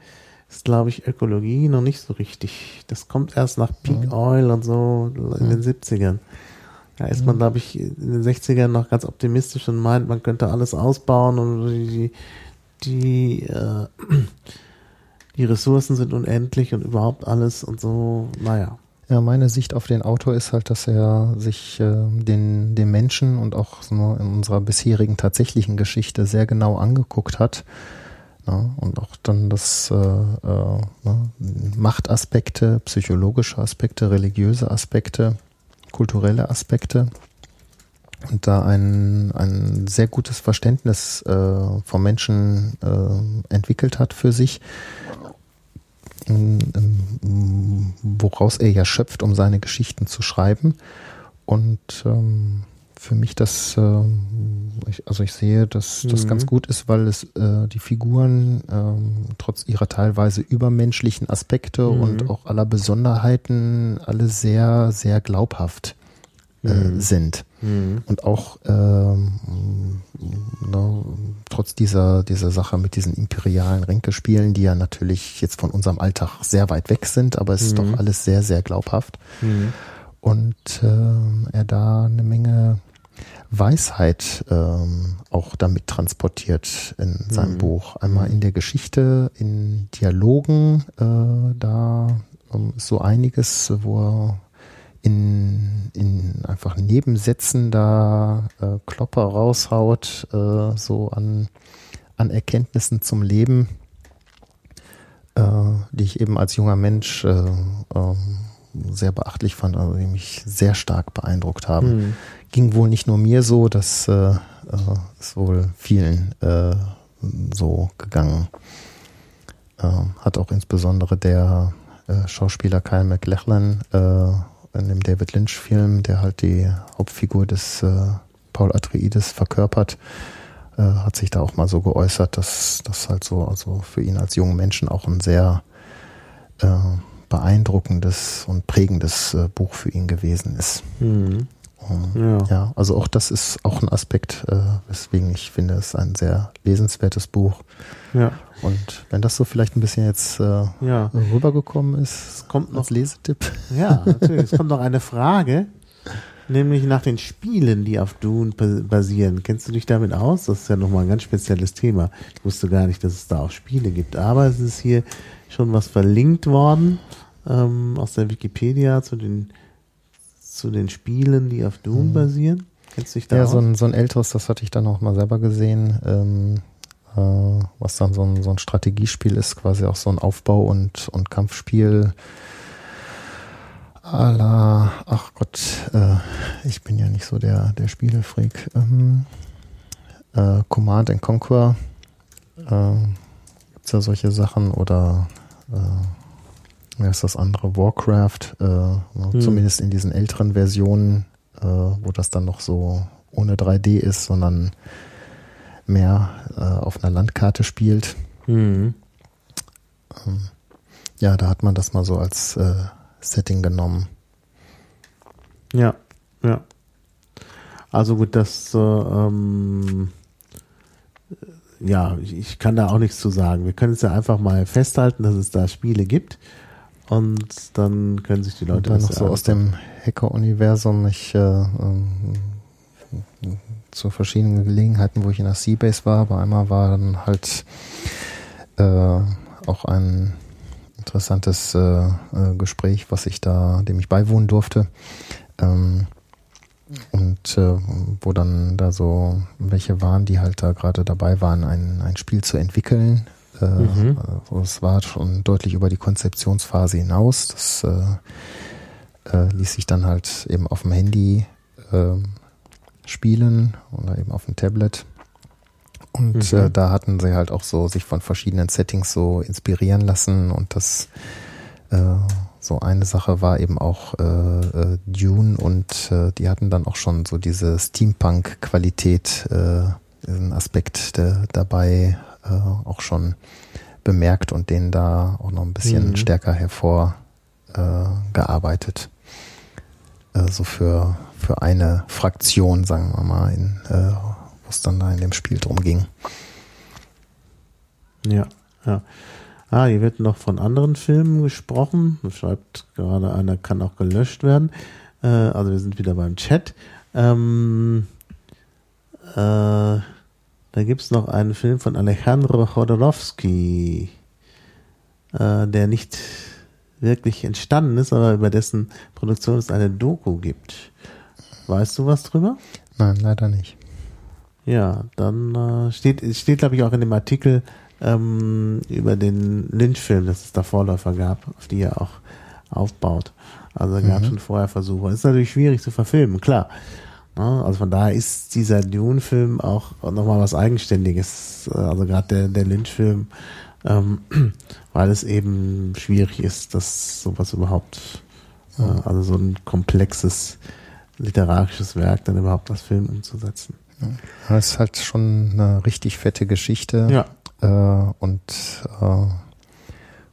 ist, glaube ich, Ökologie noch nicht so richtig. Das kommt erst nach Peak Mhm. Oil und so in den 70ern. Da ist man, glaube ich, in den 60ern noch ganz optimistisch und meint, man könnte alles ausbauen und die, die, äh, die Ressourcen sind unendlich und überhaupt alles und so, naja. Ja, meine Sicht auf den Autor ist halt, dass er sich äh, den, den Menschen und auch so in unserer bisherigen tatsächlichen Geschichte sehr genau angeguckt hat. Ja, und auch dann das äh, äh, ne, Machtaspekte, psychologische Aspekte, religiöse Aspekte, kulturelle Aspekte und da ein, ein sehr gutes Verständnis äh, vom Menschen äh, entwickelt hat für sich, ähm, woraus er ja schöpft, um seine Geschichten zu schreiben. Und ähm, für mich das, ähm, ich, also ich sehe, dass das Mhm. ganz gut ist, weil es äh, die Figuren ähm, trotz ihrer teilweise übermenschlichen Aspekte Mhm. und auch aller Besonderheiten alle sehr, sehr glaubhaft äh, Mhm. sind. Mhm. Und auch ähm, ne, trotz dieser, dieser Sache mit diesen imperialen Ränkespielen, die ja natürlich jetzt von unserem Alltag sehr weit weg sind, aber es ist Mhm. doch alles sehr, sehr glaubhaft. Mhm. Und ähm, er da eine Menge Weisheit ähm, auch damit transportiert in seinem Mhm. Buch. Einmal in der Geschichte, in Dialogen, äh, da ähm, so einiges, wo er in, in einfach Nebensätzen da äh, Klopper raushaut, äh, so an, an Erkenntnissen zum Leben, äh, die ich eben als junger Mensch äh, ähm, sehr beachtlich fand, also die mich sehr stark beeindruckt haben. Mhm. Ging wohl nicht nur mir so, das äh, äh, ist wohl vielen äh, so gegangen. Ähm, hat auch insbesondere der äh, Schauspieler Kyle MacLachlan äh, in dem David Lynch-Film, der halt die Hauptfigur des äh, Paul Atreides verkörpert, hat sich da auch mal so geäußert, dass das halt so, also für ihn als jungen Menschen auch ein sehr beeindruckendes und prägendes Buch für ihn gewesen ist. Mhm. Ja. ja, also auch das ist auch ein Aspekt, äh, weswegen ich finde, es ein sehr lesenswertes Buch. Ja. Und wenn das so vielleicht ein bisschen jetzt äh, Ja. rübergekommen ist, kommt noch- als Lesetipp. Ja, natürlich. Es kommt noch eine Frage, nämlich nach den Spielen, die auf Dune ba- basieren. Kennst du dich damit aus? Das ist ja nochmal ein ganz spezielles Thema. Ich wusste gar nicht, dass es da auch Spiele gibt. Aber es ist hier schon was verlinkt worden ähm, aus der Wikipedia zu den, zu den Spielen, die auf Dune basieren. Kennst du dich da Ja, aus? so ein, so ein älteres, das hatte ich dann auch mal selber gesehen, ähm, äh, was dann so ein, so ein Strategiespiel ist, quasi auch so ein Aufbau- und, und Kampfspiel. A la, ach Gott, äh, ich bin ja nicht so der, der Spielefreak. Ähm, äh, Command and Conquer, äh, gibt's ja solche Sachen oder äh, wer ist das andere? Warcraft, äh, ne, Hm. zumindest in diesen älteren Versionen, äh, wo das dann noch so ohne 3D ist, sondern mehr äh, auf einer Landkarte spielt. Mhm. Ja, da hat man das mal so als äh, Setting genommen. Ja, ja. Also gut, das, äh, ähm, ja, ich kann da auch nichts zu sagen. Wir können es ja einfach mal festhalten, dass es da Spiele gibt und dann können sich die Und Leute dann das noch so aus dem Hacker-Universum. Ich äh, ähm, zu verschiedenen Gelegenheiten, wo ich in der Seabase war, aber einmal war dann halt äh, auch ein interessantes äh, äh, Gespräch, was ich da, dem ich beiwohnen durfte. Ähm, Und äh, wo dann da so welche waren, die halt da gerade dabei waren, ein, ein Spiel zu entwickeln. Äh, mhm. es war schon deutlich über die Konzeptionsphase hinaus. Das äh, äh, ließ sich dann halt eben auf dem Handy äh, spielen oder eben auf dem Tablet. Und mhm. äh, da hatten sie halt auch so sich von verschiedenen Settings so inspirieren lassen und das äh, so eine Sache war eben auch äh, äh, Dune und äh, die hatten dann auch schon so diese Steampunk-Qualität, äh, diesen Aspekt der, dabei äh, auch schon bemerkt und den da auch noch ein bisschen mhm. stärker hervorgearbeitet. Äh, äh, so für, für eine Fraktion, sagen wir mal, äh, wo es dann da in dem Spiel drum ging. Ja, ja. Ah, hier wird noch von anderen Filmen gesprochen. Schreibt gerade einer, kann auch gelöscht werden. Äh, also wir sind wieder beim Chat. Ähm, äh, da gibt es noch einen Film von Alejandro Chodorowski, äh, der nicht wirklich entstanden ist, aber über dessen Produktion es eine Doku gibt. Weißt du was drüber? Nein, leider nicht. Ja, dann äh, steht, steht glaube ich, auch in dem Artikel ähm, über den Lynch-Film, dass es da Vorläufer gab, auf die er auch aufbaut. Also er gab mhm. schon vorher Versuche. Es ist natürlich schwierig zu verfilmen, klar. Ne? Also von daher ist dieser Dune-Film auch nochmal was Eigenständiges. Also gerade der, der Lynch-Film, ähm, weil es eben schwierig ist, dass sowas überhaupt, äh, also so ein komplexes literarisches Werk dann überhaupt als Film umzusetzen. Ja, das ist halt schon eine richtig fette Geschichte. Ja äh, und äh,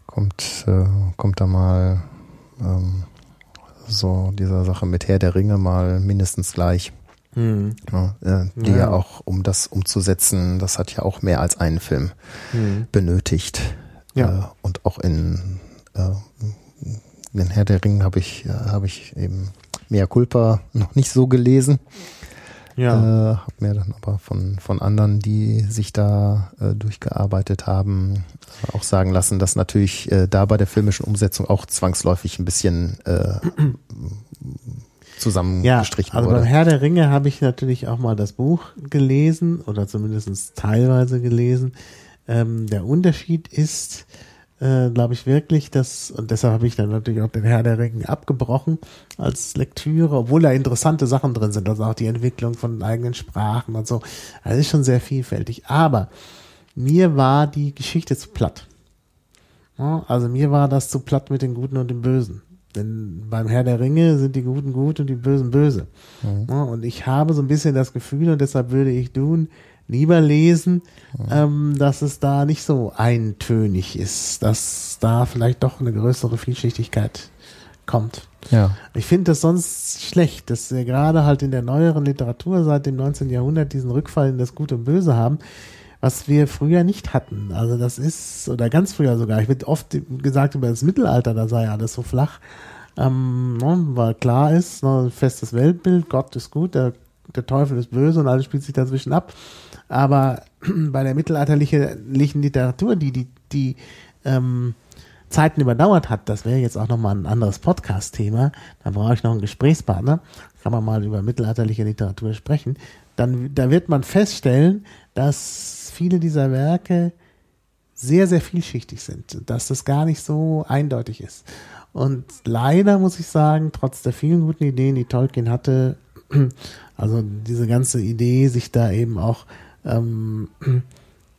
kommt, äh, kommt da mal ähm, so dieser Sache mit Herr der Ringe mal mindestens gleich. Mhm. Ja, äh, die ja. ja. auch, um das umzusetzen, das hat ja auch mehr als einen Film mhm. benötigt. Ja. Äh, und auch in äh, den Herr der Ringe habe ich, habe ich eben Mea Culpa noch nicht so gelesen. Ja. Äh, habe mir dann aber von, von anderen, die sich da äh, durchgearbeitet haben, äh, auch sagen lassen, dass natürlich da bei der filmischen Umsetzung auch zwangsläufig ein bisschen zusammengestrichen ja, also wurde. beim Herr der Ringe habe ich natürlich auch mal das Buch gelesen oder zumindest teilweise gelesen. Ähm, der Unterschied ist, äh, glaube ich wirklich, dass, und deshalb habe ich dann natürlich auch den Herr der Ringe abgebrochen als Lektüre, obwohl da interessante Sachen drin sind, also auch die Entwicklung von eigenen Sprachen und so. Also ist schon sehr vielfältig. Aber mir war die Geschichte zu platt. Also mir war das zu platt mit den Guten und den Bösen. Denn beim Herr der Ringe sind die Guten gut und die Bösen böse. Mhm. Ja, und ich habe so ein bisschen das Gefühl, und deshalb würde ich Dune lieber lesen, ähm, dass es da nicht so eintönig ist, dass da vielleicht doch eine größere Vielschichtigkeit kommt. Ja. Ich finde das sonst schlecht, dass wir gerade halt in der neueren Literatur seit dem 19. Jahrhundert diesen Rückfall in das Gute und Böse haben, was wir früher nicht hatten. Also das ist, oder ganz früher sogar, ich wird oft gesagt über das Mittelalter, da sei alles so flach, ähm, ne, weil klar ist, ne, festes Weltbild, Gott ist gut, der, der Teufel ist böse und alles spielt sich dazwischen ab. Aber bei der mittelalterlichen Literatur, die die, die ähm, Zeiten überdauert hat, das wäre jetzt auch nochmal ein anderes Podcast-Thema, da brauche ich noch einen Gesprächspartner, kann man mal über mittelalterliche Literatur sprechen, dann da wird man feststellen, dass viele dieser Werke sehr, sehr vielschichtig sind, dass das gar nicht so eindeutig ist. Und leider muss ich sagen, trotz der vielen guten Ideen, die Tolkien hatte, also diese ganze Idee, sich da eben auch ähm,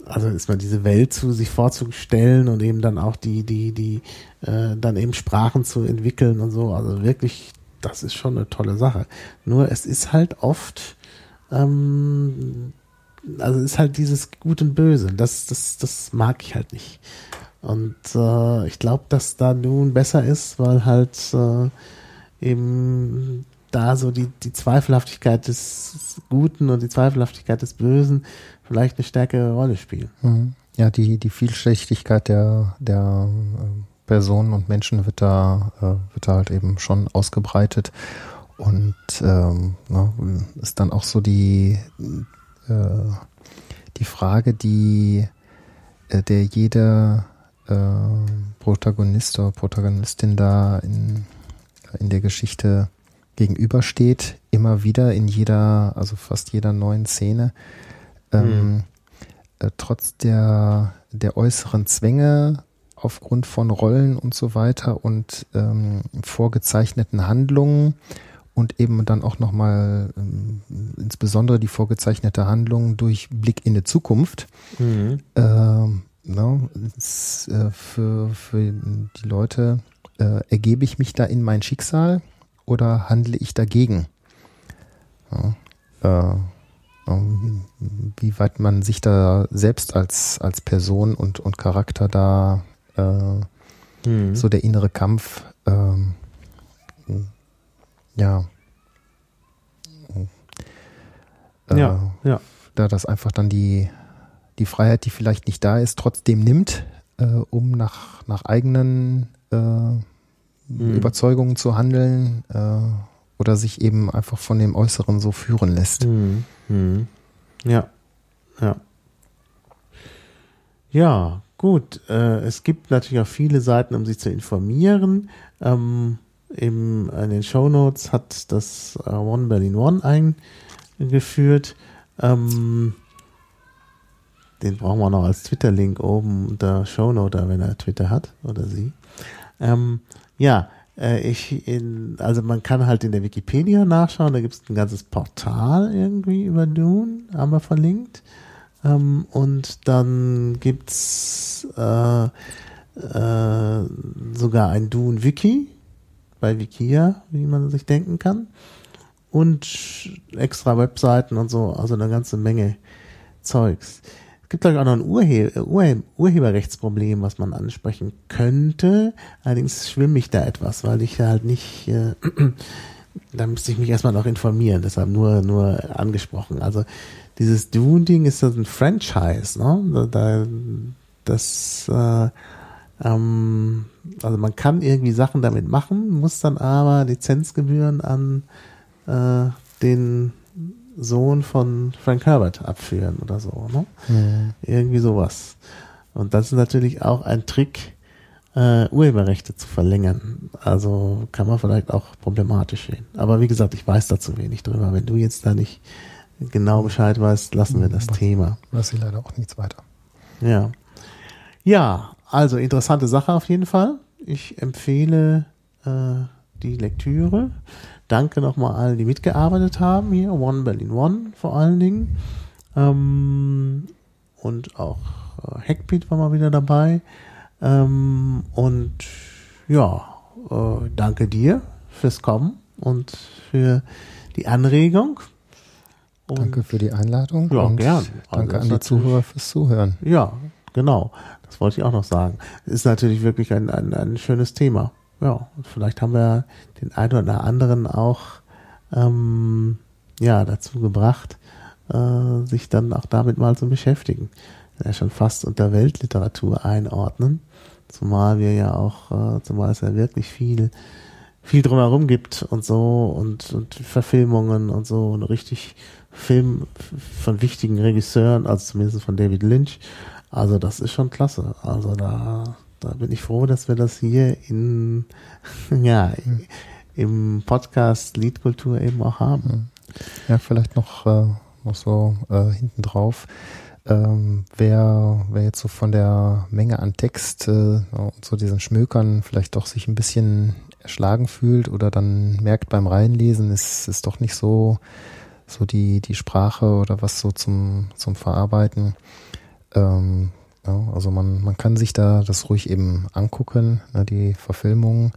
also ist mal diese Welt zu sich vorzustellen und eben dann auch die, die, die, äh, dann eben Sprachen zu entwickeln und so. Also wirklich, das ist schon eine tolle Sache. Nur es ist halt oft, ähm, also ist halt dieses Gut und Böse. Das, das, das mag ich halt nicht. Und äh, ich glaube, dass da nun besser ist, weil halt äh, eben da so die, die Zweifelhaftigkeit des Guten und die Zweifelhaftigkeit des Bösen vielleicht eine stärkere Rolle spielen. Mhm. Ja, die, die Vielschichtigkeit der, der äh, Personen und Menschen wird da, äh, wird da halt eben schon ausgebreitet. Und ähm, na, ist dann auch so die, die Frage, die äh, der jeder äh, Protagonist oder Protagonistin da in, in der Geschichte gegenübersteht, immer wieder in jeder, also fast jeder neuen Szene. Ähm, mhm. äh, trotz der, der äußeren Zwänge aufgrund von Rollen und so weiter und ähm, vorgezeichneten Handlungen und eben dann auch nochmal ähm, insbesondere die vorgezeichnete Handlung durch Blick in die Zukunft. Mhm. Ähm, no, ist, äh, für, für die Leute äh, ergebe ich mich da in mein Schicksal oder handle ich dagegen? Ja, äh, wie weit man sich da selbst als, als Person und, und Charakter da äh, mhm. so der innere Kampf, ähm, ja, äh, ja, ja. da das einfach dann die, die Freiheit, die vielleicht nicht da ist, trotzdem nimmt, äh, um nach, nach eigenen äh, mhm. Überzeugungen zu handeln äh, oder sich eben einfach von dem Äußeren so führen lässt. Mhm. Mhm. Ja, ja. Ja, Gut, äh, es gibt natürlich auch viele Seiten, um sich zu informieren. Ähm, im, in den Show Notes hat das äh, One Berlin One eingeführt. Ähm, den brauchen wir noch als Twitter-Link oben unter Show Note, wenn er Twitter hat oder sie. Ähm, ja, äh, ich in, also man kann halt in der Wikipedia nachschauen, da gibt es ein ganzes Portal irgendwie über Dune, haben wir verlinkt. Ähm, und dann gibt's äh, äh, sogar ein Dune-Wiki bei Wikia, wie man sich denken kann. Und extra Webseiten und so, also eine ganze Menge Zeugs. Es gibt, glaube ich, auch noch ein Urhe Urhe Urheberrechtsproblem, was man ansprechen könnte. Allerdings schwimme ich da etwas, weil ich halt nicht, äh, da müsste ich mich erstmal noch informieren, deshalb nur, nur angesprochen. Also dieses Dune-Ding ist das ein Franchise, ne? Da, das, äh, ähm, also man kann irgendwie Sachen damit machen, muss dann aber Lizenzgebühren an äh, den Sohn von Frank Herbert abführen oder so, ne? Mhm. Irgendwie sowas. Und das ist natürlich auch ein Trick, äh, Urheberrechte zu verlängern. Also kann man vielleicht auch problematisch sehen. Aber wie gesagt, ich weiß dazu wenig drüber. Wenn du jetzt da nicht genau Bescheid weißt, lassen wir das was, Thema. Weiß ich leider auch nichts weiter. Ja. Ja, also interessante Sache auf jeden Fall. Ich empfehle äh, die Lektüre. Danke nochmal allen, die mitgearbeitet haben hier. One Berlin One vor allen Dingen. Ähm, und auch äh, Hackbeat war mal wieder dabei. Ähm, und ja, äh, danke dir fürs Kommen und für die Anregung. Und danke für die Einladung. Ja, gern. Danke also an die Zuhörer fürs Zuhören. Ja, genau. Das wollte ich auch noch sagen. Ist natürlich wirklich ein, ein, ein schönes Thema. Ja, und vielleicht haben wir den einen oder anderen auch ähm, ja, dazu gebracht, äh, sich dann auch damit mal zu beschäftigen. Ja, schon fast unter Weltliteratur einordnen. Zumal wir ja auch, äh, zumal es ja wirklich viel, viel drumherum gibt und so und, und Verfilmungen und so und richtig Film von wichtigen Regisseuren, also zumindest von David Lynch. Also das ist schon klasse. Also da, da bin ich froh, dass wir das hier in, ja, im Podcast Liedkultur eben auch haben. Ja, vielleicht noch, äh, noch so äh, hinten drauf. Ähm, wer, wer jetzt so von der Menge an Text äh, und so diesen Schmökern vielleicht doch sich ein bisschen erschlagen fühlt oder dann merkt beim Reinlesen, ist es doch nicht so so die, die Sprache oder was so zum, zum Verarbeiten. Ähm, ja, also man, man kann sich da das ruhig eben angucken, ne, die Verfilmung.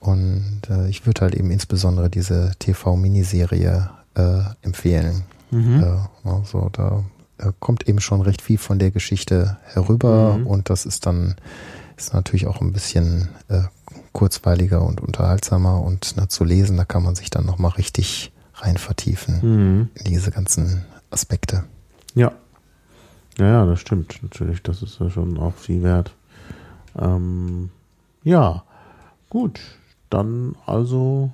Und äh, ich würde halt eben insbesondere diese TV-Miniserie äh, empfehlen. Mhm. Äh, also da äh, kommt eben schon recht viel von der Geschichte herüber mhm. und das ist dann ist natürlich auch ein bisschen äh, kurzweiliger und unterhaltsamer und na, zu lesen, da kann man sich dann nochmal richtig rein vertiefen mhm. in diese ganzen Aspekte. Ja. Ja, ja, das stimmt. Natürlich, das ist ja schon auch viel wert. Ähm, ja, gut. Dann also,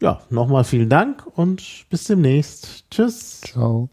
ja, nochmal vielen Dank und bis demnächst. Tschüss. Ciao.